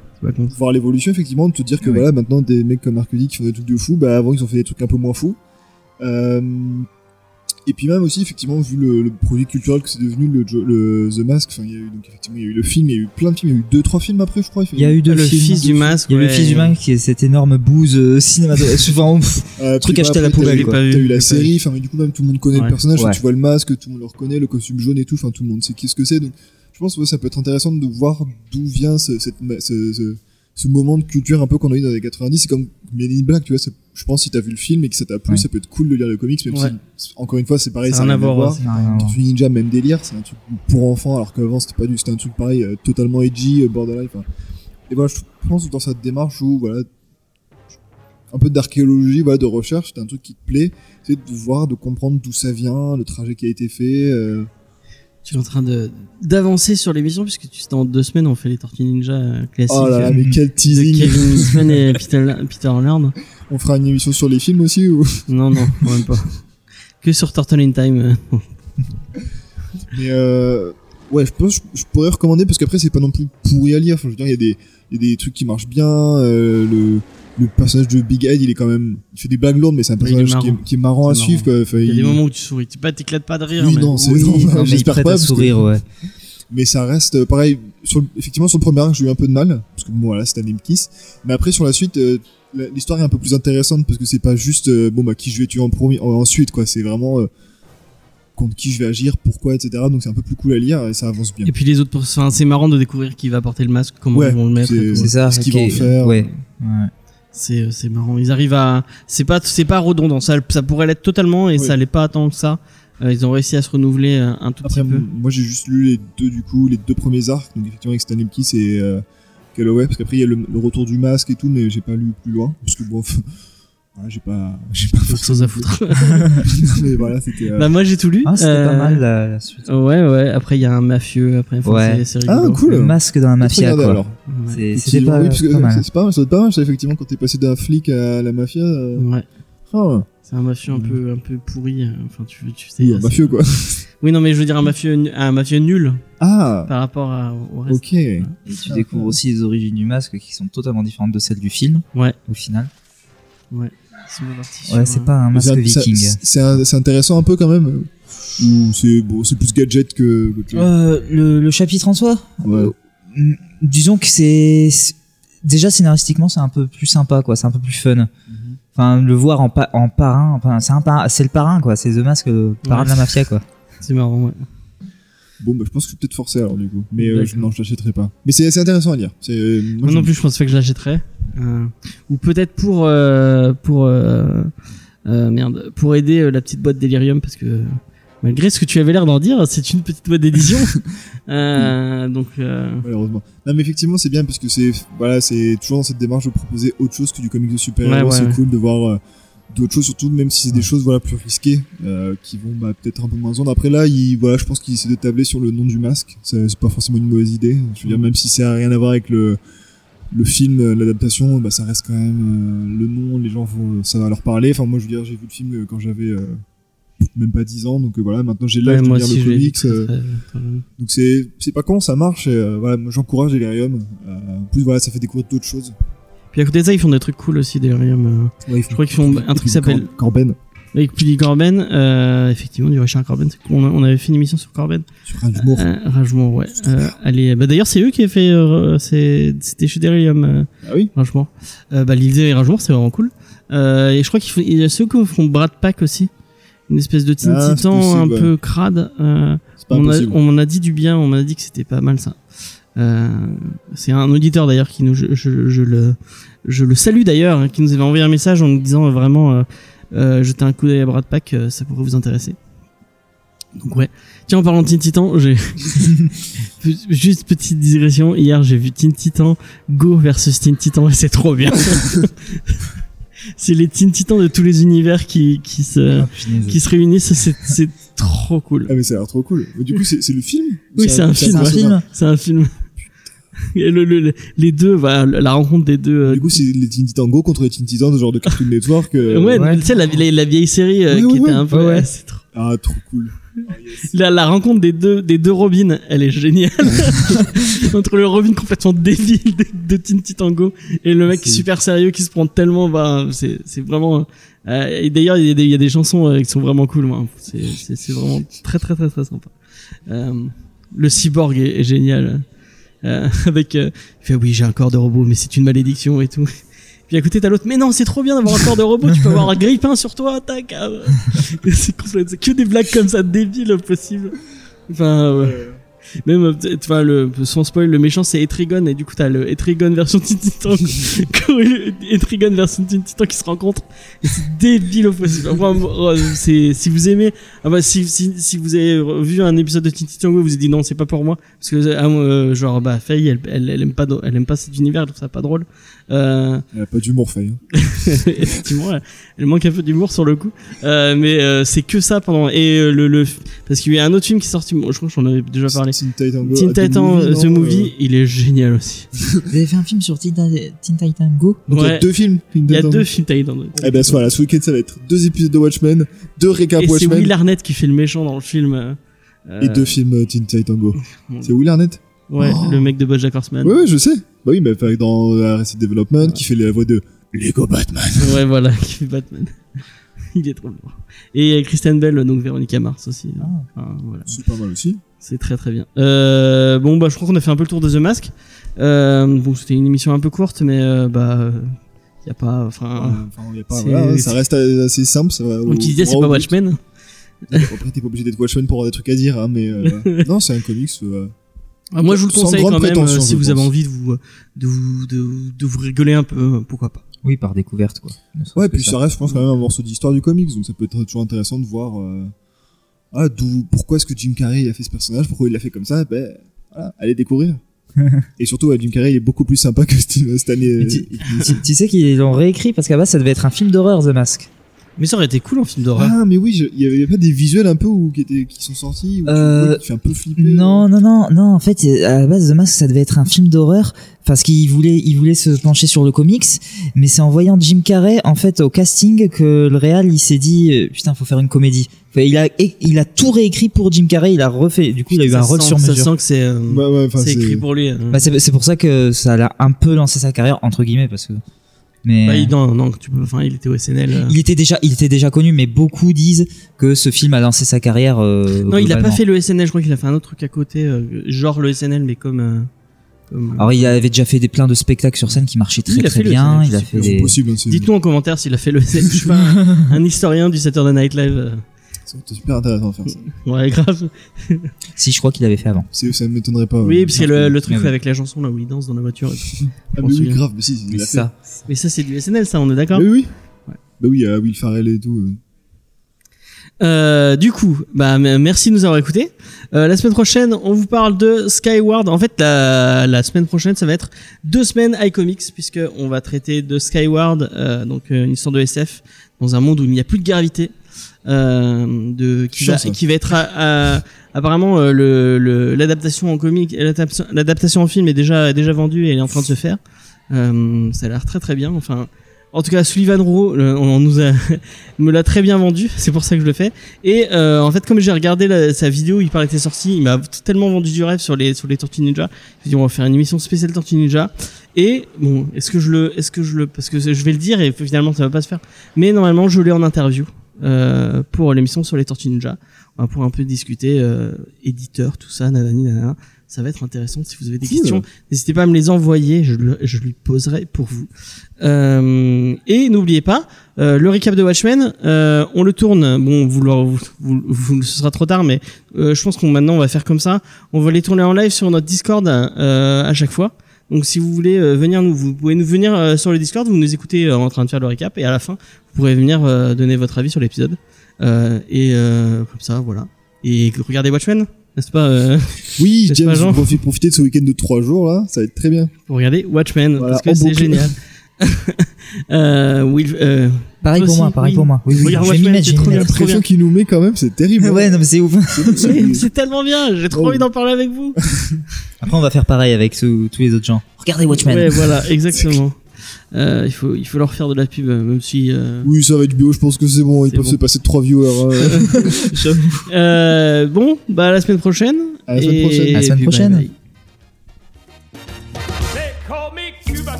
S4: Voir l'évolution, effectivement, de te dire que voilà, maintenant, des mecs comme Mercredi qui font des trucs de fou, bah avant, ils ont fait des trucs un peu moins fous. Euh, et puis même aussi, effectivement, vu le, le produit culturel que c'est devenu, le, le The Mask, enfin, il y a eu, donc, effectivement, il y a eu le film, il y a eu plein de films, il y a eu deux, trois films après, je crois.
S3: il y a eu deux
S2: le fils du masque.
S3: il y a eu le fils du masque qui est cette énorme bouse euh, cinématographique *laughs* souvent pff,
S4: Euh,
S3: Truc acheté à la
S4: t'as
S3: poubelle,
S4: eu- T'as eu
S2: j'ai
S4: la série, enfin, mais du coup, même tout le monde connaît
S2: Ouais.
S4: le personnage,
S3: Ouais.
S4: tu vois le masque, tout le monde le reconnaît, le costume jaune et tout, enfin, tout le monde sait qui ce que c'est, donc, je pense que ouais, ça peut être intéressant de voir d'où vient ce, cette, ce, ce, ce moment de culture un peu qu'on a eu dans les 90. C'est comme Men in Black, tu vois. Je pense si t'as vu le film et que ça t'a plu,
S3: Ouais.
S4: ça peut être cool de lire le comics, même
S2: Ouais.
S4: si, encore une fois, c'est pareil,
S2: Ça
S4: n'a
S2: rien à voir.
S4: Tortue Ninja, même délire, c'est un truc pour enfants, alors qu'avant c'était pas du, c'était un truc pareil, euh, totalement edgy, euh, borderline. enfin. Et voilà, je pense que dans cette démarche où, voilà, un peu d'archéologie, voilà, de recherche, c'est un truc qui te plaît, c'est de voir, de comprendre d'où ça vient, le trajet qui a été fait. euh,
S2: Tu es en train de d'avancer sur l'émission puisque tu dans deux semaines on fait les Tortues Ninja euh, classiques.
S4: Oh là là,
S2: euh,
S4: mais quel
S2: de
S4: teasing
S2: Kevin Eastman et *laughs* Peter, Peter Laird.
S4: On fera une émission sur les films aussi ou?
S2: Non, non, même pas. Que sur Turtle in Time. euh. *laughs*
S4: Mais euh, ouais, je pense je pourrais recommander parce qu'après c'est pas non plus pourri à lire. Enfin, je veux dire, il y a des, il y a des trucs qui marchent bien. euh, le, le personnage de Big Ed, il est quand même, il fait des blagues lourdes, mais c'est un
S2: est
S4: personnage qui, est,
S2: marrant.
S4: qui est marrant à suivre. Quoi. Enfin,
S2: Il y a des moments où tu souris. Tu pas, t'éclates pas de rire.
S4: Oui,
S2: mais...
S4: non, c'est
S3: Oui,
S4: non,
S3: il
S4: j'espère pas que-
S3: sourire ouais
S4: mais ça reste pareil. Sur le- effectivement, sur le premier arc, j'ai eu un peu de mal parce que bon, voilà, c'était un Name Kiss. Mais après, sur la suite, euh, l'histoire est un peu plus intéressante parce que c'est pas juste euh, bon bah qui je vais tuer en premier, en- ensuite quoi. C'est vraiment euh, contre qui je vais agir, pourquoi, etc. Donc c'est un peu plus cool à lire et ça avance bien.
S2: Et puis les autres, enfin, c'est marrant de découvrir qui va porter le masque, comment
S4: Ouais,
S2: ils vont le mettre. et
S4: c'est-
S3: ça
S4: ce qu'ils
S3: qui
S4: vont faire.
S3: ouais ouais
S2: C'est euh, c'est marrant. Ils arrivent à. C'est pas c'est pas redondant. Ça ça pourrait l'être totalement et
S4: Oui.
S2: ça l'est pas tant que ça. Euh, ils ont réussi à se renouveler euh, un tout
S4: Après,
S2: petit peu.
S4: moi j'ai juste lu les deux du coup, les deux premiers arcs, donc effectivement avec Stanley Kiss et euh, Calloway, parce qu'après il y a le, le retour du masque et tout, mais j'ai pas lu plus loin, parce que bon, *laughs* voilà, j'ai pas, *laughs* j'ai pas
S2: Autre chose à foutre. *laughs*
S4: mais voilà, c'était. euh,
S2: bah moi j'ai tout lu.
S3: ah c'était
S2: Euh,
S3: pas mal la, la suite
S2: Ouais ouais. Après il y a un mafieux. Après
S3: Ouais.
S2: c'est-
S4: Ah,
S2: rigolo.
S4: cool.
S3: le masque dans la mafia quoi
S4: alors.
S2: Ouais.
S3: C'était pas,
S4: oui, parce que
S3: pas mal
S4: c'est- pas mal, ça doit être pas mal, ça, effectivement, quand t'es passé d'un flic à la mafia. euh,
S2: Ouais.
S4: ah,
S2: C'est un mafieux un peu un peu pourri. euh, Enfin tu tu sais.
S4: ouais,
S2: euh,
S4: mafieux quoi. *laughs*
S2: Oui non mais je veux dire un mafieux un mafieux nul
S4: Ah,
S2: par rapport à- au reste.
S4: ok.
S3: et tu découvres aussi les origines du masque qui sont totalement différentes de celles du film
S2: Ouais.
S3: au final
S2: partis
S3: ouais c'est pas un masque
S4: c'est-
S3: viking
S4: c'est- C'est un- c'est intéressant un peu quand même. Ou c'est bon, c'est plus gadget que.
S3: Euh, le, le chapitre en soi
S4: Ouais.
S3: Disons que c'est c'est- déjà scénaristiquement c'est un peu plus sympa quoi, c'est un peu plus fun.
S2: Mhm.
S3: Enfin le voir en, pa- en parrain, enfin c'est un parrain- c'est le parrain quoi, c'est The Mask, le parrain
S2: Ouais.
S3: de la mafia quoi.
S2: C'est marrant, ouais.
S4: Bon, bah, je pense que je vais peut-être forcer alors du coup. Mais euh, je, non, je l'achèterai pas. Mais c'est intéressant à lire. C'est euh, moi,
S2: non plus, je pense pas que je l'achèterais. Euh, ou peut-être pour euh, pour euh, euh, merde, pour aider la petite boîte Delirium parce que malgré ce que tu avais l'air d'en dire, c'est une petite boîte d'édition. *laughs* euh, donc euh,
S4: Malheureusement. Non, mais effectivement, c'est bien parce que c'est voilà, c'est toujours dans cette démarche de proposer autre chose que du comic de super-héros.
S2: Ouais, ouais,
S4: c'est
S2: ouais.
S4: cool de voir d'autres choses, surtout même si c'est des choses voilà plus risquées, euh, qui vont bah, peut-être un peu moins vendre. Après là, il, voilà, je pense qu'il essaie de tabler sur le nom du masque. C'est pas forcément une mauvaise idée. Je veux dire, même si ça a rien à voir avec le le film, l'adaptation, bah, ça reste quand même euh, le nom. Les gens vont, ça va leur parler. Enfin, moi, je veux dire, j'ai vu le film euh, quand j'avais euh, même pas 10 ans, donc voilà. Maintenant, j'ai l'âge
S2: ouais,
S4: de lire le comics.
S2: très, très- très-
S4: donc c'est c'est pas con, ça marche. Et, voilà, j'encourage Delirium. En plus voilà, ça fait découvrir d'autres choses.
S2: Puis à côté de ça, ils font des trucs cool aussi Delirium. euh.
S4: Ouais,
S2: Je crois qu'ils font un truc qui s'appelle
S4: Corben
S2: avec Billy Corben, euh, effectivement du Richard Corben. On, avait fait une émission sur Corben.
S4: sur un humour.
S2: Euh, Ragement, ouais. Euh, allez, bah d'ailleurs c'est eux qui avaient fait, euh, c'était chez Delirium. Euh,
S4: Ah oui.
S2: Euh, bah l'idée et Ragement, c'est vraiment cool. Euh, et je crois qu'ils font, il y a ceux qui font Brad Pack aussi. Une espèce de Teen
S4: Ah,
S2: Titan un peu crade. Euh, on, a- on m'en a dit du bien, on m'a dit que c'était pas mal ça. Euh, c'est un auditeur d'ailleurs qui nous, je, je, je le, je le salue d'ailleurs, hein, qui nous avait envoyé un message en nous disant euh, vraiment, euh, euh, jetez un coup d'œil à Brad Pack, euh, ça pourrait vous intéresser. Donc ouais. Tiens, en parlant de Teen Titan, j'ai *laughs* juste petite digression. Hier, j'ai vu Teen Titan Go versus Teen Titan et c'est trop bien. *laughs* c'est les Teen Titans de tous les univers qui qui se
S3: Ah,
S2: qui se réunissent. C'est c'est trop cool.
S4: Ah mais ça a l'air trop cool. Mais du coup c'est c'est le film Ou
S2: Oui, c'est un film
S3: C'est un film. *laughs*
S2: Et le, le- le- les deux, bah, la rencontre des deux. euh,
S4: Du coup c'est les Teen Titans Go contre les Teen Titans genre de Cartoon Network. euh,
S2: ouais,
S3: ouais.
S2: tu sais la, la, la vieille série euh,
S4: Ouais,
S2: qui
S4: ouais,
S2: était
S4: ouais.
S2: un peu.
S3: Ouais,
S2: c'est trop.
S4: Ah trop cool.
S2: La, la rencontre des deux des deux Robins, elle est géniale. *laughs* Entre le Robin complètement débile de, de Teen Titan Go et le mec super sérieux qui se prend tellement, bah, c'est c'est vraiment. euh, et d'ailleurs, il y, a des- il y a des chansons euh, qui sont vraiment cool. moi. C'est c'est c'est vraiment très très très très sympa. Euh, le cyborg est, est génial. Euh, *laughs* avec euh, il fait oui j'ai un corps de robot mais c'est une malédiction et tout. Puis à côté t'as l'autre mais non c'est trop bien d'avoir un corps de robot tu peux avoir un *laughs* grippin sur toi tac *laughs* c'est que des blagues comme ça débiles possible enfin ouais. Même euh, peut-être, enfin le sans spoil le méchant c'est Etrigon et du coup t'as le Etrigon version Teen Titan *laughs* et Etrigon version Teen Titan qui se rencontrent et c'est débile au possible. Oh, c'est si vous aimez ah bah si, si, si vous avez vu un épisode de Teen Titan vous vous êtes dit non c'est pas pour moi. Parce que ah, euh, genre bah Faye elle, elle, elle aime pas elle aime pas cet univers elle trouve ça pas drôle euh,
S4: Elle a pas d'humour fait. Hein. *laughs*
S2: effectivement elle, elle manque un peu d'humour sur le coup euh, mais euh, c'est que ça pendant et euh, le, le parce qu'il y a un autre film qui est sorti bon, je crois que j'en avais déjà parlé
S4: Teen Titan Go.
S2: Teen
S4: ah, The
S2: Titan
S4: Movie,
S2: euh, The
S4: non,
S2: Movie
S4: euh,
S2: il est génial aussi
S3: Vous avez fait un film sur Teen, Teen Titan Go?
S4: Donc il y a deux films. Teen
S2: il y a
S4: Titan
S2: deux
S4: Go.
S2: films Titan
S4: Eh ben voilà, ce week-end ça va être deux épisodes de Watchmen, deux récaps
S2: et c'est
S4: Watchmen
S2: Will Arnett qui fait le méchant dans le film euh,
S4: et
S2: euh,
S4: deux films euh, Teen Titan Go. *laughs* C'est Will Arnett?
S2: Ouais
S4: Oh.
S2: le mec de BoJack Horseman
S4: Ouais ouais je sais. Bah oui mais enfin, dans Arrested Development qui fait la voix de Lego Batman. *laughs*
S2: Ouais, voilà, qui fait Batman. *laughs* Il est trop lourd. Et Kristen Bell, donc Véronica Mars aussi.
S3: Ah.
S2: Enfin, voilà.
S4: C'est pas mal aussi.
S2: C'est très très bien. Euh, bon, bah, je crois qu'on a fait un peu le tour de The Mask. Euh, bon, c'était une émission un peu courte, mais euh, bah, y a pas. Enfin,
S4: Enfin, pas,
S2: c'est-
S4: voilà, hein, ça reste assez simple. Ça va
S2: comme tu disais, c'est pas. Watchmen.
S4: Après, t'es pas obligé d'être Watchmen pour avoir des trucs à dire, hein, mais euh, *laughs* non, c'est un comics. euh,
S2: Ah, moi, je vous le conseille quand même, euh, si vous avez envie de vous, de vous, de, de vous rigoler un peu, euh, pourquoi pas.
S3: Oui, par découverte quoi.
S4: Ouais, puis ça reste, je pense, quand même un morceau d'histoire du comics, donc ça peut être toujours intéressant de voir. euh, ah, d'où, pourquoi est-ce que Jim Carrey a fait ce personnage, pourquoi il l'a fait comme ça, ben, voilà, allez découvrir. *laughs* Et surtout, ouais, Jim Carrey il est beaucoup plus sympa que Steve Stanley.
S3: Tu, tu- tu sais qu'ils l'ont réécrit parce qu'à base ça devait être un film d'horreur The Mask.
S2: Mais ça aurait été cool en film d'horreur.
S4: Ah, mais oui, je- il y avait pas des visuels un peu où, qui, étaient, qui sont sortis, où tu
S3: Euh,
S4: vois, qui fait un peu flipper.
S3: Non, non, non, non. En fait, à la base, The Mask, ça devait être un film d'horreur parce qu'il voulait, il voulait se pencher sur le comics. Mais c'est en voyant Jim Carrey, en fait, au casting, que le réal, il s'est dit, euh, putain, faut faire une comédie. Enfin, il a, il a tout réécrit pour Jim Carrey. Il a refait. Du coup, il a eu
S2: Ça
S3: un rôle
S2: sent-
S3: sur
S2: Ça
S3: mesure.
S2: sent que c'est, euh,
S4: ouais,
S2: c'est- écrit pour lui. hein.
S3: Bah, c'est c'est pour ça que ça a un peu lancé sa carrière entre guillemets parce que Mais
S2: Bah, il, non, non, tu peux, enfin, il était au SNL. euh.
S3: il était déjà, il était déjà connu, mais beaucoup disent que ce film a lancé sa carrière. euh,
S2: Non, il a pas fait le SNL, je crois qu'il a fait un autre truc à côté, euh, genre le SNL, mais comme. euh, comme-
S3: Alors il avait déjà fait des plein de spectacles sur scène qui marchaient très
S2: Il a
S3: très
S2: fait
S3: bien.
S2: SNL,
S3: Il a fait des.
S4: possible, hein,
S2: Dites-nous en commentaire s'il a fait le SNL. Je suis pas un, *laughs* un historien du Saturday Night Live. Euh.
S4: c'est super intéressant à faire ça. *laughs*
S2: Ouais, grave.
S3: Si je crois qu'il avait fait avant.
S4: C'est- Ça ne m'étonnerait pas.
S2: Oui, parce a le, le truc avec la chanson là où il danse dans la voiture. et tout.
S4: Ah, mais oui, grave, mais si, il
S3: Mais
S4: l'a fait.
S3: ça.
S2: Mais ça, c'est du SNL, ça, on est d'accord
S4: Mais oui, oui. Bah oui, il y a Will Farrell et tout. euh.
S2: Euh, du coup, bah m- merci de nous avoir écoutés. Euh, la semaine prochaine, on vous parle de Skyward. En fait, la, la semaine prochaine, ça va être deux semaines iComics puisque on va traiter de Skyward, euh, donc euh, une histoire de SF dans un monde où il n'y a plus de gravité, euh, de qui va, qui va être à- à- apparemment euh, le le- l'adaptation en comic, l'adaptation l'adaptation en film est déjà déjà vendue et elle est en train de se faire. Euh, ça a l'air très très bien. Enfin. En tout cas, Sullivan le- on nous a, *laughs* me l'a très bien vendu, *laughs* c'est pour ça que je le fais. Et euh, en fait, comme j'ai regardé la- sa vidéo, il parlait était sorti, il m'a tellement vendu du rêve sur les sur les Tortues Ninja. J'ai dit on va faire une émission spéciale Tortues Ninja. Et bon, est-ce que je le, est-ce que je le, parce que je vais le dire et finalement ça va pas se faire. Mais normalement, je l'ai en interview euh, pour l'émission sur les Tortues Ninja. On va pouvoir un peu discuter euh, éditeur, tout ça, nanani, nanana. Ça va être intéressant. Si vous avez des questions, n'hésitez pas à me les envoyer. Je, le- je lui poserai pour vous. Euh, et n'oubliez pas, euh, le recap de Watchmen, euh, on le tourne. Bon, vous, le- vous, vous- vous- ce sera trop tard, mais euh, je pense qu'on maintenant on va faire comme ça. On va les tourner en live sur notre Discord euh, à chaque fois. Donc si vous voulez euh, venir nous, vous pouvez nous venir euh, sur le Discord, vous nous écoutez euh, en train de faire le recap et à la fin vous pourrez venir euh, donner votre avis sur l'épisode. Euh, et euh, comme ça, voilà. Et regardez Watchmen, n'est-ce pas euh, *laughs*
S4: Oui,
S2: N'est-ce pas,
S4: James,
S2: Jean
S4: profite, profitez de ce week-end de 3 jours là, ça va être très bien.
S2: Vous regardez Watchmen
S4: Voilà,
S2: parce que c'est génial. *laughs* euh, Will, euh,
S3: Pareil pour
S2: Aussi,
S3: moi, pareil
S2: oui.
S3: pour moi. Oui, oui,
S2: Regarde
S3: je vais m'y
S2: Watchmen,
S3: mettre,
S2: c'est
S3: je vais
S2: trop
S3: m'y
S2: bien.
S3: mettre.
S2: Trop
S4: Pression qu'il nous met quand même, c'est terrible. hein.
S3: Ouais, non, mais c'est ouf.
S4: C'est- *laughs*
S2: tellement bien, j'ai trop
S4: Oh.
S2: envie d'en parler avec vous. *laughs*
S3: Après, on va faire pareil avec tous les autres gens. Regardez Watchmen.
S2: Ouais, voilà, *laughs* exactement. Euh, il faut, il faut leur faire de la pub, même si. Euh,
S4: Oui, ça va être bio, je pense que c'est bon, ils peuvent
S2: bon.
S4: se passer de 3 viewers. euh.
S2: euh, bon, bah à la semaine prochaine.
S4: À la semaine
S2: Et-
S4: prochaine.
S3: À la
S2: et
S3: semaine
S2: puis, bye
S3: prochaine.
S2: bye.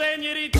S8: señorita.